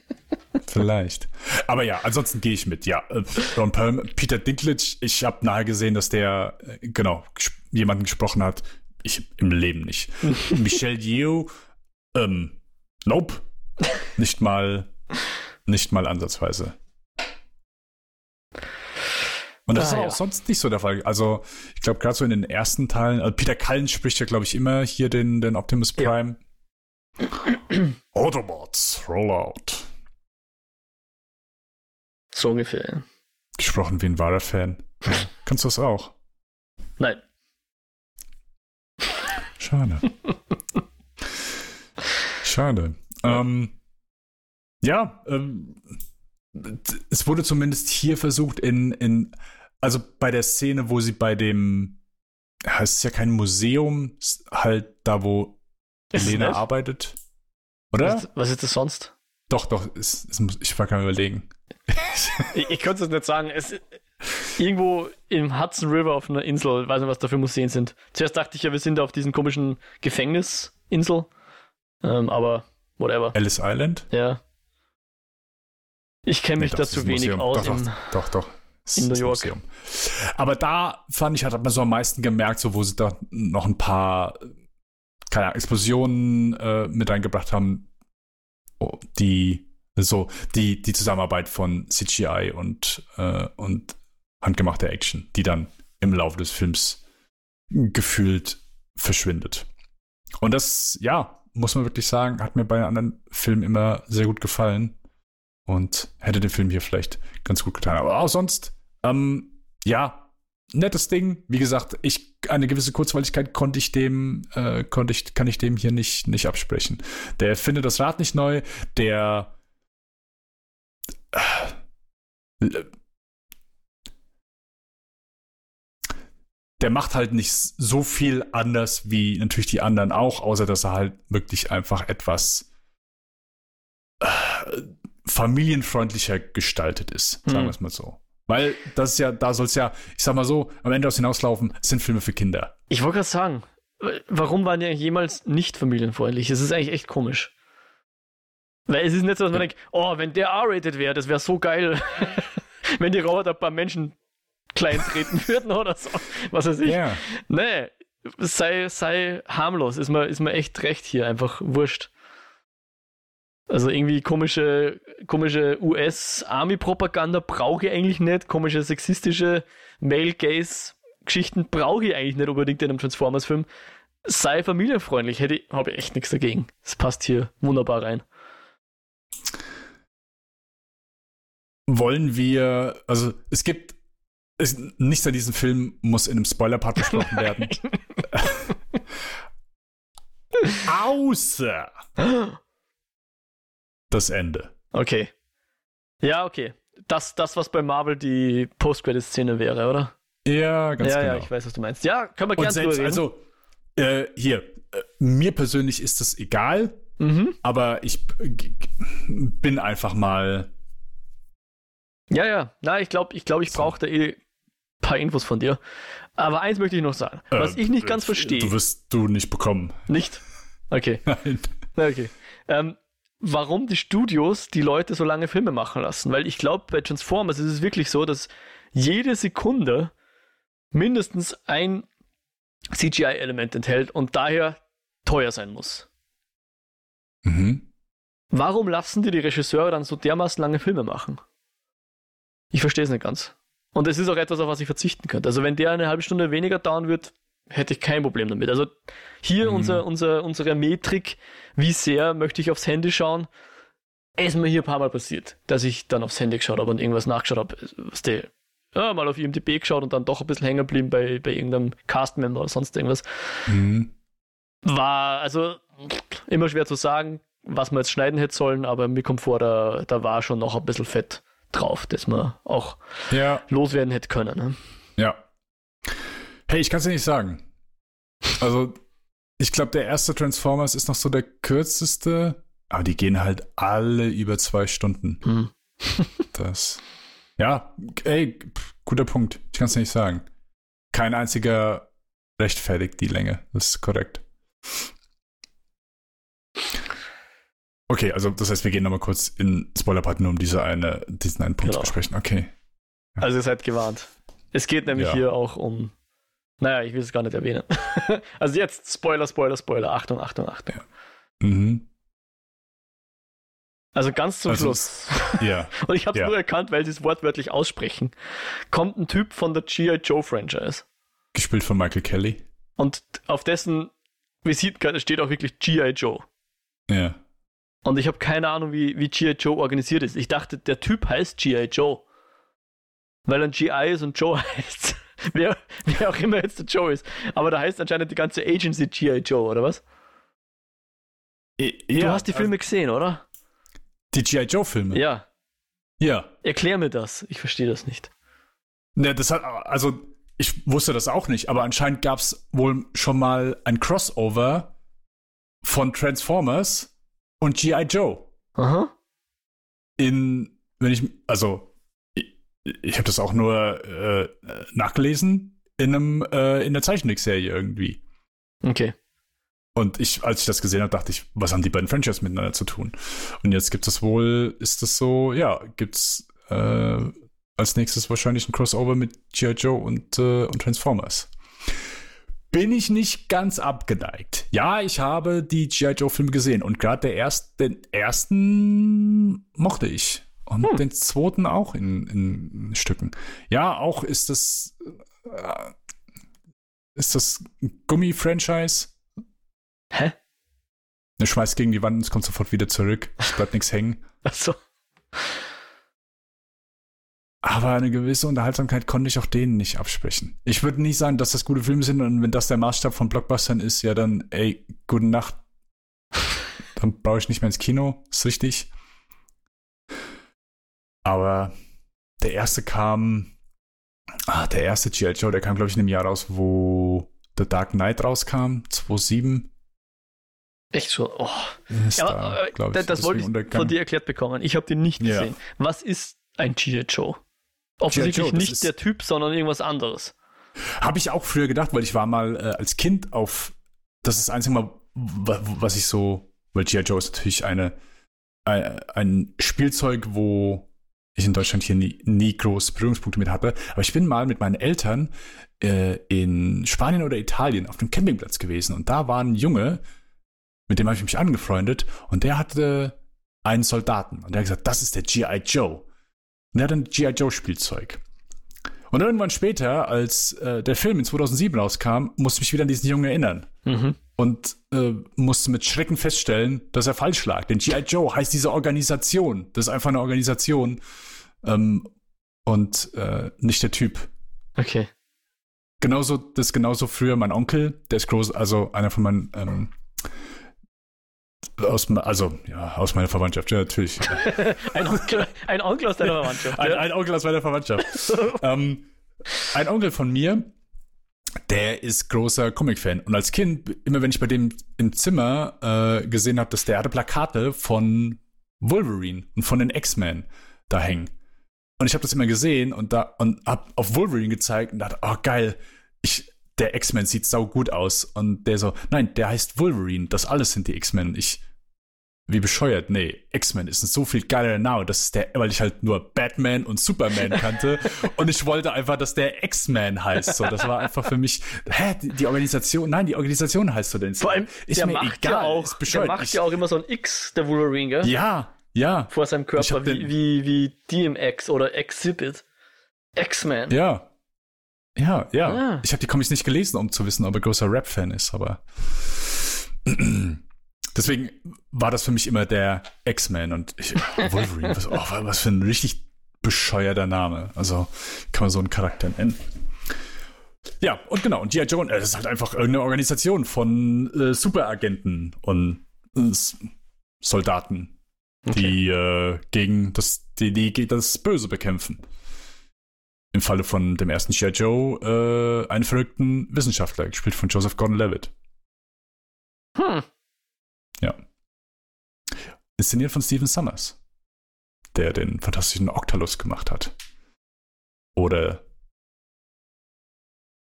vielleicht. Aber ja, ansonsten gehe ich mit. Ja, äh, Ron Perlman, Peter Dinklage, ich habe nahe gesehen, dass der, äh, genau, jemanden gesprochen hat. Ich im Leben nicht. Michelle Yeoh, ähm, nope. Nicht mal, nicht mal ansatzweise. Und das ah, ist auch ja. sonst nicht so der Fall. Also, ich glaube, gerade so in den ersten Teilen, also Peter Cullen spricht ja, glaube ich, immer hier den, den Optimus Prime. Ja. Autobots, Rollout. So ungefähr. Gesprochen wie ein wahrer Fan. Kannst du das auch? Nein. Schade. Schade. Ähm, ja, ähm, es wurde zumindest hier versucht, in, in, also bei der Szene, wo sie bei dem, ja, es ist ja kein Museum, halt da, wo ist Elena arbeitet. Oder? Was, was, ist das sonst? Doch, doch, es, es muss, ich war gerade überlegen. ich, ich könnte es nicht sagen. Es, irgendwo im Hudson River auf einer Insel, weiß nicht, was da für Museen sind. Zuerst dachte ich ja, wir sind auf diesen komischen Gefängnisinsel. Ähm, aber whatever. Ellis Island? Ja. Ich kenne mich nee, da zu wenig aus. Doch, doch, doch. doch. In New York. Museum. Aber da fand ich, hat man so am meisten gemerkt, so wo sie da noch ein paar keine Ahnung, Explosionen äh, mit reingebracht haben, oh, die So, die, die Zusammenarbeit von CGI und, äh, und handgemachter Action, die dann im Laufe des Films gefühlt verschwindet. Und das, ja, muss man wirklich sagen, hat mir bei anderen Filmen immer sehr gut gefallen und hätte den Film hier vielleicht ganz gut getan. Aber auch sonst, ähm, ja, nettes Ding. Wie gesagt, ich eine gewisse Kurzweiligkeit konnte ich dem, äh, konnte ich, kann ich dem hier nicht, nicht absprechen. Der findet das Rad nicht neu, der äh, der macht halt nicht so viel anders wie natürlich die anderen auch, außer dass er halt wirklich einfach etwas äh, familienfreundlicher gestaltet ist, sagen hm. wir es mal so. Weil das ist ja, da soll es ja, ich sag mal so, am Ende aus hinauslaufen, sind Filme für Kinder. Ich wollte gerade sagen, warum waren die jemals nicht familienfreundlich? Es ist eigentlich echt komisch. Weil es ist nicht so, dass man ja. denkt, oh, wenn der R-rated wäre, das wäre so geil. wenn die Roboter ein paar Menschen klein treten würden oder so. Was weiß ich. Ja. Nee, sei, sei harmlos, ist mir, ist mir echt recht hier, einfach wurscht. Also irgendwie komische, komische US-Army-Propaganda brauche ich eigentlich nicht, komische sexistische Male-Gaze-Geschichten brauche ich eigentlich nicht unbedingt in einem Transformers-Film. Sei familienfreundlich, hätte ich, habe ich echt nichts dagegen. Das passt hier wunderbar rein. Wollen wir, also es gibt es, nichts an diesem Film muss in einem Spoiler-Part besprochen werden. Außer das Ende. Okay. Ja, okay. Das, das was bei Marvel die Post-Credit-Szene wäre, oder? Ja, ganz ja, genau. Ja, ich weiß, was du meinst. Ja, können wir gerne reden. Also, äh, hier, äh, mir persönlich ist das egal, mhm. aber ich bin einfach mal. Ja, ja. Na, ich glaube, ich, glaub, ich brauche da eh paar Infos von dir. Aber eins möchte ich noch sagen, äh, was ich nicht ganz verstehe. Du wirst du nicht bekommen. Nicht? Okay. Nein. Okay. Ähm, warum die Studios die Leute so lange Filme machen lassen? Weil ich glaube, bei Transformers ist es wirklich so, dass jede Sekunde mindestens ein CGI-Element enthält und daher teuer sein muss. Mhm. Warum lassen die die Regisseure dann so dermaßen lange Filme machen? Ich verstehe es nicht ganz. Und es ist auch etwas, auf was ich verzichten könnte. Also wenn der eine halbe Stunde weniger dauern wird, hätte ich kein Problem damit. Also hier mhm. unser, unser, unsere Metrik, wie sehr möchte ich aufs Handy schauen, ist mir hier ein paar Mal passiert, dass ich dann aufs Handy geschaut habe und irgendwas nachgeschaut habe, ja, mal auf IMDb geschaut und dann doch ein bisschen hängen geblieben bei, bei irgendeinem Cast-Member oder sonst irgendwas. Mhm. War also immer schwer zu sagen, was man jetzt schneiden hätte sollen, aber mir kommt vor, da, da war schon noch ein bisschen Fett drauf, das man auch ja. loswerden hätte können. Ne? Hey, ich kann es dir nicht sagen. Also, ich glaube, der erste Transformers ist noch so der kürzeste, aber die gehen halt alle über zwei Stunden. Hm. das. Ja, ey, guter Punkt. Ich kann es nicht sagen. Kein einziger rechtfertigt die Länge. Das ist korrekt. Okay, also das heißt, wir gehen nochmal kurz in Spoiler-Part nur um diese eine, diesen einen Punkt genau. zu besprechen. Okay. Ja. Also ihr seid gewarnt. Es geht nämlich ja. hier auch um. Naja, ich will es gar nicht erwähnen. also jetzt Spoiler, Spoiler, Spoiler. Achtung, Achtung, Achtung. Ja. Mhm. Also ganz zum also Schluss. Ja. Und ich habe es ja. nur erkannt, weil sie es wortwörtlich aussprechen. Kommt ein Typ von der G.I. Joe Franchise. Gespielt von Michael Kelly. Und auf dessen Visitenkarte steht auch wirklich G.I. Joe. Ja. Und ich habe keine Ahnung, wie, wie G.I. Joe organisiert ist. Ich dachte, der Typ heißt G.I. Joe. Weil ein G.I. ist und Joe heißt. Wer, wer auch immer jetzt der Joe ist. Aber da heißt anscheinend die ganze Agency G.I. Joe, oder was? Ja, du hast die Filme also, gesehen, oder? Die G.I. Joe-Filme? Ja. Ja. Erklär mir das. Ich verstehe das nicht. Ne, das hat, also, ich wusste das auch nicht, aber anscheinend gab es wohl schon mal ein Crossover von Transformers und G.I. Joe. Aha. In, wenn ich, also, ich, habe das auch nur äh, nachgelesen in einem, äh, in der Zeichentrickserie irgendwie. Okay. Und ich, als ich das gesehen habe, dachte ich, was haben die beiden Franchises miteinander zu tun? Und jetzt gibt es wohl, ist es so, ja, gibt's äh, als nächstes wahrscheinlich ein Crossover mit G.I. Joe und, äh, und Transformers. bin ich nicht ganz abgeneigt. Ja, ich habe die G.I. Joe-Filme gesehen und gerade der erst, den ersten mochte ich. Und hm. den zweiten auch in, in, Stücken. Ja, auch ist das. Äh, ist das Gummi-Franchise? Hä? Er schmeißt gegen die Wand und es kommt sofort wieder zurück. Es bleibt nichts hängen. Ach so. Aber eine gewisse Unterhaltsamkeit konnte ich auch denen nicht absprechen. Ich würde nicht sagen, dass das gute Filme sind und wenn das der Maßstab von Blockbustern ist, ja dann, ey, gute Nacht. Dann brauche ich nicht mehr ins Kino, ist richtig. Aber der erste kam, ah, der erste G.I. Joe, der kam, glaube ich, in einem Jahr raus, wo The Dark Knight rauskam, 2007. Echt so? Oh. Ja, da, äh, das wollte ich von dir erklärt bekommen. Ich habe den nicht gesehen. Ja. Was ist ein G.I. Joe? Offensichtlich Joe, nicht der Typ, sondern irgendwas anderes. Habe ich auch früher gedacht, weil ich war mal äh, als Kind auf, das ist das einzige Mal, was ich so, weil G.I. Joe ist natürlich eine, ein, ein Spielzeug, wo ich in Deutschland hier nie, nie groß Berührungspunkte mit hatte. Aber ich bin mal mit meinen Eltern äh, in Spanien oder Italien auf dem Campingplatz gewesen und da war ein Junge, mit dem habe ich mich angefreundet und der hatte einen Soldaten und der hat gesagt, das ist der G.I. Joe. Und er hat ein G.I. Joe Spielzeug. Und irgendwann später, als äh, der Film in 2007 rauskam, musste ich mich wieder an diesen Jungen erinnern. Mhm. Und äh, musste mit Schrecken feststellen, dass er falsch lag. Denn G.I. Joe heißt diese Organisation. Das ist einfach eine Organisation. Ähm, und äh, nicht der Typ. Okay. Genauso, das ist genauso früher mein Onkel, der ist groß, also einer von meinen ähm, aus, also, ja, aus meiner Verwandtschaft, ja, natürlich. ein, Onkel, ein Onkel aus deiner Verwandtschaft. Ein, ein Onkel aus meiner Verwandtschaft. ähm, ein Onkel von mir, der ist großer Comic-Fan. Und als Kind, immer wenn ich bei dem im Zimmer äh, gesehen habe, dass der hatte Plakate von Wolverine und von den X-Men da hängen. Und ich habe das immer gesehen und da und hab auf Wolverine gezeigt und dachte, oh geil, ich der X-Men sieht sau gut aus. Und der so, nein, der heißt Wolverine. Das alles sind die X-Men. Ich, wie bescheuert, nee, X-Men ist ein so viel geiler Name. Das ist der, weil ich halt nur Batman und Superman kannte. und ich wollte einfach, dass der X-Men heißt. So, das war einfach für mich, hä, die, die, Organisation, nein, die Organisation heißt so denn. Vor allem, ist der mir macht egal, ja auch, ist bescheuert. Der macht ich, ja auch immer so ein X, der Wolverine, gell? Ja, ja. Vor seinem Körper, wie, wie, wie DMX oder Exhibit. X-Men. Ja, ja, ja. Ah. Ich habe die Comics nicht gelesen, um zu wissen, ob er großer Rap-Fan ist, aber deswegen war das für mich immer der X-Men und ich, Wolverine. was, oh, was für ein richtig bescheuerter Name. Also kann man so einen Charakter nennen. Ja, und genau, und G.I. Joe, das ist halt einfach irgendeine Organisation von äh, Superagenten und äh, Soldaten, okay. die äh, gegen das, die, die das Böse bekämpfen im Falle von dem ersten G.I. Joe äh, einen verrückten Wissenschaftler, gespielt von Joseph Gordon-Levitt. Hm. Ja. Inszeniert von Stephen Summers, der den fantastischen Octalus gemacht hat. Oder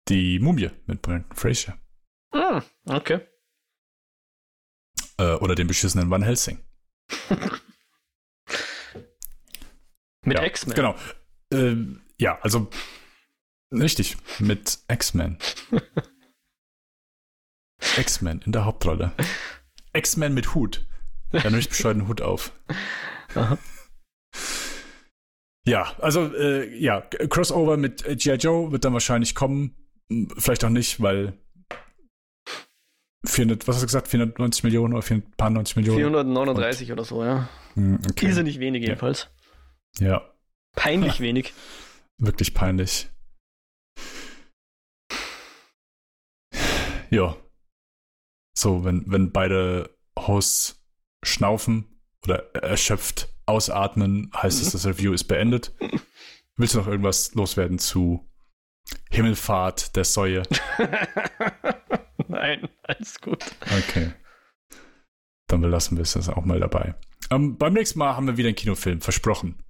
die Mumie mit Brandon Fraser. Hm, okay. Äh, oder den beschissenen Van Helsing. mit ja, X-Men. Genau. Äh, ja, also richtig, mit X-Men. X-Men in der Hauptrolle. X-Men mit Hut. Hat nämlich bescheuerten Hut auf. Aha. Ja, also äh, ja, Crossover mit G.I. Joe wird dann wahrscheinlich kommen. Vielleicht auch nicht, weil 400, was hast du gesagt, 490 Millionen oder 490 Millionen? 439 Und, oder so, ja. Hm, okay. Diese nicht wenig jedenfalls. Ja. Peinlich wenig. Wirklich peinlich. Ja. So, wenn, wenn beide Hosts schnaufen oder erschöpft ausatmen, heißt es, das Review ist beendet. Willst du noch irgendwas loswerden zu Himmelfahrt der Säue? Nein, alles gut. Okay. Dann belassen wir es das auch mal dabei. Ähm, beim nächsten Mal haben wir wieder einen Kinofilm, versprochen.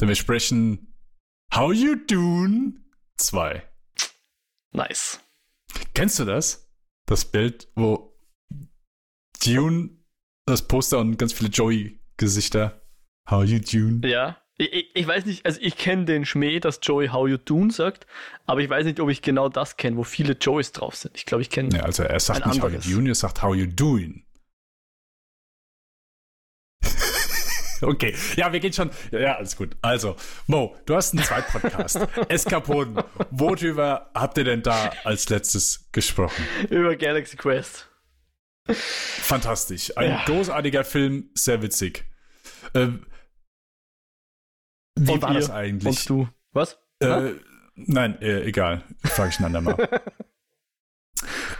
Denn wir sprechen How You Doing 2. Nice. Kennst du das? Das Bild, wo Dune, das Poster und ganz viele Joey-Gesichter. How You Dune? Ja, Ich, ich weiß nicht, also ich kenne den Schmäh, dass Joey How You Doing sagt, aber ich weiß nicht, ob ich genau das kenne, wo viele Joeys drauf sind. Ich glaube, ich kenne. Ja, also er sagt nicht How You anderes. Doing, er sagt How You Doing. Okay, ja, wir gehen schon. Ja, alles gut. Also, Mo, du hast einen Zweitpodcast. Eskapoden. Worüber habt ihr denn da als letztes gesprochen? Über Galaxy Quest. Fantastisch. Ein Ja. großartiger Film, sehr witzig. Ähm, wie Und war ihr? das eigentlich? Und du. Was? Äh, nein, äh, egal. Frage ich ein andermal.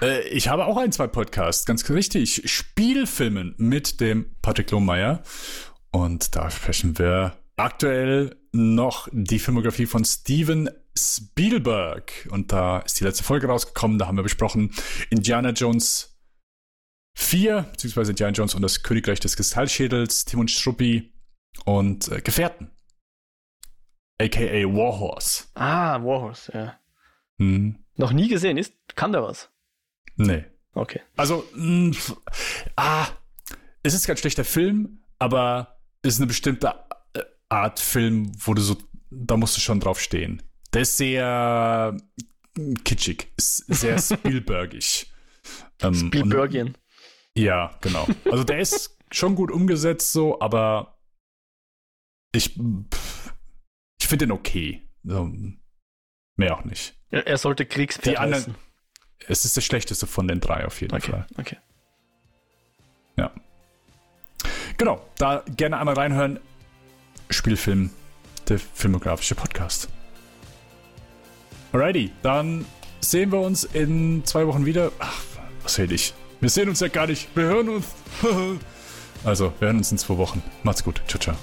äh, ich habe auch ein, zwei Podcasts, ganz richtig. Spielfilmen mit dem Patrick Lohmeier. Und da sprechen wir aktuell noch die Filmografie von Steven Spielberg. Und da ist die letzte Folge rausgekommen. Da haben wir besprochen Indiana Jones 4, beziehungsweise Indiana Jones und das Königreich des Kristallschädels, Tim und Struppi und äh, Gefährten. AKA Warhorse. Ah, Warhorse, ja. Hm. Noch nie gesehen ist? Kann der was? Nee. Okay. Also, mh, f- ah, es ist kein schlechter Film, aber ist eine bestimmte äh, Art Film, wo du so, da musst du schon drauf stehen. Der ist sehr äh, kitschig, ist sehr Spielbergig. Ähm, und- Spielbergian. Ja, genau. Also der ist schon gut umgesetzt so, aber ich, ich finde den okay. So, mehr auch nicht. Er, er sollte Kriegspferd Die anderen-. Es ist der schlechteste von den drei auf jeden Okay, Fall. okay. Ja. Genau, da gerne einmal reinhören. Spielfilm, der filmografische Podcast. Alrighty, dann sehen wir uns in zwei Wochen wieder. Ach, was rede ich? Wir sehen uns ja gar nicht. Wir hören uns. also, wir hören uns in zwei Wochen. Macht's gut. Ciao, ciao.